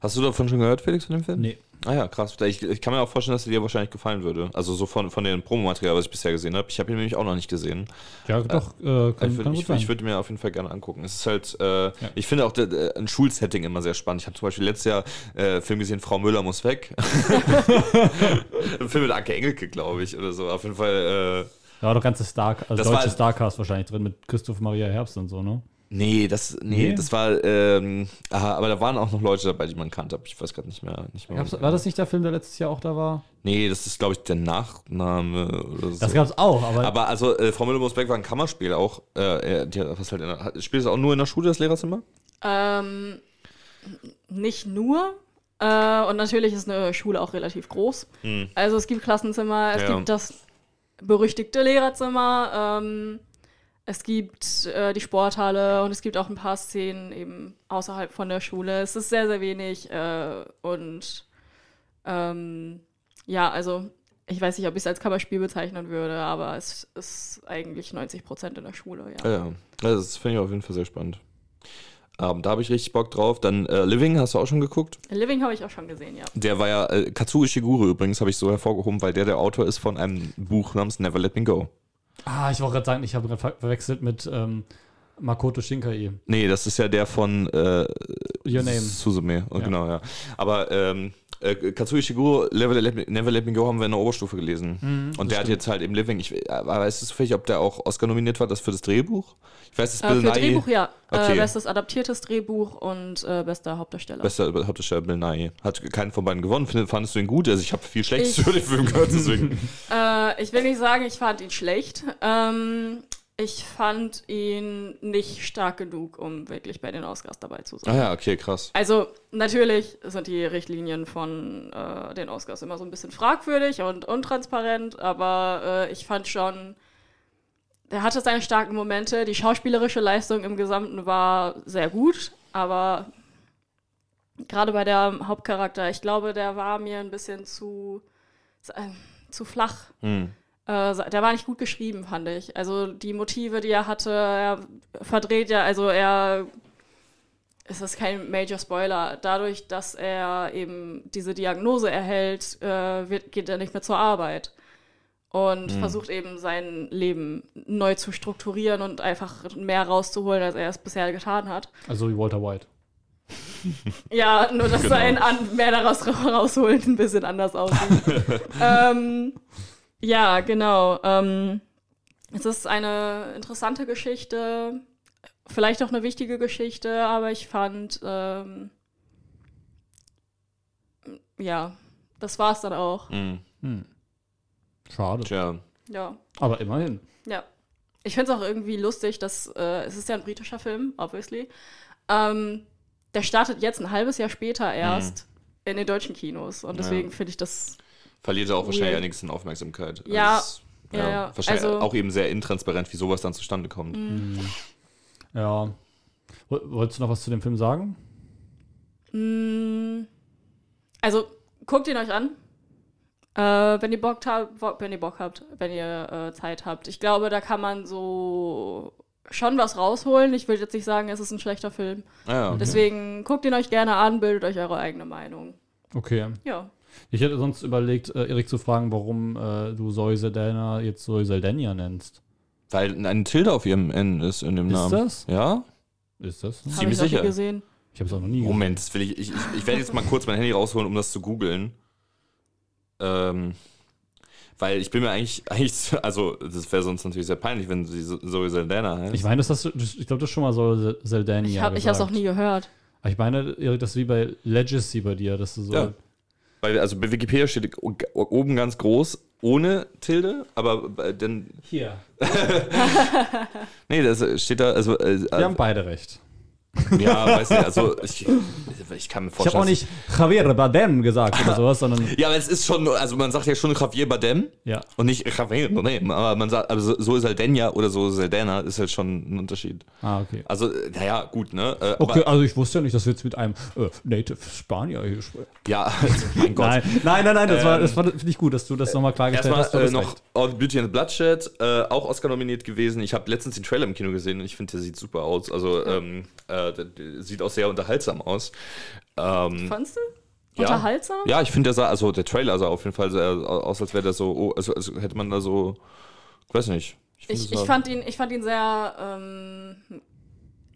Hast du davon schon gehört, Felix, von dem Film? Nee. Ah ja, krass. Ich, ich kann mir auch vorstellen, dass er dir wahrscheinlich gefallen würde. Also so von, von dem Promomaterial, was ich bisher gesehen habe. Ich habe ihn nämlich auch noch nicht gesehen. Ja, doch, äh, kann, ich würde gut ich, würde mir auf jeden Fall gerne angucken. Es ist halt, äh, ich finde auch der, ein Schulsetting immer sehr spannend. Ich habe zum Beispiel letztes Jahr äh, Film gesehen, Frau Müller muss weg. ein Film mit Anke Engelke, glaube ich, oder so. Auf jeden Fall. Äh, ja, doch ganze Star, also Das deutsche war- Starcast wahrscheinlich drin mit Christoph Maria Herbst und so, ne? Nee, das, nee, Nee? das war, ähm, aha, aber da waren auch noch Leute dabei, die man kannte. Ich weiß gerade nicht mehr. Nicht mehr war das nicht der Film, der letztes Jahr auch da war? nee, das ist, glaube ich, der Nachname oder so. Das gab's auch, aber, aber also, äh, Frau Müller muss weg war ein Kammerspiel auch. Äh, die, hat- was halt in spielt es auch nur in der Schule, das Lehrerzimmer? Ähm, nicht nur. Äh, und natürlich ist eine Schule auch relativ groß. Also es gibt Klassenzimmer, es Ja. gibt das berüchtigte Lehrerzimmer, ähm, es gibt äh, die Sporthalle und es gibt auch ein paar Szenen eben außerhalb von der Schule. Es ist sehr, sehr wenig äh, und ähm, ja, also ich weiß nicht, ob ich es als Kammerspiel bezeichnen würde, aber es ist eigentlich 90 Prozent in der Schule, ja. Ja. Also das finde ich auf jeden Fall sehr spannend. Ähm, da habe ich richtig Bock drauf. Dann äh, Living, hast du auch schon geguckt? Living habe ich auch schon gesehen, ja. Der war ja, äh, Katsuo Ishiguro übrigens, habe ich so hervorgehoben, weil der der Autor ist von einem Buch namens Never Let Me Go. Ah, ich wollte gerade sagen, ich habe gerade ver verwechselt mit ähm, Makoto Shinkai. Nee, das ist ja der von äh, Your Name. Suzume, oh, Ja. genau, ja. Aber ähm, äh, Katsuo Ishiguro, Never Let, Me, Never Let Me Go haben wir in der Oberstufe gelesen. Mhm, Und der hat jetzt halt im Living, ich, aber weißt du zufällig, ob der auch Oscar nominiert war, das für das Drehbuch? Ich weiß, das Äh, Bill Nighy- Drehbuch, ja. Okay. Äh, bestes adaptiertes Drehbuch und äh, bester Hauptdarsteller. Bester Hauptdarsteller Bill Nye. Hat keinen von beiden gewonnen. Find- Fandest du ihn gut? Also ich habe viel Schlechtes Ich- über den Film gehört, deswegen. Äh, ich will nicht sagen, ich fand ihn schlecht. Ähm, ich fand ihn nicht stark genug, um wirklich bei den Oscars dabei zu sein. ah ja, okay, krass. Also natürlich sind die Richtlinien von äh, den Oscars immer so ein bisschen fragwürdig und untransparent, aber äh, ich fand schon, er hatte seine starken Momente. Die schauspielerische Leistung im Gesamten war sehr gut, aber gerade bei der Hauptcharakter, ich glaube, der war mir ein bisschen zu, äh, zu flach. Hm. Äh, der war nicht gut geschrieben, fand ich. Also die Motive, die er hatte, er verdreht ja, also er es ist kein Major Spoiler. Dadurch, dass er eben diese Diagnose erhält, äh, wird, geht er nicht mehr zur Arbeit und versucht eben sein Leben neu zu strukturieren und einfach mehr rauszuholen, als er es bisher getan hat. Also wie Walter White. Ja, nur dass Genau. sein an mehr daraus ra- rausholen ein bisschen anders aussieht. ähm, ja, genau. Ähm, es ist eine interessante Geschichte, vielleicht auch eine wichtige Geschichte, aber ich fand, ähm, ja, das war's dann auch. Hm. Schade. Tja. Ja, Aber immerhin. ja. Ich finde es auch irgendwie lustig, dass äh, es ist ja ein britischer Film, obviously. Ähm, der startet jetzt ein halbes Jahr später erst in den deutschen Kinos und deswegen finde ich das Verliert er auch wahrscheinlich Weird. einiges an Aufmerksamkeit. Also Ja. ist, Ja, ja. Wahrscheinlich Also- auch eben sehr intransparent, wie sowas dann zustande kommt. Ja. Woll- Wolltest du noch was zu dem Film sagen? Mm, Also, guckt ihn euch an. Äh, wenn ihr Bock wenn ihr Bock habt, wenn ihr äh, Zeit habt. Ich glaube, da kann man so schon was rausholen. Ich will jetzt nicht sagen, es ist ein schlechter Film. Ah, ja, okay. Deswegen guckt ihn euch gerne an, bildet euch eure eigene Meinung. Okay. Ja. Ich hätte sonst überlegt, äh, Erik zu fragen, warum äh, du Zoe Saldana jetzt Zoe Saldana nennst. Weil ein Tilde auf ihrem N ist in dem Ist Namen. das? Ja? Ist das? Habe Ziemlich ich noch nie sicher. gesehen. Ich habe es auch noch nie gesehen. Moment, das will ich, ich, ich, ich werde jetzt mal kurz mein Handy rausholen, um das zu googeln. Ähm, weil ich bin mir eigentlich, eigentlich also das wäre sonst natürlich sehr peinlich, wenn sie Zoe Saldana heißt. Ich meine, das hast du, das- ich glaube, das ist schon mal so Saldana. Ich habe es auch nie gehört. Aber ich meine, Erik, das ist wie bei Legacy bei dir, dass du so. Ja. Weil, also bei Wikipedia steht oben ganz groß ohne Tilde, aber bei- dann. Hier. Nee, das steht da, also. Äh, Wir haben beide recht. Ja, weiß nicht, also ich, ich kann mir Ich vorstellen. habe auch nicht Javier Bardem gesagt oder sowas, sondern Ja, aber es ist schon, also man sagt ja schon Javier Bardem ja. und nicht Javier Bardem, aber man sagt, also so ist Aldenia oder so ist Aldena, ist halt schon ein Unterschied. Ah, okay. Also, naja, gut, ne? Äh, Okay, Aber, also ich wusste ja nicht, dass wir jetzt mit einem äh, Native Spanier hier sprechen. ja, also, mein Gott. Nein, nein, nein, nein, das war, Ähm, das war finde ich gut, dass du das nochmal klargestellt hast. Erstmal äh, noch. All Beauty and the Bloodshed, äh, auch Oscar nominiert gewesen. Ich habe letztens den Trailer im Kino gesehen und ich finde, der sieht super aus. Also ähm, äh, sieht auch sehr unterhaltsam aus. Ähm, Fandst du? ja. Unterhaltsam? Ja, ich finde, der sah, also der Trailer sah auf jeden Fall sehr aus, als wäre der so, oh, also, also hätte man da so, ich weiß nicht. Ich, ich, sah- fand ihn, ich fand ihn sehr. Ähm,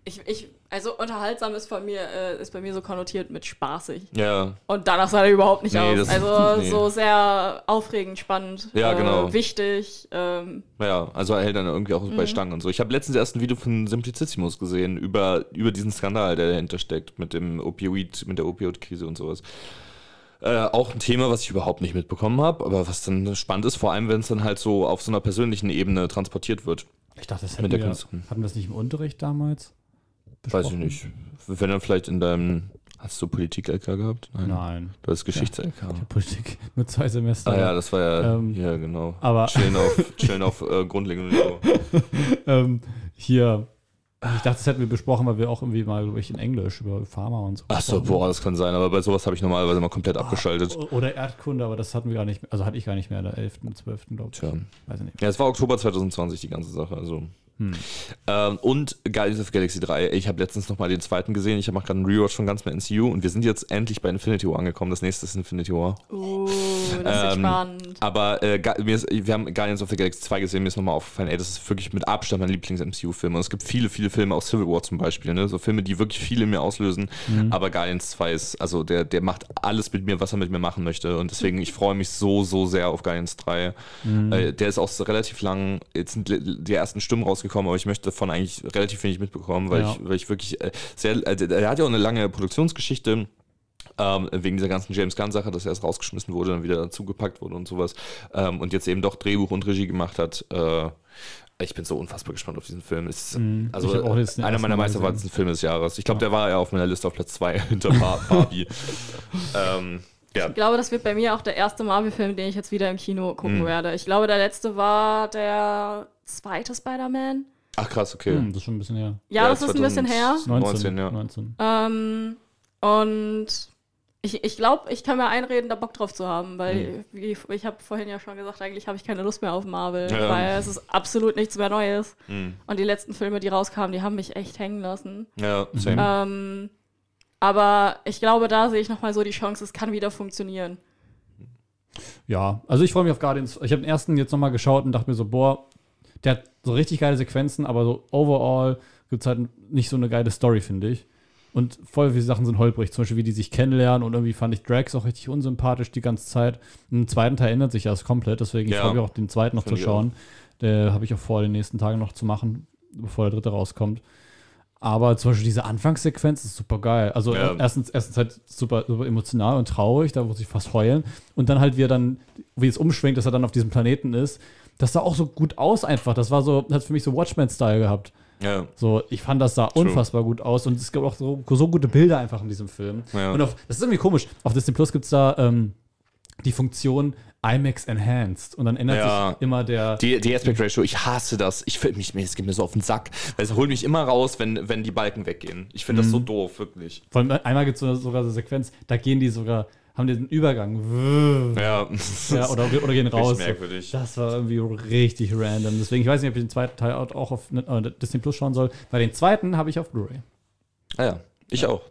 ich, ich, also unterhaltsam ist, von mir, äh, ist bei mir so konnotiert mit spaßig. Ja, Und danach sah er überhaupt nicht Nee, aus. das- Also nee. so sehr aufregend, spannend, Ja, äh, genau. wichtig. Ähm, ja, also er hält dann irgendwie auch Mhm. bei Stangen und so. Ich habe letztens erst ein Video von Simplicissimus gesehen über, über diesen Skandal, der dahinter steckt mit dem Opioid, mit der Opioid-Krise und sowas. Äh, auch ein Thema, was ich überhaupt nicht mitbekommen habe, aber was dann spannend ist, vor allem wenn es dann halt so auf so einer persönlichen Ebene transportiert wird. Ich dachte, das mit hätten der wir, Künstlerin. hatten wir das nicht im Unterricht damals? Weiß ich besprochen? nicht. Wenn dann vielleicht in deinem. Hast du Politik-LK gehabt? Nein. Du hast Geschichts-LK. Politik, nur zwei Semester. Ah ja, das war ja. Ähm, ja, genau. aber- Chillen auf, chillen auf äh, grundlegendem Niveau. ähm, hier, ich dachte, das hätten wir besprochen, weil wir auch irgendwie mal, glaube ich, in Englisch über Pharma und so. Achso, boah, das kann sein, aber bei sowas habe ich normalerweise mal komplett abgeschaltet. haben. Oder Erdkunde, aber das hatten wir gar nicht mehr, also hatte ich gar nicht mehr in der 11., 12., glaube ich. Tja. Weiß ich nicht. Ja, es war Oktober 2020, die ganze Sache. Also. Hm. Ähm, und Guardians of the Galaxy 3. Ich habe letztens nochmal den zweiten gesehen. Ich mache gerade einen Rewatch von ganz mehr MCU und wir sind jetzt endlich bei Infinity War angekommen. Das nächste ist Infinity War. uh, das ist Ähm, spannend. Aber äh, ist, wir haben Guardians of the Galaxy 2 gesehen, mir ist nochmal aufgefallen, ey, das ist wirklich mit Abstand mein Lieblings-MCU-Film. Und es gibt viele, viele Filme, auch Civil War zum Beispiel, ne? so Filme, die wirklich viel in mir auslösen. Aber Guardians 2 ist, also der, der macht alles mit mir, was er mit mir machen möchte. Und deswegen, ich freue mich so, so sehr auf Guardians 3. Äh, der ist auch so relativ lang, jetzt sind die ersten Stimmen rausgekommen, aber ich möchte davon eigentlich relativ wenig mitbekommen, weil, Ja. ich, weil ich wirklich äh, sehr, äh, der, der hat ja auch eine lange Produktionsgeschichte. Ähm, wegen dieser ganzen James Gunn-Sache, dass er erst rausgeschmissen wurde, dann wieder dazugepackt wurde und sowas. Ähm, und jetzt eben doch Drehbuch und Regie gemacht hat. Äh, ich bin so unfassbar gespannt auf diesen Film. Es Ist, Mhm. Also einer meiner meisterwartesten Filme des Jahres. Ich glaube, der war ja auf meiner Liste auf Platz 2 hinter Bar Barbie. ähm, ja, Ich glaube, das wird bei mir auch der erste Marvel-Film, den ich jetzt wieder im Kino gucken Mhm. werde. Ich glaube, der letzte war der zweite Spider-Man. ach krass, okay. Hm, das ist schon ein bisschen her. Ja, das ist ein bisschen her. 19, ja. 19. Ähm, und ich, ich glaube, ich kann mir einreden, da Bock drauf zu haben, weil, wie ich habe vorhin ja schon gesagt, eigentlich habe ich keine Lust mehr auf Marvel, Ja. weil es ist absolut nichts mehr Neues. Mhm. Und die letzten Filme, die rauskamen, die haben mich echt hängen lassen. Ja, same. Ähm, aber ich glaube, da sehe ich nochmal so die Chance, es kann wieder funktionieren. Ja, also ich freue mich auf Guardians. Ich habe den ersten jetzt nochmal geschaut und dachte mir so, boah, der hat so richtig geile Sequenzen, aber so overall gibt es halt nicht so eine geile Story, finde ich. Und voll viele Sachen sind holprig, zum Beispiel wie die sich kennenlernen und irgendwie fand ich Drax auch richtig unsympathisch die ganze Zeit. Im zweiten Teil ändert sich das komplett, deswegen Ja. freue ich mich auch den zweiten noch zu schauen. Der habe ich auch vor, den nächsten Tagen noch zu machen, bevor der dritte rauskommt. Aber zum Beispiel diese Anfangssequenz ist super geil. Also Ja. erstens, erstens halt super, super emotional und traurig, da muss ich fast heulen. Und dann halt, wie er dann, wie es umschwenkt, dass er dann auf diesem Planeten ist. Das sah auch so gut aus einfach. Das war so, hat für mich so Watchmen-Style gehabt. ja. So, ich fand, das sah unfassbar gut aus und es gibt auch so, so gute Bilder einfach in diesem Film. Ja. Und auf, das ist irgendwie komisch. Auf Disney Plus gibt es da ähm, die Funktion IMAX Enhanced und dann ändert Ja. sich immer der. Die, die Aspect Ratio, ich hasse das. Ich finde mich, es geht mir so auf den Sack. Weil es holt mich immer raus, wenn, wenn die Balken weggehen. Ich finde das Mhm. so doof, wirklich. Vor allem einmal gibt es so, sogar so eine Sequenz, da gehen die sogar, haben diesen Übergang. Ja, Ja, oder, oder gehen raus. Merkwürdig. Das war irgendwie richtig random. Deswegen, ich weiß nicht, ob ich den zweiten Teil auch auf äh, Disney Plus schauen soll, weil den zweiten habe ich auf Blu-ray. Ah ja, ich auch.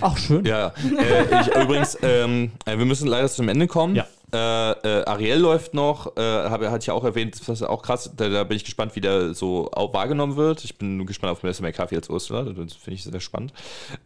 Ach, schön. Ja, äh, ich, übrigens, ähm, äh, wir müssen leider zum Ende kommen. Ja. Äh, äh, Ariel läuft noch, äh, habe hatte ich auch erwähnt, das ist auch krass, da, da bin ich gespannt, wie der so wahrgenommen wird. Ich bin gespannt auf Melissa McCarthy als Ursula, das finde ich sehr spannend.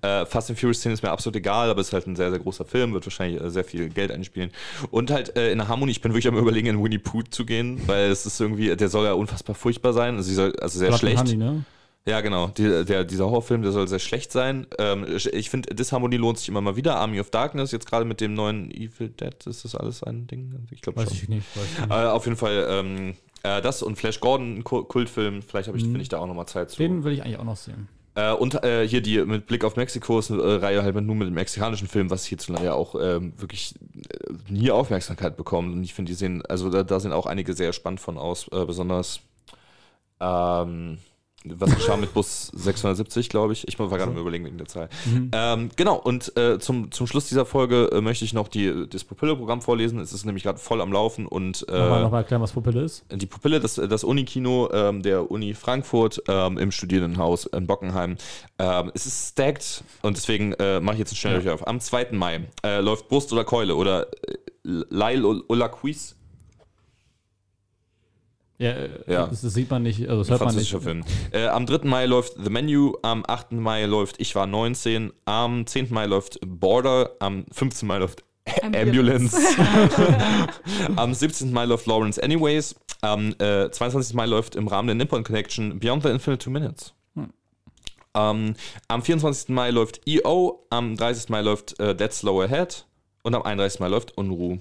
Äh, Fast and Furious 10 ist mir absolut egal, aber es ist halt ein sehr, sehr großer Film, wird wahrscheinlich äh, sehr viel Geld einspielen. Und halt äh, in der Harmonie, ich bin wirklich am überlegen, in Winnie Pooh zu gehen, weil es ist irgendwie, der soll ja unfassbar furchtbar sein, also, soll, also sehr and schlecht. Honey, ne? Ja, genau. Die, der, dieser Horrorfilm, der soll sehr schlecht sein. Ähm, ich finde, Disharmonie lohnt sich immer mal wieder. Army of Darkness, jetzt gerade mit dem neuen Evil Dead, ist das alles ein Ding? Ich glaube schon. ich nicht. Weiß ich nicht. Äh, auf jeden Fall ähm, äh, das und Flash Gordon, ein Ku- Kultfilm. Vielleicht ich, finde ich da auch nochmal Zeit zu. Den will ich eigentlich auch noch sehen. Äh, und äh, hier die mit Blick auf Mexiko ist eine äh, Reihe halt nur mit dem mexikanischen Film, was hierzulande ja auch ähm, wirklich äh, nie Aufmerksamkeit bekommt. Und ich finde, die sehen, also da, da sind auch einige sehr spannend von aus, äh, besonders ähm, was geschah mit Bus 670, glaube ich. Ich war gerade am überlegen wegen der Zahl. Ähm, genau, und äh, zum, zum Schluss dieser Folge äh, möchte ich noch die, das Pupille-Programm vorlesen. Es ist nämlich gerade voll am Laufen und äh, Nochmal, nochmal erklären, was Pupille ist. die Pupille, das, das Unikino ähm, der Uni Frankfurt ähm, im Studierendenhaus in Bockenheim. Ähm, es ist stacked und deswegen äh, mache ich jetzt einen schnell durch auf. Am 2. Mai äh, läuft Brust oder Keule oder äh, Lail oder Quiz. Ja, Ja. Das, das sieht man nicht, also das hört man nicht. Film. Äh, am 3. Mai läuft The Menu, am 8. Mai läuft Ich war 19, am 10. Mai läuft Border, am 15. Mai läuft Ambulance. Am 17. Mai läuft Lawrence Anyways. Am äh, 22. Mai läuft im Rahmen der Nippon Connection Beyond the Infinite Two Minutes. Ähm, am 24. Mai läuft EO, am 30. Mai läuft äh, Dead Slow Ahead und am 31. Mai läuft Unruh.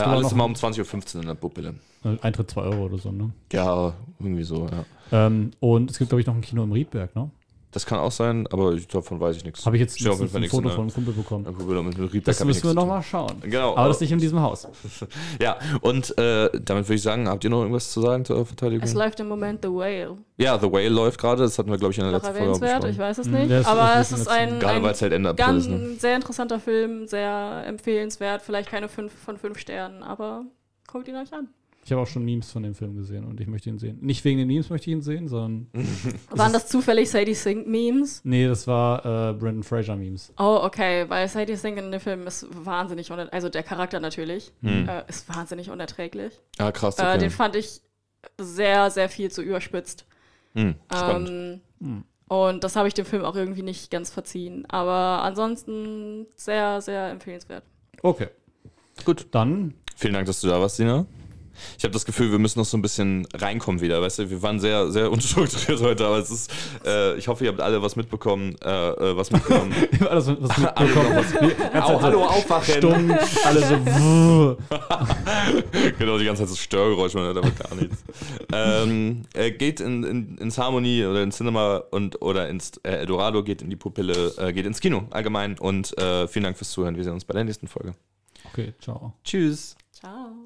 Äh, alles immer um 20.15 Uhr in der Pupille. Äh, Eintritt 2 Euro oder so, ne? Ja, irgendwie so, ja. Ähm, und es gibt, glaube ich, noch ein Kino im Riedberg, ne? Das kann auch sein, aber ich, davon weiß ich nichts. Habe ich jetzt auf jeden Fall ein Foto von einem Kumpel bekommen. Pupille mit Riedberg Das müssen wir nochmal schauen. Genau, Aber aber- das nicht in diesem Haus. Ja, und äh, damit würde ich sagen, habt ihr noch irgendwas zu sagen zur Verteidigung? Es läuft im Moment The Whale. ja, The Whale läuft gerade, das hatten wir, glaube ich, in der Noch letzten Folge auch erwähnenswert, ich weiß es Mhm, nicht. ist- aber ist es ist ein ein, Gerade weil ein es halt Ende April ganz ist, ne? sehr interessanter Film, sehr empfehlenswert. Vielleicht keine 5 von 5 Sternen, aber guckt ihn euch an. Ich habe auch schon Memes von dem Film gesehen und ich möchte ihn sehen. Nicht wegen den Memes möchte ich ihn sehen, sondern. Waren das zufällig Sadie Sink Memes? Nee, das war äh, Brandon Fraser Memes. Oh, okay, weil Sadie Sink in dem Film ist wahnsinnig, uner also der Charakter natürlich, Hm. äh, ist wahnsinnig unerträglich. Ah, krass, Äh, okay. den fand ich sehr, sehr viel zu überspitzt. hm, spannend. Ähm, Hm. Und das habe ich dem Film auch irgendwie nicht ganz verziehen. Aber ansonsten sehr, sehr empfehlenswert. Okay. Gut. Dann. Vielen Dank, dass du da warst, Dina. Ich habe das Gefühl, wir müssen noch so ein bisschen reinkommen wieder, weißt du? Wir waren sehr, sehr unstrukturiert heute, aber es ist, äh, ich hoffe, ihr habt alle was mitbekommen, äh, äh, was mitgenommen. Alles, was mitbekommen. Au, hallo, aufwachen! Stumm, alle so. wuh. genau, die ganze Zeit so Störgeräusche, man hört aber gar nichts. ähm, äh, geht in, in, ins Harmony oder ins Cinema und oder ins äh, Eldorado, geht in die Pupille, äh, geht ins Kino allgemein und äh, vielen Dank fürs Zuhören. Wir sehen uns bei der nächsten Folge. Okay, ciao. Tschüss. Ciao.